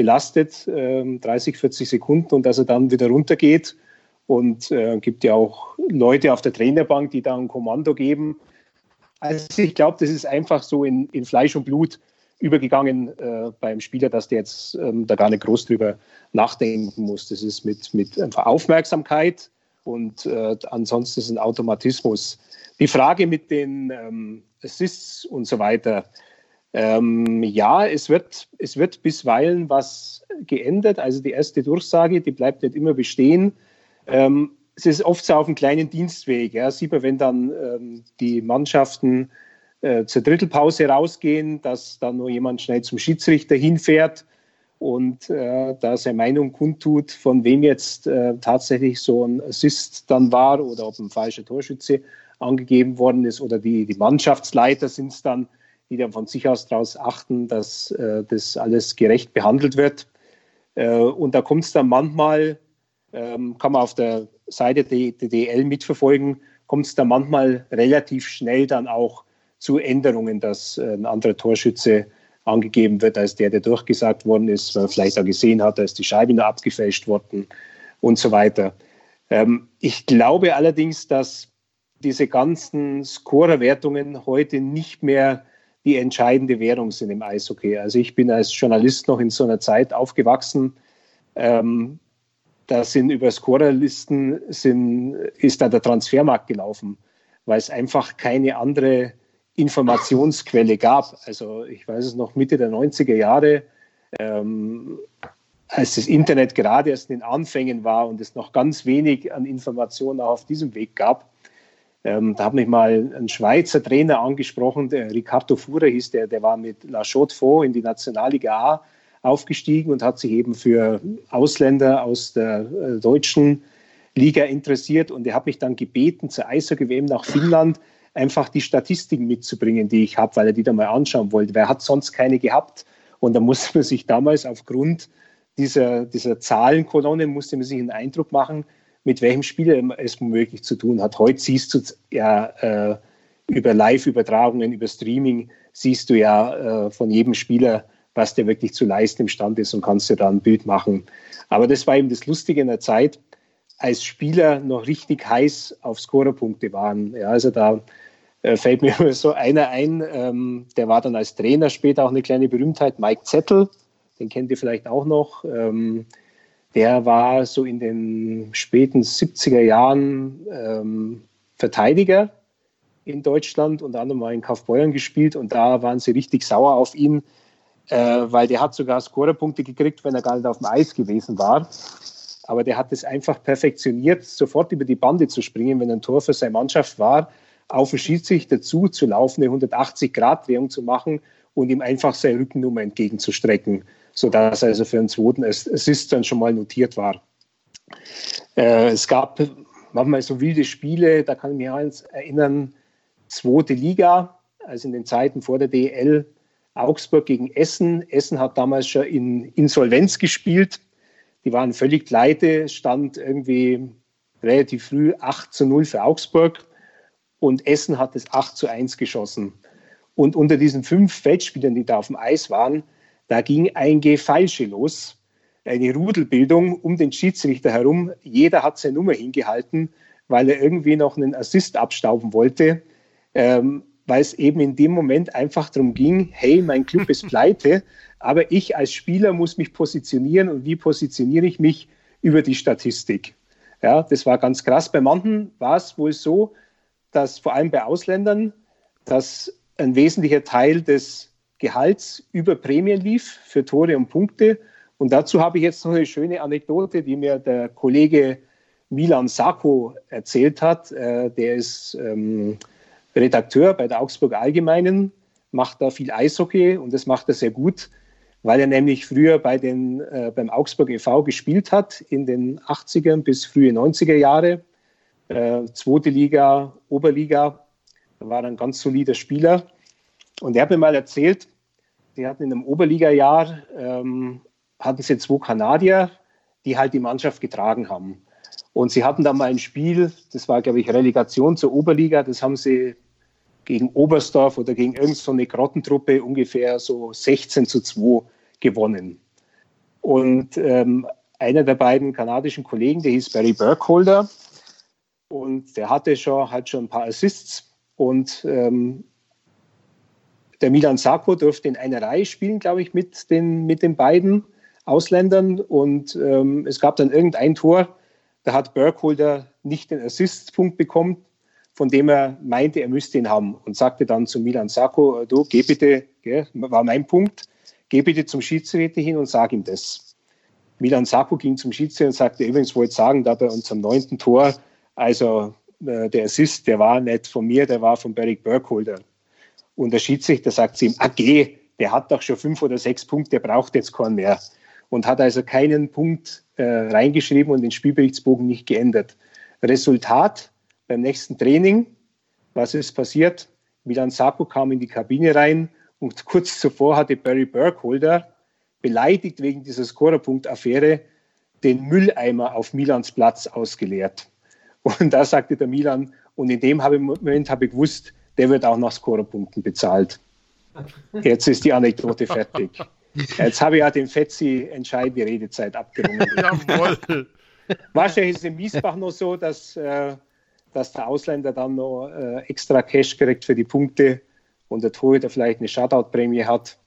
belastet, 30, 40 Sekunden und dass er dann wieder runtergeht. Und äh, gibt ja auch Leute auf der Trainerbank, die da ein Kommando geben. Also ich glaube, das ist einfach so in, in Fleisch und Blut übergegangen äh, beim Spieler, dass der jetzt ähm, da gar nicht groß drüber nachdenken muss. Das ist mit, mit einfach Aufmerksamkeit und äh, ansonsten ist ein Automatismus. Die Frage mit den ähm, Assists und so weiter. Ähm, ja, es wird, es wird bisweilen was geändert. Also die erste Durchsage, die bleibt nicht immer bestehen. Ähm, es ist oft so auf einem kleinen Dienstweg. Ja. Sieht man, wenn dann ähm, die Mannschaften äh, zur Drittelpause rausgehen, dass dann nur jemand schnell zum Schiedsrichter hinfährt und äh, da seine Meinung kundtut, von wem jetzt äh, tatsächlich so ein Assist dann war oder ob ein falscher Torschütze angegeben worden ist oder die, die Mannschaftsleiter sind es dann, die dann von sich aus daraus achten, dass äh, das alles gerecht behandelt wird. Äh, und da kommt es dann manchmal ähm, kann man auf der Seite der, der DL mitverfolgen, kommt es da manchmal relativ schnell dann auch zu Änderungen, dass äh, ein anderer Torschütze angegeben wird als der, der durchgesagt worden ist, weil man vielleicht auch gesehen hat, da ist die Scheibe noch abgefälscht worden und so weiter. Ähm, ich glaube allerdings, dass diese ganzen Scorerwertungen heute nicht mehr die entscheidende Währung sind im Eishockey. Also ich bin als Journalist noch in so einer Zeit aufgewachsen. Ähm, da sind über Scorerlisten sind, ist da der Transfermarkt gelaufen, weil es einfach keine andere Informationsquelle gab. Also ich weiß es noch Mitte der 90er Jahre, ähm, als das Internet gerade erst in den Anfängen war und es noch ganz wenig an Informationen auch auf diesem Weg gab. Ähm, da hat mich mal ein Schweizer Trainer angesprochen, der Ricardo Fuhrer hieß der, der war mit La Chaux-de-Fonds in die Nationalliga A aufgestiegen und hat sich eben für Ausländer aus der äh, deutschen Liga interessiert. Und er hat mich dann gebeten, zur Eishockey-WM nach Finnland einfach die Statistiken mitzubringen, die ich habe, weil er die da mal anschauen wollte. Wer hat sonst keine gehabt? Und da musste man sich damals aufgrund dieser, dieser Zahlenkolonne, musste man sich einen Eindruck machen, mit welchem Spieler es womöglich zu tun hat. Heute siehst du ja äh, über Live-Übertragungen, über Streaming, siehst du ja äh, von jedem Spieler, was der wirklich zu leisten imstande ist und kannst dir da ein Bild machen. Aber das war eben das Lustige in der Zeit, als Spieler noch richtig heiß auf Scorerpunkte waren. Ja, also da äh, fällt mir so einer ein, ähm, der war dann als Trainer später auch eine kleine Berühmtheit, Mike Zettel, den kennt ihr vielleicht auch noch. Ähm, der war so in den späten 70er Jahren ähm, Verteidiger in Deutschland, unter anderem mal in Kaufbeuern gespielt und da waren sie richtig sauer auf ihn, äh, weil der hat sogar Scorerpunkte gekriegt, wenn er gar nicht auf dem Eis gewesen war. Aber der hat es einfach perfektioniert, sofort über die Bande zu springen, wenn ein Tor für seine Mannschaft war, auf den Schiedsrichter zu, zu laufen, eine 180-Grad-Drehung zu machen und ihm einfach seine Rückennummer entgegenzustrecken sodass also für einen zweiten Assist dann schon mal notiert war. Äh, es gab manchmal so wilde Spiele, da kann ich mich erinnern, zweite Liga, also in den Zeiten vor der DL, Augsburg gegen Essen. Essen hat damals schon in Insolvenz gespielt. Die waren völlig pleite, stand irgendwie relativ früh 8 zu 0 für Augsburg und Essen hat es 8 zu 1 geschossen. Und unter diesen fünf Feldspielern, die da auf dem Eis waren, da ging ein Gefeilsche los, eine Rudelbildung um den Schiedsrichter herum. Jeder hat seine Nummer hingehalten, weil er irgendwie noch einen Assist abstauben wollte, ähm, weil es eben in dem Moment einfach darum ging, hey, mein Club ist pleite, aber ich als Spieler muss mich positionieren und wie positioniere ich mich über die Statistik? Ja, das war ganz krass. Bei manchen war es wohl so, dass vor allem bei Ausländern, dass ein wesentlicher Teil des Gehalts über Prämien lief für Tore und Punkte. Und dazu habe ich jetzt noch eine schöne Anekdote, die mir der Kollege Milan Sako erzählt hat. Äh, der ist ähm, Redakteur bei der Augsburg Allgemeinen, macht da viel Eishockey und das macht er sehr gut, weil er nämlich früher bei den, äh, beim Augsburg e.V. gespielt hat in den 80ern bis frühe 90er Jahre. Äh, zweite Liga, Oberliga, war ein ganz solider Spieler. Und er hat mir mal erzählt, sie hatten in einem Oberliga-Jahr, ähm, hatten sie zwei Kanadier, die halt die Mannschaft getragen haben. Und sie hatten da mal ein Spiel, das war, glaube ich, Relegation zur Oberliga, das haben sie gegen Oberstdorf oder gegen irgendeine so Grottentruppe ungefähr so 16 zu 2 gewonnen. Und ähm, einer der beiden kanadischen Kollegen, der hieß Barry Burkholder und der hatte schon, hat schon ein paar Assists und ähm, der Milan Sacco durfte in einer Reihe spielen, glaube ich, mit den, mit den beiden Ausländern. Und ähm, es gab dann irgendein Tor, da hat Burkholder nicht den Assistpunkt bekommen, von dem er meinte, er müsste ihn haben. Und sagte dann zu Milan Sacco, du, geh bitte, gell, war mein Punkt, geh bitte zum Schiedsrichter hin und sag ihm das. Milan Sacco ging zum Schiedsrichter und sagte, übrigens wollte sagen, da bei unserem neunten Tor, also äh, der Assist, der war nicht von mir, der war von Beric Burkholder. Und der Schiedsrichter sagt zu ihm, AG, der hat doch schon fünf oder sechs Punkte, der braucht jetzt keinen mehr. Und hat also keinen Punkt äh, reingeschrieben und den Spielberichtsbogen nicht geändert. Resultat beim nächsten Training, was ist passiert? Milan Sapo kam in die Kabine rein und kurz zuvor hatte Barry Burkholder beleidigt wegen dieser Scorerpunkt-Affäre den Mülleimer auf Milans Platz ausgeleert. Und da sagte der Milan, und in dem Moment habe ich gewusst, der wird auch nach Scorerpunkten bezahlt. Jetzt ist die Anekdote fertig. Jetzt habe ich ja den Fetzi entscheidende Redezeit abgerungen. Jawohl. Wahrscheinlich ist es in Miesbach noch so, dass, äh, dass der Ausländer dann noch äh, extra Cash kriegt für die Punkte und der Torhüter vielleicht eine Shutout-Prämie hat.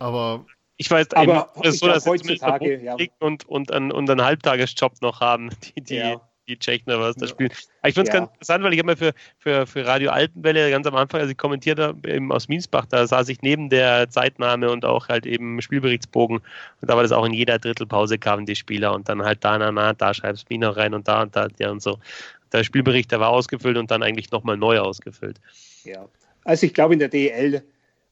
Aber ich weiß, aber eben, so, dass heutzutage ja. und, und, einen, und einen Halbtagesjob noch haben, die, die, ja die Tschechen oder was da ja. spielen. Aber ich finde es ja. ganz interessant, weil ich habe mir für, für, für Radio Altenwelle ganz am Anfang, als ich kommentiert habe, eben aus Miensbach, da saß ich neben der Zeitnahme und auch halt eben Spielberichtsbogen. Und da war das auch in jeder Drittelpause kamen die Spieler und dann halt da, na, na, da schreibst du noch rein und da und da, ja und so. Der Spielbericht, der war ausgefüllt und dann eigentlich nochmal neu ausgefüllt. Ja, also ich glaube, in der DL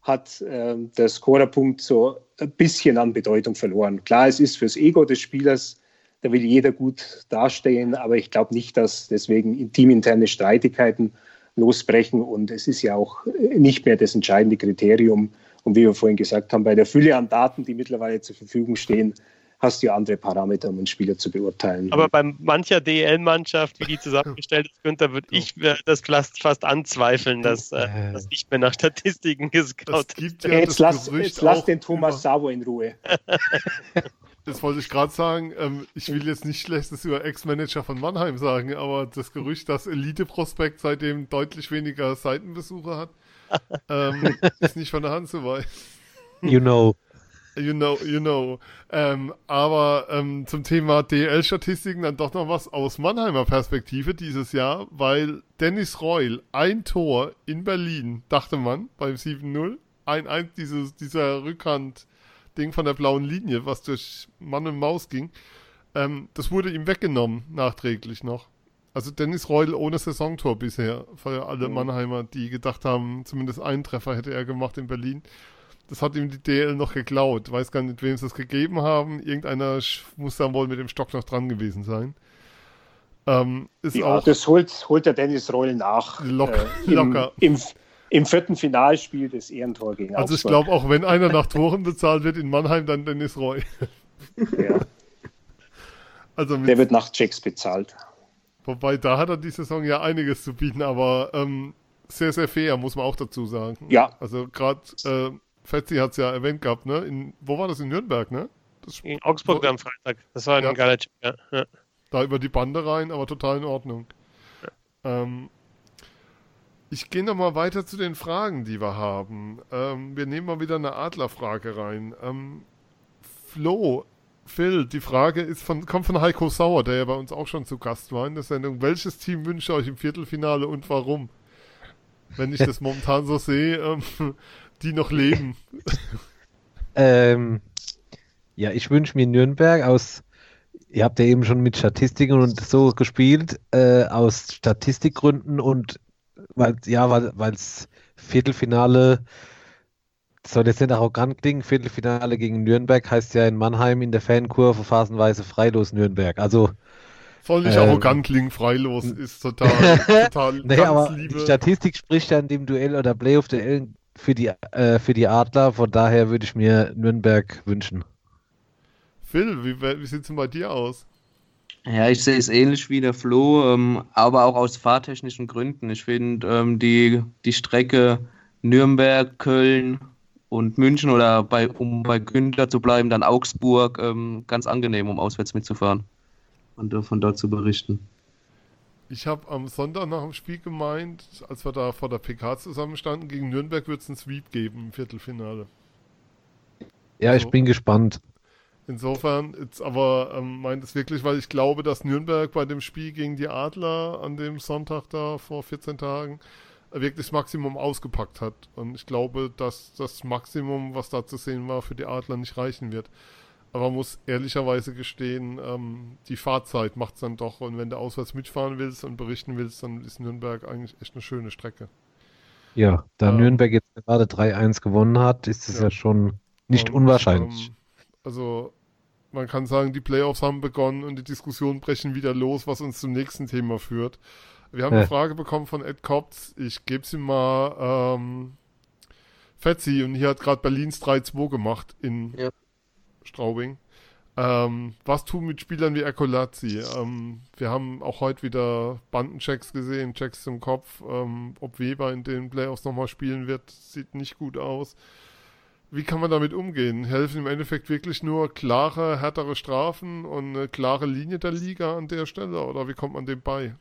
hat äh, der Scorerpunkt so ein bisschen an Bedeutung verloren. Klar, es ist fürs Ego des Spielers da will jeder gut dastehen, aber ich glaube nicht, dass deswegen teaminterne Streitigkeiten losbrechen und es ist ja auch nicht mehr das entscheidende Kriterium. Und wie wir vorhin gesagt haben, bei der Fülle an Daten, die mittlerweile zur Verfügung stehen, hast du ja andere Parameter, um einen Spieler zu beurteilen. Aber bei mancher DL-Mannschaft, wie die zusammengestellt ist, Günther, würde ich das fast anzweifeln, dass äh, das nicht mehr nach Statistiken gescoutet wird. Ja jetzt lass, jetzt lass den Thomas Savo in Ruhe. Das wollte ich gerade sagen. Ähm, ich will jetzt nicht Schlechtes über Ex-Manager von Mannheim sagen, aber das Gerücht, dass Elite-Prospekt seitdem deutlich weniger Seitenbesucher hat, ähm, ist nicht von der Hand zu weisen. You know. You know, you know. Ähm, aber ähm, zum Thema DL-Statistiken dann doch noch was aus Mannheimer Perspektive dieses Jahr, weil Dennis Reul ein Tor in Berlin, dachte man, beim 7-0, ein, ein, dieses, dieser Rückhand Ding von der blauen Linie, was durch Mann und Maus ging, ähm, das wurde ihm weggenommen, nachträglich noch. Also Dennis Reul ohne Saisontor bisher, für alle mhm. Mannheimer, die gedacht haben, zumindest einen Treffer hätte er gemacht in Berlin. Das hat ihm die DL noch geklaut. Weiß gar nicht, wem sie das gegeben haben. Irgendeiner muss dann wohl mit dem Stock noch dran gewesen sein. Ähm, ja, auch das holt, holt der Dennis Reul nach. Locker. Äh, im, locker. Im, im vierten Finalspiel das Ehrentor gegen Also ich glaube, auch wenn einer nach Toren bezahlt wird in Mannheim, dann Dennis Roy. Ja. Also Der wird nach Checks bezahlt. Wobei, da hat er die Saison ja einiges zu bieten, aber ähm, sehr, sehr fair, muss man auch dazu sagen. Ja. Also gerade äh, Fetzi hat es ja erwähnt gehabt, ne? In, wo war das? In Nürnberg, ne? Das, in Augsburg wo, am Freitag. Das war ein ja. geiler Check, ja. ja. Da über die Bande rein, aber total in Ordnung. Ja. Ähm, ich gehe nochmal weiter zu den Fragen, die wir haben. Ähm, wir nehmen mal wieder eine Adlerfrage rein. Ähm, Flo, Phil, die Frage ist von, kommt von Heiko Sauer, der ja bei uns auch schon zu Gast war in der Sendung. Welches Team wünscht ihr euch im Viertelfinale und warum? Wenn ich das momentan so sehe, ähm, die noch leben. ähm, ja, ich wünsche mir Nürnberg aus Ihr habt ja eben schon mit Statistiken und so gespielt, äh, aus Statistikgründen und weil, ja, weil es Viertelfinale soll jetzt nicht arrogant klingen, Viertelfinale gegen Nürnberg heißt ja in Mannheim in der Fankurve phasenweise freilos Nürnberg. Also soll nicht ähm, arrogant klingen, freilos ist total, total nee, aber Liebe. Die Statistik spricht ja in dem Duell oder Playoff-Duell für die, äh, für die Adler, von daher würde ich mir Nürnberg wünschen. Phil, wie, wie sieht es denn bei dir aus? Ja, ich sehe es ähnlich wie der Flo, ähm, aber auch aus fahrtechnischen Gründen. Ich finde ähm, die, die Strecke Nürnberg, Köln und München oder bei, um bei Günther zu bleiben, dann Augsburg ähm, ganz angenehm, um auswärts mitzufahren und äh, von dort zu berichten. Ich habe am Sonntag nach dem Spiel gemeint, als wir da vor der PK zusammenstanden, gegen Nürnberg wird es einen Sweep geben im Viertelfinale. Ja, ich bin gespannt. Insofern, jetzt aber ähm, meint es wirklich, weil ich glaube, dass Nürnberg bei dem Spiel gegen die Adler an dem Sonntag da vor 14 Tagen wirklich das Maximum ausgepackt hat. Und ich glaube, dass das Maximum, was da zu sehen war, für die Adler nicht reichen wird. Aber man muss ehrlicherweise gestehen, ähm, die Fahrzeit macht es dann doch. Und wenn du auswärts mitfahren willst und berichten willst, dann ist Nürnberg eigentlich echt eine schöne Strecke. Ja, da ähm, Nürnberg jetzt gerade 3-1 gewonnen hat, ist es ja. ja, schon nicht und, unwahrscheinlich. Ähm, also man kann sagen, die Playoffs haben begonnen und die Diskussionen brechen wieder los, was uns zum nächsten Thema führt. Wir haben ja. eine Frage bekommen von Ed Kopz. Ich gebe sie mal ähm, Fetzi und hier hat gerade Berlins 3-2 gemacht in ja. Straubing. Ähm, was tun mit Spielern wie Ecolazzi? Ähm, wir haben auch heute wieder Bandenchecks gesehen, Checks zum Kopf. Ähm, ob Weber in den Playoffs nochmal spielen wird, sieht nicht gut aus. Wie kann man damit umgehen? Helfen im Endeffekt wirklich nur klare, härtere Strafen und eine klare Linie der Liga an der Stelle? Oder wie kommt man dem bei?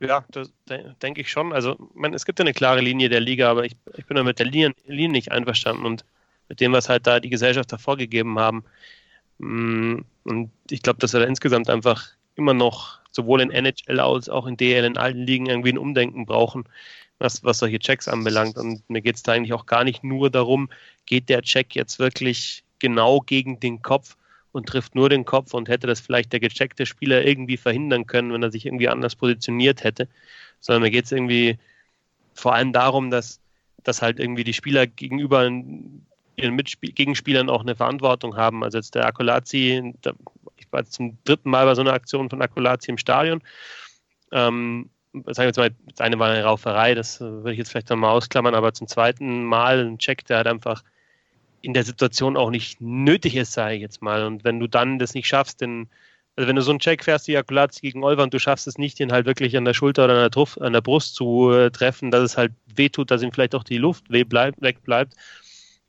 Ja, das denke ich schon. Also, man, es gibt ja eine klare Linie der Liga, aber ich, ich bin da mit der Linie, Linie nicht einverstanden und mit dem, was halt da die Gesellschafter vorgegeben haben. Mm, und ich glaube, dass wir da insgesamt einfach immer noch sowohl in NHL als auch in DL in allen Ligen irgendwie ein Umdenken brauchen, was, was solche Checks anbelangt. Und mir geht es da eigentlich auch gar nicht nur darum, geht der Check jetzt wirklich genau gegen den Kopf und trifft nur den Kopf und hätte das vielleicht der gecheckte Spieler irgendwie verhindern können, wenn er sich irgendwie anders positioniert hätte. Sondern mir geht es irgendwie vor allem darum, dass, dass halt irgendwie die Spieler gegenüber ihren Mitspiel Gegenspielern auch eine Verantwortung haben. Also jetzt der Akolazzi, ich war jetzt zum dritten Mal bei so einer Aktion von Akolazzi im Stadion. Ähm, sagen wir jetzt mal, das eine war eine Rauferei, das äh, würde ich jetzt vielleicht nochmal ausklammern, aber zum zweiten Mal ein Check, der halt einfach in der Situation auch nicht nötig ist, sage ich jetzt mal. Und wenn du dann das nicht schaffst, den, also wenn du so einen Check fährst, die Akulazzi gegen Olver und du schaffst es nicht, ihn halt wirklich an der Schulter oder an der, Truff, an der Brust zu äh, treffen, dass es halt wehtut, dass ihm vielleicht auch die Luft wegbleibt, wegbleibt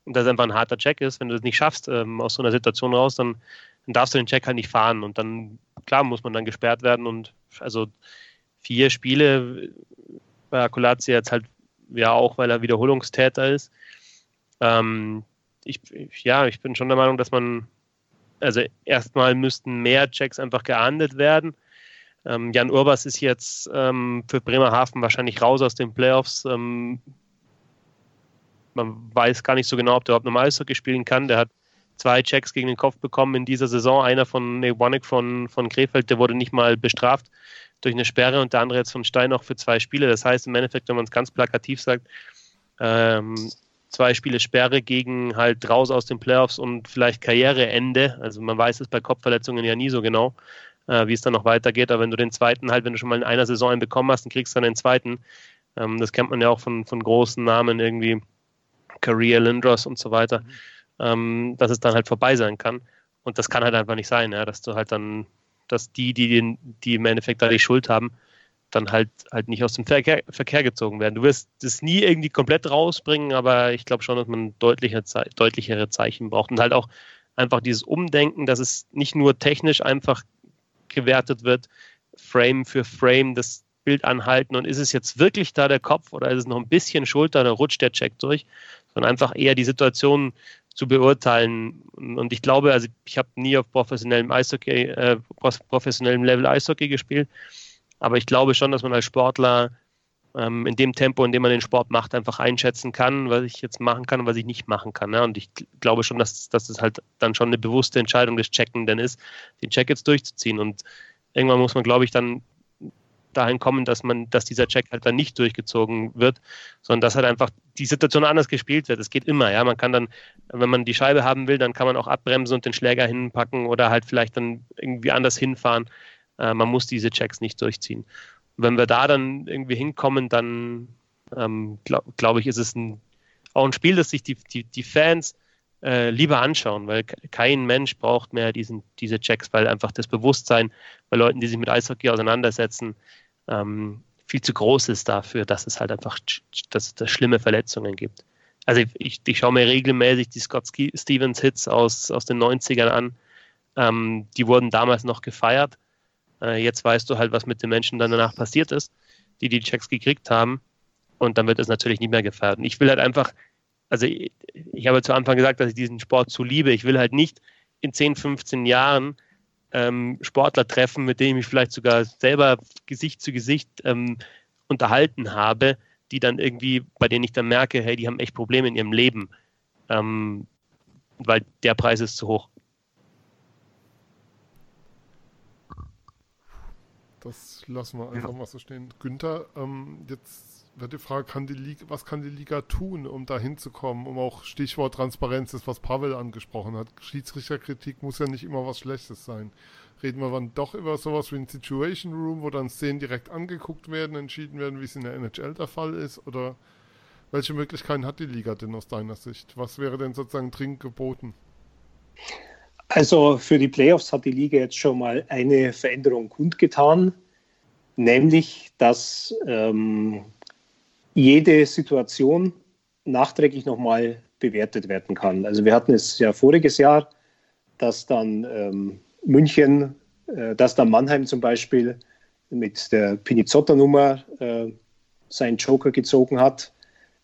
und das einfach ein harter Check ist, wenn du das nicht schaffst ähm, aus so einer Situation raus, dann, dann darfst du den Check halt nicht fahren und dann, klar, muss man dann gesperrt werden und also vier Spiele bei Akulazzi jetzt halt ja auch, weil er Wiederholungstäter ist. Ähm, ich, ja, ich bin schon der Meinung, dass man, also erstmal müssten mehr Checks einfach geahndet werden. Ähm, Jan Urbas ist jetzt ähm, für Bremerhaven wahrscheinlich raus aus den Playoffs. Ähm, man weiß gar nicht so genau, ob der überhaupt normal Eishockey spielen kann. Der hat zwei Checks gegen den Kopf bekommen in dieser Saison. Einer von Newanek von, von Krefeld, der wurde nicht mal bestraft durch eine Sperre und der andere jetzt von Stein auch für zwei Spiele. Das heißt im Endeffekt, wenn man es ganz plakativ sagt, ähm, zwei Spiele Sperre gegen halt raus aus den Playoffs und vielleicht Karriereende. Also man weiß es bei Kopfverletzungen ja nie so genau, äh, wie es dann noch weitergeht. Aber wenn du den zweiten halt, wenn du schon mal in einer Saison einen bekommen hast, dann kriegst du dann den zweiten. Ähm, das kennt man ja auch von, von großen Namen irgendwie Career Lindros und so weiter, mhm. ähm, dass es dann halt vorbei sein kann. Und das kann halt einfach nicht sein, ja, dass du halt dann, dass die, die, den, die im Endeffekt da die Schuld haben, dann halt halt nicht aus dem Verkehr, Verkehr gezogen werden. Du wirst das nie irgendwie komplett rausbringen, aber ich glaube schon, dass man deutliche, deutlichere Zeichen braucht. Und halt auch einfach dieses Umdenken, dass es nicht nur technisch einfach gewertet wird, Frame für Frame, das Bild anhalten. Und ist es jetzt wirklich da der Kopf oder ist es noch ein bisschen Schulter, dann rutscht der Check durch, sondern einfach eher die Situation zu beurteilen. Und ich glaube, also ich habe nie auf professionellem Eishockey, äh, professionellem Level Eishockey gespielt, aber ich glaube schon, dass man als Sportler ähm, in dem Tempo, in dem man den Sport macht, einfach einschätzen kann, was ich jetzt machen kann und was ich nicht machen kann. Ne? Und ich glaube schon, dass, dass das halt dann schon eine bewusste Entscheidung des Checkenden ist, den Check jetzt durchzuziehen. Und irgendwann muss man, glaube ich, dann dahin kommen, dass man, dass dieser Check halt dann nicht durchgezogen wird, sondern dass halt einfach die Situation anders gespielt wird. Es geht immer, ja. Man kann dann, wenn man die Scheibe haben will, dann kann man auch abbremsen und den Schläger hinpacken oder halt vielleicht dann irgendwie anders hinfahren. Äh, man muss diese Checks nicht durchziehen. wenn wir da dann irgendwie hinkommen, dann ähm, glaube glaub ich, ist es ein, auch ein Spiel, das sich die, die, die Fans äh, lieber anschauen, weil kein Mensch braucht mehr diesen, diese Checks, weil einfach das Bewusstsein bei Leuten, die sich mit Eishockey auseinandersetzen, ähm, viel zu groß ist dafür, dass es halt einfach dass es schlimme Verletzungen gibt. Also ich, ich schaue mir regelmäßig die Scott Stevens Hits aus, aus den 90ern an. Ähm, die wurden damals noch gefeiert. Äh, jetzt weißt du halt, was mit den Menschen dann danach passiert ist, die die Checks gekriegt haben. Und dann wird es natürlich nicht mehr gefeiert. Und ich will halt einfach, also ich, ich habe zu Anfang gesagt, dass ich diesen Sport zu liebe. Ich will halt nicht in 10, 15 Jahren ähm, Sportler treffen, mit denen ich mich vielleicht sogar selber Gesicht zu Gesicht ähm, unterhalten habe, die dann irgendwie, bei denen ich dann merke, hey, die haben echt Probleme in ihrem Leben, ähm, weil der Preis ist zu hoch. Das lassen wir einfach ja. mal so stehen. Günther, ähm, jetzt wird die Frage, kann die Liga, was kann die Liga tun, um da hinzukommen, um auch Stichwort Transparenz ist, was Pavel angesprochen hat. Schiedsrichterkritik muss ja nicht immer was Schlechtes sein. Reden wir dann doch über sowas wie ein Situation Room, wo dann Szenen direkt angeguckt werden, entschieden werden, wie es in der NHL der Fall ist? Oder welche Möglichkeiten hat die Liga denn aus deiner Sicht? Was wäre denn sozusagen dringend geboten? Also für die Playoffs hat die Liga jetzt schon mal eine Veränderung kundgetan, nämlich dass ähm, jede Situation nachträglich nochmal bewertet werden kann. Also wir hatten es ja voriges Jahr, dass dann ähm, München, äh, dass dann Mannheim zum Beispiel mit der Pinizotto-Nummer äh, seinen Joker gezogen hat.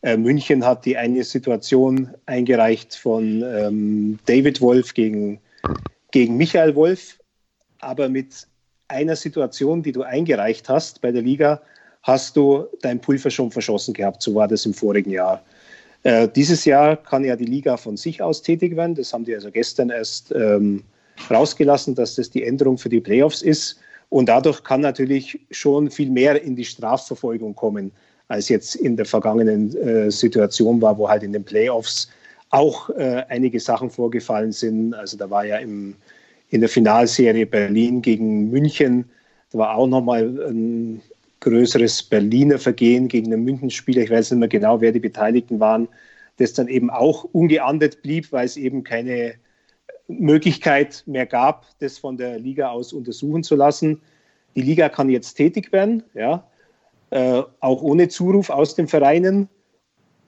Äh, München hat die eine Situation eingereicht von ähm, David Wolf gegen, gegen Michael Wolf, aber mit einer Situation, die du eingereicht hast bei der Liga, hast du dein Pulver schon verschossen gehabt. So war das im vorigen Jahr. Äh, dieses Jahr kann ja die Liga von sich aus tätig werden. Das haben die also gestern erst ähm, rausgelassen, dass das die Änderung für die Playoffs ist. Und dadurch kann natürlich schon viel mehr in die Strafverfolgung kommen, als jetzt in der vergangenen äh, Situation war, wo halt in den Playoffs auch äh, einige Sachen vorgefallen sind. Also da war ja im, in der Finalserie Berlin gegen München, da war auch nochmal ein größeres Berliner Vergehen gegen einen Münchenspieler. Ich weiß nicht mehr genau, wer die Beteiligten waren, das dann eben auch ungeahndet blieb, weil es eben keine Möglichkeit mehr gab, das von der Liga aus untersuchen zu lassen. Die Liga kann jetzt tätig werden, ja, äh, auch ohne Zuruf aus den Vereinen.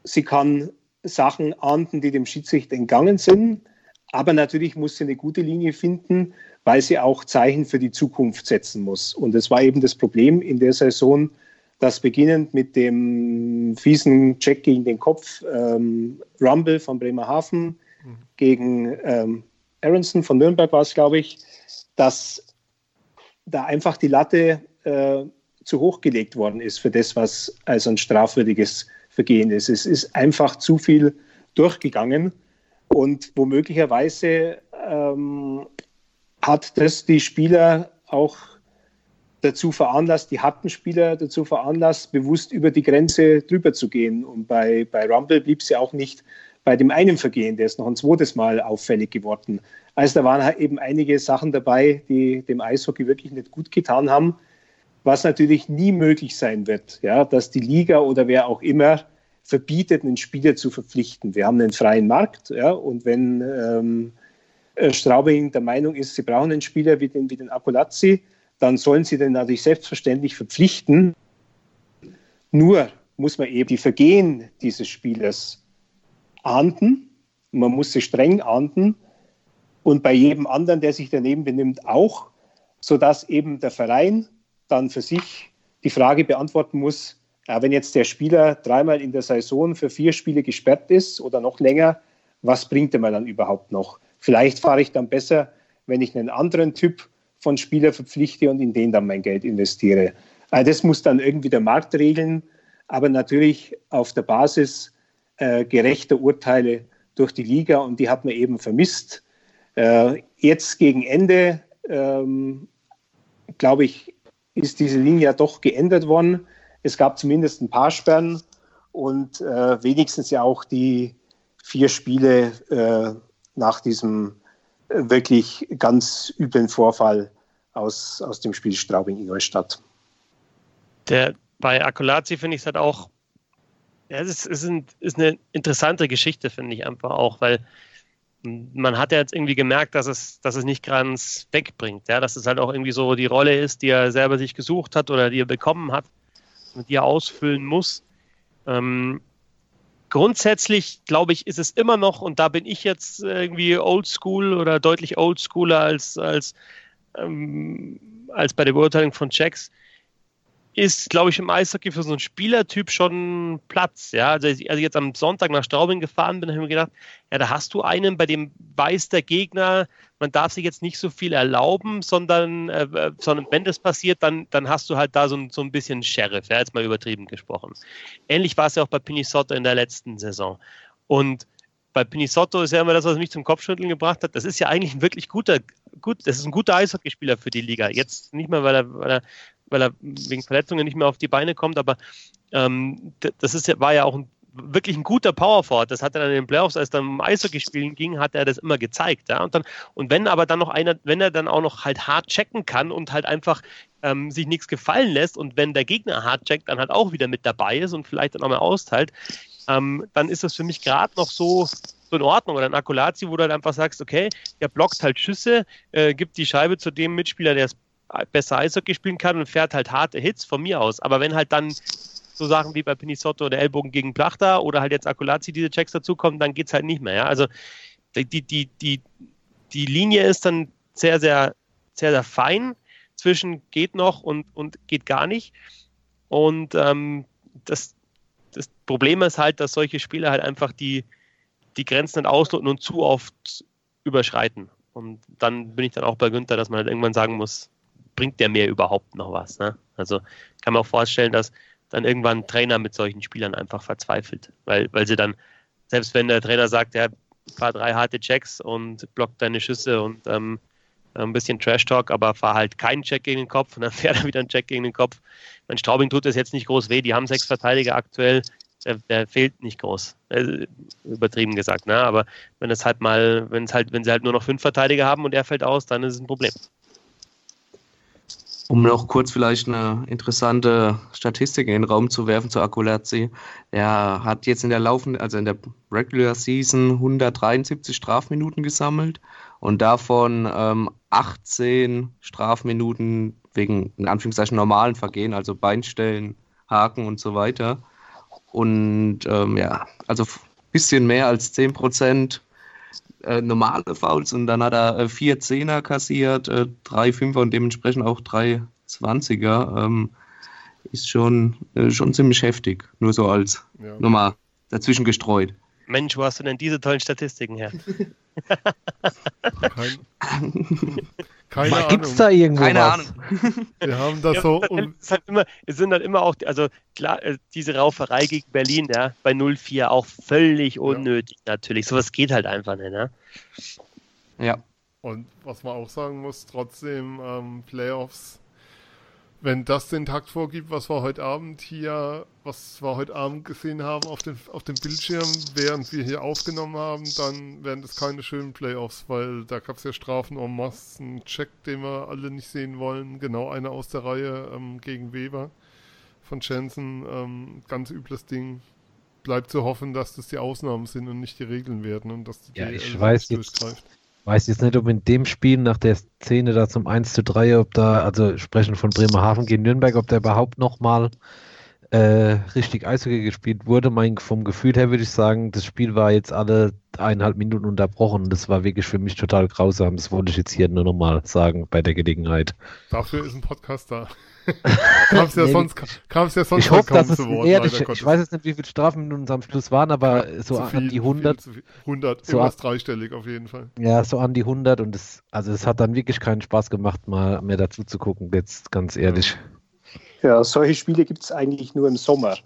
Sie kann Sachen ahnden, die dem Schiedsrichter entgangen sind, aber natürlich muss sie eine gute Linie finden, weil sie auch Zeichen für die Zukunft setzen muss. Und das war eben das Problem in der Saison, dass beginnend mit dem fiesen Check gegen den Kopf ähm, Rumble von Bremerhaven mhm. gegen ähm, Aronson von Nürnberg war es, glaube ich, dass da einfach die Latte äh, zu hoch gelegt worden ist für das, was als ein strafwürdiges Vergehen ist. Es ist einfach zu viel durchgegangen und womöglicherweise ähm, hat das die Spieler auch dazu veranlasst, die harten Spieler dazu veranlasst, bewusst über die Grenze drüber zu gehen. Und bei, bei Rumble blieb es ja auch nicht bei dem einen Vergehen, der ist noch ein zweites Mal auffällig geworden. Also da waren halt eben einige Sachen dabei, die dem Eishockey wirklich nicht gut getan haben, was natürlich nie möglich sein wird, ja, dass die Liga oder wer auch immer verbietet, einen Spieler zu verpflichten. Wir haben einen freien Markt, ja, und wenn ähm, äh, Straubing der Meinung ist, sie brauchen einen Spieler wie den, wie den Akulazzi, dann sollen sie den natürlich selbstverständlich verpflichten. Nur muss man eben die Vergehen dieses Spielers ahnden. Man muss sie streng ahnden und bei jedem anderen, der sich daneben benimmt, auch, sodass eben der Verein dann für sich die Frage beantworten muss, ja, wenn jetzt der Spieler dreimal in der Saison für vier Spiele gesperrt ist oder noch länger, was bringt er mir dann überhaupt noch? Vielleicht fahre ich dann besser, wenn ich einen anderen Typ von Spieler verpflichte und in den dann mein Geld investiere. Also das muss dann irgendwie der Markt regeln, aber natürlich auf der Basis äh, gerechter Urteile durch die Liga und die hat man eben vermisst. Äh, jetzt gegen Ende, ähm, glaube ich, ist diese Linie ja doch geändert worden. Es gab zumindest ein paar Sperren und äh, wenigstens ja auch die vier Spiele äh, nach diesem äh, wirklich ganz üblen Vorfall aus, aus dem Spiel Straubing-Ingolstadt. Bei Akulazzi finde ich es halt auch, ja, es ist, ist, ein, ist eine interessante Geschichte, finde ich einfach auch, weil man hat ja jetzt irgendwie gemerkt, dass es, dass es nicht ganz wegbringt, ja, dass es halt auch irgendwie so die Rolle ist, die er selber sich gesucht hat oder die er bekommen hat die er ausfüllen muss. Ähm, grundsätzlich, glaube ich, ist es immer noch, und da bin ich jetzt irgendwie oldschool oder deutlich oldschooler als, als, ähm, als bei der Beurteilung von Checks, ist, glaube ich, im Eishockey für so einen Spielertyp schon Platz. Ja, also als ich jetzt am Sonntag nach Straubing gefahren bin, habe ich mir gedacht, ja, da hast du einen, bei dem weiß der Gegner, man darf sich jetzt nicht so viel erlauben, sondern, äh, sondern wenn das passiert, dann, dann hast du halt da so, so ein bisschen Sheriff, ja, jetzt mal übertrieben gesprochen. Ähnlich war es ja auch bei Pinisotto in der letzten Saison. Und bei Pinisotto ist ja immer das, was mich zum Kopfschütteln gebracht hat. Das ist ja eigentlich ein wirklich guter, gut, das ist ein guter Eishockeyspieler für die Liga. Jetzt nicht mehr, weil er, weil er weil er wegen Verletzungen nicht mehr auf die Beine kommt, aber ähm, das ist, war ja auch ein, wirklich ein guter Powerforward. Das hat er dann in den Playoffs, als es dann um Eishockey spielen ging, hat er das immer gezeigt. Ja? Und, dann, und wenn aber dann noch einer, wenn er dann auch noch halt hart checken kann und halt einfach ähm, sich nichts gefallen lässt und wenn der Gegner hart checkt, dann halt auch wieder mit dabei ist und vielleicht dann auch mal austeilt, ähm, dann ist das für mich gerade noch so, in Ordnung. Oder ein Akulazi, wo du halt einfach sagst, okay, der blockt halt Schüsse, äh, gibt die Scheibe zu dem Mitspieler, der es besser Eishockey spielen kann und fährt halt harte Hits von mir aus. Aber wenn halt dann so Sachen wie bei Pinisotto oder Ellbogen gegen Plachter oder halt jetzt Akulazi diese Checks dazukommen, dann geht es halt nicht mehr. Ja? Also die, die, die, die Linie ist dann sehr, sehr, sehr, sehr fein zwischen geht noch und, und geht gar nicht. Und ähm, das, das Problem ist halt, dass solche Spieler halt einfach die, die Grenzen nicht ausloten und zu oft überschreiten. Und dann bin ich dann auch bei Günther, dass man halt irgendwann sagen muss, bringt der mir überhaupt noch was? Ne? Also kann man auch vorstellen, dass dann irgendwann ein Trainer mit solchen Spielern einfach verzweifelt, weil, weil sie dann, selbst wenn der Trainer sagt, ja, fahr drei harte Checks und blockt deine Schüsse und ähm, ein bisschen Trash-Talk, aber fahr halt keinen Check gegen den Kopf und dann fährt er wieder einen Check gegen den Kopf. Mein Straubing tut das jetzt nicht groß weh, die haben sechs Verteidiger aktuell, der, der fehlt nicht groß. Äh, übertrieben gesagt, ne? Aber wenn es halt mal, wenn es halt, wenn sie halt nur noch fünf Verteidiger haben und er fällt aus, dann ist es ein Problem. Um noch kurz vielleicht eine interessante Statistik in den Raum zu werfen zu Akulazzi. Er hat jetzt in der laufenden, also in der Regular Season 173 Strafminuten gesammelt und davon ähm, 18 Strafminuten wegen in Anführungszeichen normalen Vergehen, also Beinstellen, Haken und so weiter. Und ähm, ja, also ein bisschen mehr als 10 Prozent äh, normale Fouls und dann hat er äh, vier Zehner kassiert, äh, drei Fünfer und dementsprechend auch drei Zwanziger. Ähm, ist schon, äh, schon ziemlich heftig, nur so als ja. nochmal dazwischen gestreut. Mensch, wo hast du denn diese tollen Statistiken her? Kein, keine Ahnung. Gibt's da irgendwo Keine was? Ahnung. Wir haben das Ja, so. es, halt, Und, es, halt immer, es sind halt immer auch, also klar, äh, diese Rauferei gegen Berlin, ja, bei 0-4 auch völlig unnötig natürlich. Sowas geht halt einfach nicht, ne? Ja. und was man auch sagen muss, trotzdem ähm, Playoffs, wenn das den Takt vorgibt, was wir heute Abend hier, was wir heute Abend gesehen haben auf, den, auf dem Bildschirm, während wir hier aufgenommen haben, dann wären das keine schönen Playoffs, weil da gab es ja Strafen en masse, einen Check, den wir alle nicht sehen wollen, genau einer aus der Reihe ähm, gegen Weber von Jensen, ähm, ganz übles Ding. Bleibt zu hoffen, dass das die Ausnahmen sind und nicht die Regeln werden und dass die Ja, DL ich weiß nicht jetzt- durchgreift. Weiß jetzt nicht, ob in dem Spiel nach der Szene da zum 1 zu 3, ob da, also sprechen von Bremerhaven gegen Nürnberg, ob da überhaupt nochmal äh, richtig Eishockey gespielt wurde. Mein, vom Gefühl her würde ich sagen, das Spiel war jetzt alle eineinhalb Minuten unterbrochen. Das war wirklich für mich total grausam. Das wollte ich jetzt hier nur nochmal sagen bei der Gelegenheit. Dafür ist ein Podcast da. kam es ja, Nee, sonst, kam's ja sonst Ich hoffe, dass es zu Wort, eher, leider ich, weiß jetzt nicht, wie viele Strafminuten es am Schluss waren, aber so Zu an viel, die 100, Viel, viel. 100, So irgendwas dreistellig auf jeden Fall. ja, so an die 100 und es, also es hat dann wirklich keinen Spaß gemacht, mal mehr dazu zu gucken, jetzt ganz ehrlich. Ja, solche Spiele gibt es eigentlich nur im Sommer.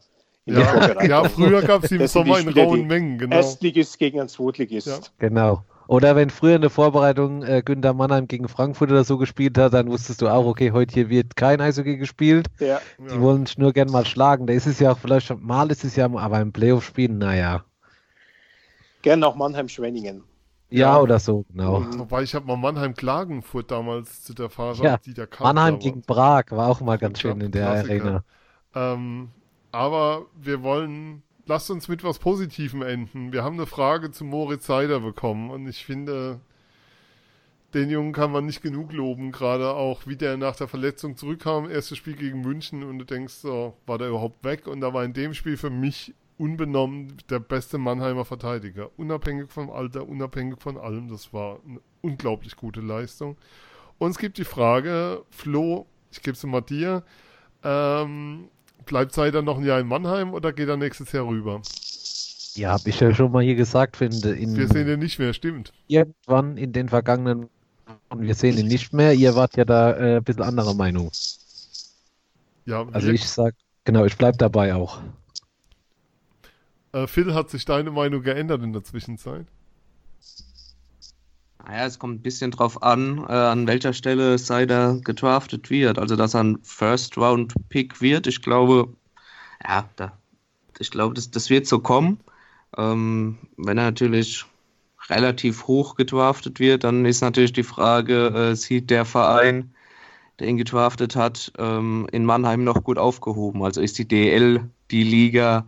In der Ja, Vorbereitung. ja, früher gab es im Das Sommer in rauen Mengen, genau. Erstligist gegen ein Zweitligist. Ja. Genau. Oder wenn früher in der Vorbereitung äh, Günter Mannheim gegen Frankfurt oder so gespielt hat, dann wusstest du auch, okay, heute hier wird kein Eishockey gespielt. Ja. Die Ja. wollen dich nur gern mal schlagen. Da ist es ja auch vielleicht schon, mal ist es ja, aber im Playoff-Spiel, naja. Gern nach Mannheim-Schwenningen. Ja, Ja. oder so, genau. Wobei ich habe mal Mannheim-Klagenfurt damals zu der Phase, Ja, die da kam. Mannheim damals. gegen Prag war auch mal ganz schön in der Klassiker. Arena. Ähm, aber wir wollen, lasst uns mit was Positivem enden. Wir haben eine Frage zu Moritz Seider bekommen und ich finde, den Jungen kann man nicht genug loben, gerade auch wie der nach der Verletzung zurückkam, erstes Spiel gegen München und du denkst so, war der überhaupt weg? Und da war in dem Spiel für mich unbenommen der beste Mannheimer Verteidiger. Unabhängig vom Alter, unabhängig von allem. Das war eine unglaublich gute Leistung. Und es gibt die Frage, Flo, ich gebe sie mal dir, ähm, bleibt Seider noch ein Jahr in Mannheim oder geht er nächstes Jahr rüber? Ja, habe ich ja schon mal hier gesagt, finde. In, Wir sehen ihn nicht mehr, stimmt. irgendwann in den vergangenen und wir sehen ihn nicht mehr. Ihr wart ja da äh, ein bisschen anderer Meinung. Ja, Also ich sag, genau, ich bleib dabei auch. Äh, Phil, hat sich deine Meinung geändert in der Zwischenzeit? Naja, es kommt ein bisschen drauf an, äh, an welcher Stelle Seider gedraftet wird. Also, dass er ein First-Round-Pick wird, ich glaube, ja, da, ich glaube, das, das wird so kommen. Ähm, wenn er natürlich relativ hoch gedraftet wird, dann ist natürlich die Frage, äh, sieht der Verein, der ihn gedraftet hat, ähm, in Mannheim noch gut aufgehoben? Also ist die DL die Liga,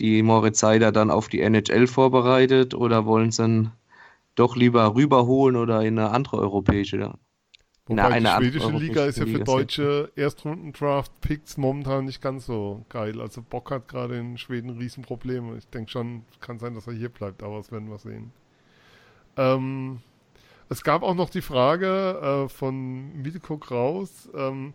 die Moritz Seider dann auf die NHL vorbereitet oder wollen sie ihn doch lieber rüberholen oder in eine andere europäische? Wobei eine die schwedische europäische Liga ist ja für Liga, deutsche Erstrunden-Draft-Picks momentan nicht ganz so geil. Also Bock hat gerade in Schweden Riesenprobleme. Ich denke schon, kann sein, dass er hier bleibt, aber das werden wir sehen. Ähm, es gab auch noch die Frage äh, von Milko Kraus, ähm,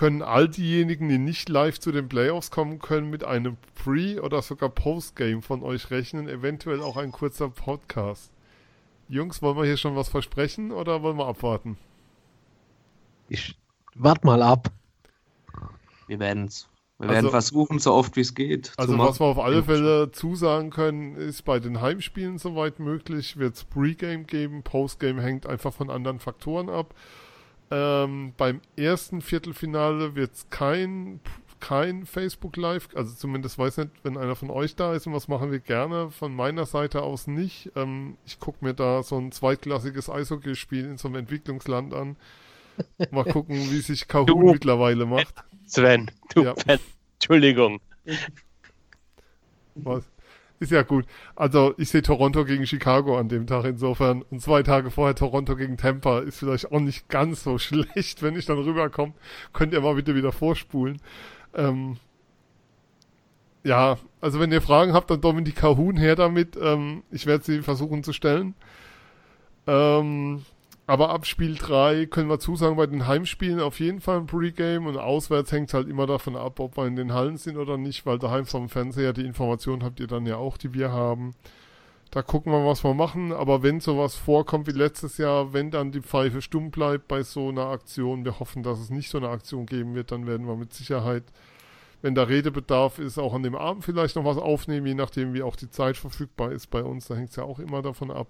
können all diejenigen, die nicht live zu den Playoffs kommen können, mit einem Pre- oder sogar Postgame von euch rechnen, eventuell auch ein kurzer Podcast. Jungs, wollen wir hier schon was versprechen oder wollen wir abwarten? Ich warte mal ab. Wir werden es. Wir Also- werden versuchen, so oft wie es geht. Also was wir auf alle Fälle zusagen können, ist bei den Heimspielen soweit möglich, wird es Pre-Game geben, Postgame hängt einfach von anderen Faktoren ab. Ähm, beim ersten Viertelfinale wird es kein, kein Facebook Live, also zumindest weiß nicht, wenn einer von euch da ist und was machen wir gerne, von meiner Seite aus nicht. Ähm, ich gucke mir da so ein zweitklassiges Eishockeyspiel in so einem Entwicklungsland an. Mal gucken, wie sich Kahun Du- mittlerweile macht. Sven, du Ja. Entschuldigung. Was? Ist ja gut. Also ich sehe Toronto gegen Chicago an dem Tag insofern. Und zwei Tage vorher Toronto gegen Tampa ist vielleicht auch nicht ganz so schlecht, wenn ich dann rüberkomme. Könnt ihr mal bitte wieder vorspulen. Ähm, ja, also wenn ihr Fragen habt, dann Dominik Kahun her damit. Ähm, ich werde sie versuchen zu stellen. Ähm, aber ab Spiel 3 können wir zusagen, bei den Heimspielen auf jeden Fall ein Pre-Game und auswärts hängt es halt immer davon ab, ob wir in den Hallen sind oder nicht, weil daheim vom Fernseher die Informationen habt ihr dann ja auch, die wir haben. Da gucken wir, was wir machen, aber wenn sowas vorkommt wie letztes Jahr, wenn dann die Pfeife stumm bleibt bei so einer Aktion, wir hoffen, dass es nicht so eine Aktion geben wird, dann werden wir mit Sicherheit, wenn da Redebedarf ist, auch an dem Abend vielleicht noch was aufnehmen, je nachdem, wie auch die Zeit verfügbar ist bei uns, da hängt es ja auch immer davon ab.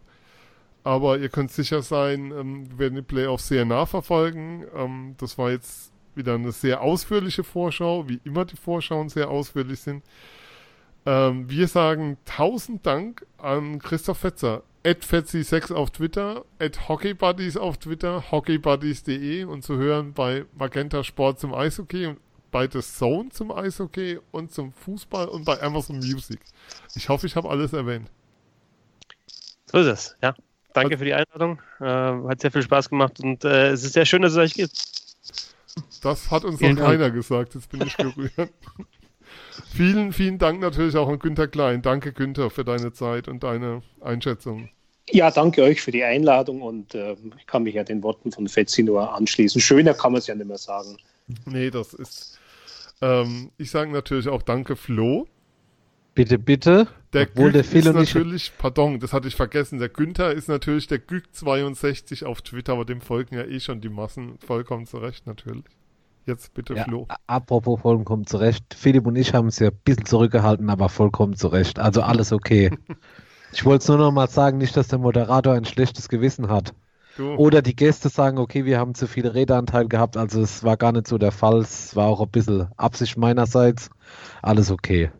Aber ihr könnt sicher sein, ähm, wir werden die Playoffs sehr nah verfolgen. Ähm, das war jetzt wieder eine sehr ausführliche Vorschau, wie immer die Vorschauen sehr ausführlich sind. Ähm, wir sagen tausend Dank an Christoph Fetzer, at Fetzi6 auf Twitter, at HockeyBuddies auf Twitter, hockeybuddies.de und zu hören bei Magenta Sport zum Eishockey und bei The Zone zum Eishockey und zum Fußball und bei Amazon Music. Ich hoffe, ich habe alles erwähnt. So ist es, ja. Danke für die Einladung. Äh, hat sehr viel Spaß gemacht und äh, es ist sehr schön, dass es euch gibt. Das hat uns Vielen noch Dank. keiner gesagt. Jetzt bin ich gerührt. vielen, vielen Dank natürlich auch an Günther Klein. Danke, Günther, für deine Zeit und deine Einschätzung. Ja, danke euch für die Einladung und äh, ich kann mich ja den Worten von Fetzi nur anschließen. Schöner kann man es ja nicht mehr sagen. Nee, das ist. Ähm, ich sage natürlich auch Danke, Flo. Bitte, bitte. Der Obwohl Gück der ist natürlich, pardon, das hatte ich vergessen. Der Günther ist natürlich der Gück62 auf Twitter, aber dem folgen ja eh schon die Massen. Vollkommen zurecht, natürlich. Jetzt bitte, Ja, Flo. apropos vollkommen zurecht. Philipp und ich haben es ja ein bisschen zurückgehalten, aber vollkommen zurecht. Also alles okay. ich wollte es nur noch mal sagen, nicht, dass der Moderator ein schlechtes Gewissen hat. Du, Oder die Gäste sagen, okay, wir haben zu viel Redeanteil gehabt. Also es war gar nicht so der Fall. Es war auch ein bisschen Absicht meinerseits. Alles okay.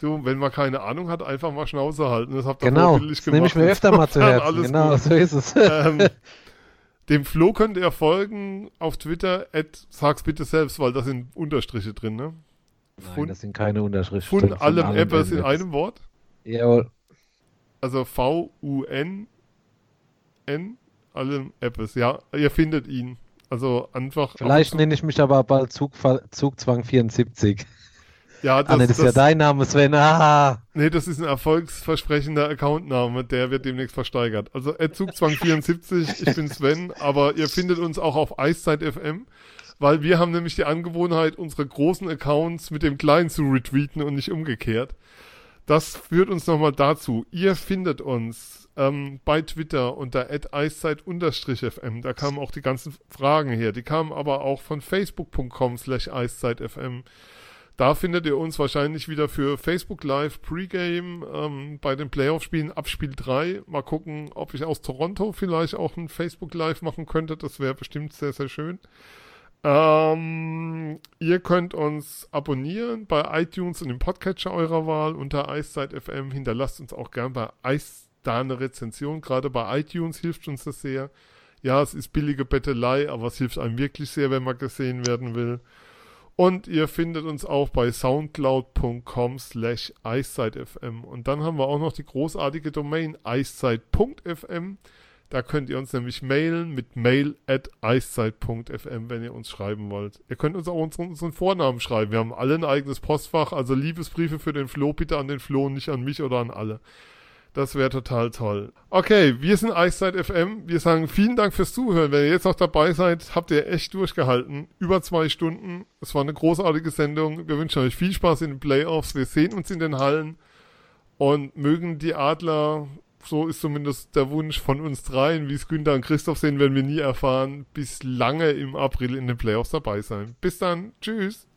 Du, wenn man keine Ahnung hat, einfach mal Schnauze halten. Das habt ihr Genau. Das nehme ich mir öfter mal zu Herzen. Genau, gut. so ist es. ähm, dem Flo könnt ihr folgen auf Twitter, at, sag's bitte selbst, weil da sind Unterstriche drin, ne? Nein, das sind keine Unterschriften. Von von allem Apples in einem Wort. Jawohl. Also V-U-N N, allem Apples. Ja, ihr findet ihn. Also einfach. Vielleicht nenne ich mich aber bald Zugfall, Zugzwang 74. Ja, das, ah, nee, das ist ja dein Name, Sven. Ah, nee, das ist ein erfolgsversprechender Accountname, der wird demnächst versteigert. Also Zugzwang74, ich bin Sven, aber ihr findet uns auch auf Eiszeit FM, weil wir haben nämlich die Angewohnheit, unsere großen Accounts mit dem kleinen zu retweeten und nicht umgekehrt. Das führt uns nochmal dazu. Ihr findet uns ähm, bei Twitter unter eiszeit-fm. Da kamen auch die ganzen Fragen her. Die kamen aber auch von facebook.com slash eiszeitfm. Da findet ihr uns wahrscheinlich wieder für Facebook Live Pregame ähm, bei den Playoff-Spielen ab Spiel 3. Mal gucken, ob ich aus Toronto vielleicht auch ein Facebook Live machen könnte. Das wäre bestimmt sehr, sehr schön. Ähm, ihr könnt uns abonnieren bei iTunes und im Podcatcher eurer Wahl unter Eiszeit FM. Hinterlasst uns auch gern bei Eis da eine Rezension. Gerade bei iTunes hilft uns das sehr. Ja, es ist billige Bettelei, aber es hilft einem wirklich sehr, wenn man gesehen werden will. Und ihr findet uns auch bei soundcloud.com slash eiszeitfm. Und dann haben wir auch noch die großartige Domain eiszeit.fm. Da könnt ihr uns nämlich mailen mit mail at eiszeit.fm, wenn ihr uns schreiben wollt. Ihr könnt uns auch unseren, unseren Vornamen schreiben. Wir haben alle ein eigenes Postfach, also Liebesbriefe für den Flo, bitte an den Flo, nicht an mich oder an alle. Das wäre total toll. Okay, wir sind Eiszeit FM. Wir sagen vielen Dank fürs Zuhören. Wenn ihr jetzt noch dabei seid, habt ihr echt durchgehalten. Über zwei Stunden. Es war eine großartige Sendung. Wir wünschen euch viel Spaß in den Playoffs. Wir sehen uns in den Hallen. Und mögen die Adler, so ist zumindest der Wunsch von uns dreien, wie es Günther und Christoph sehen, werden wir nie erfahren, bis lange im April in den Playoffs dabei sein. Bis dann. Tschüss.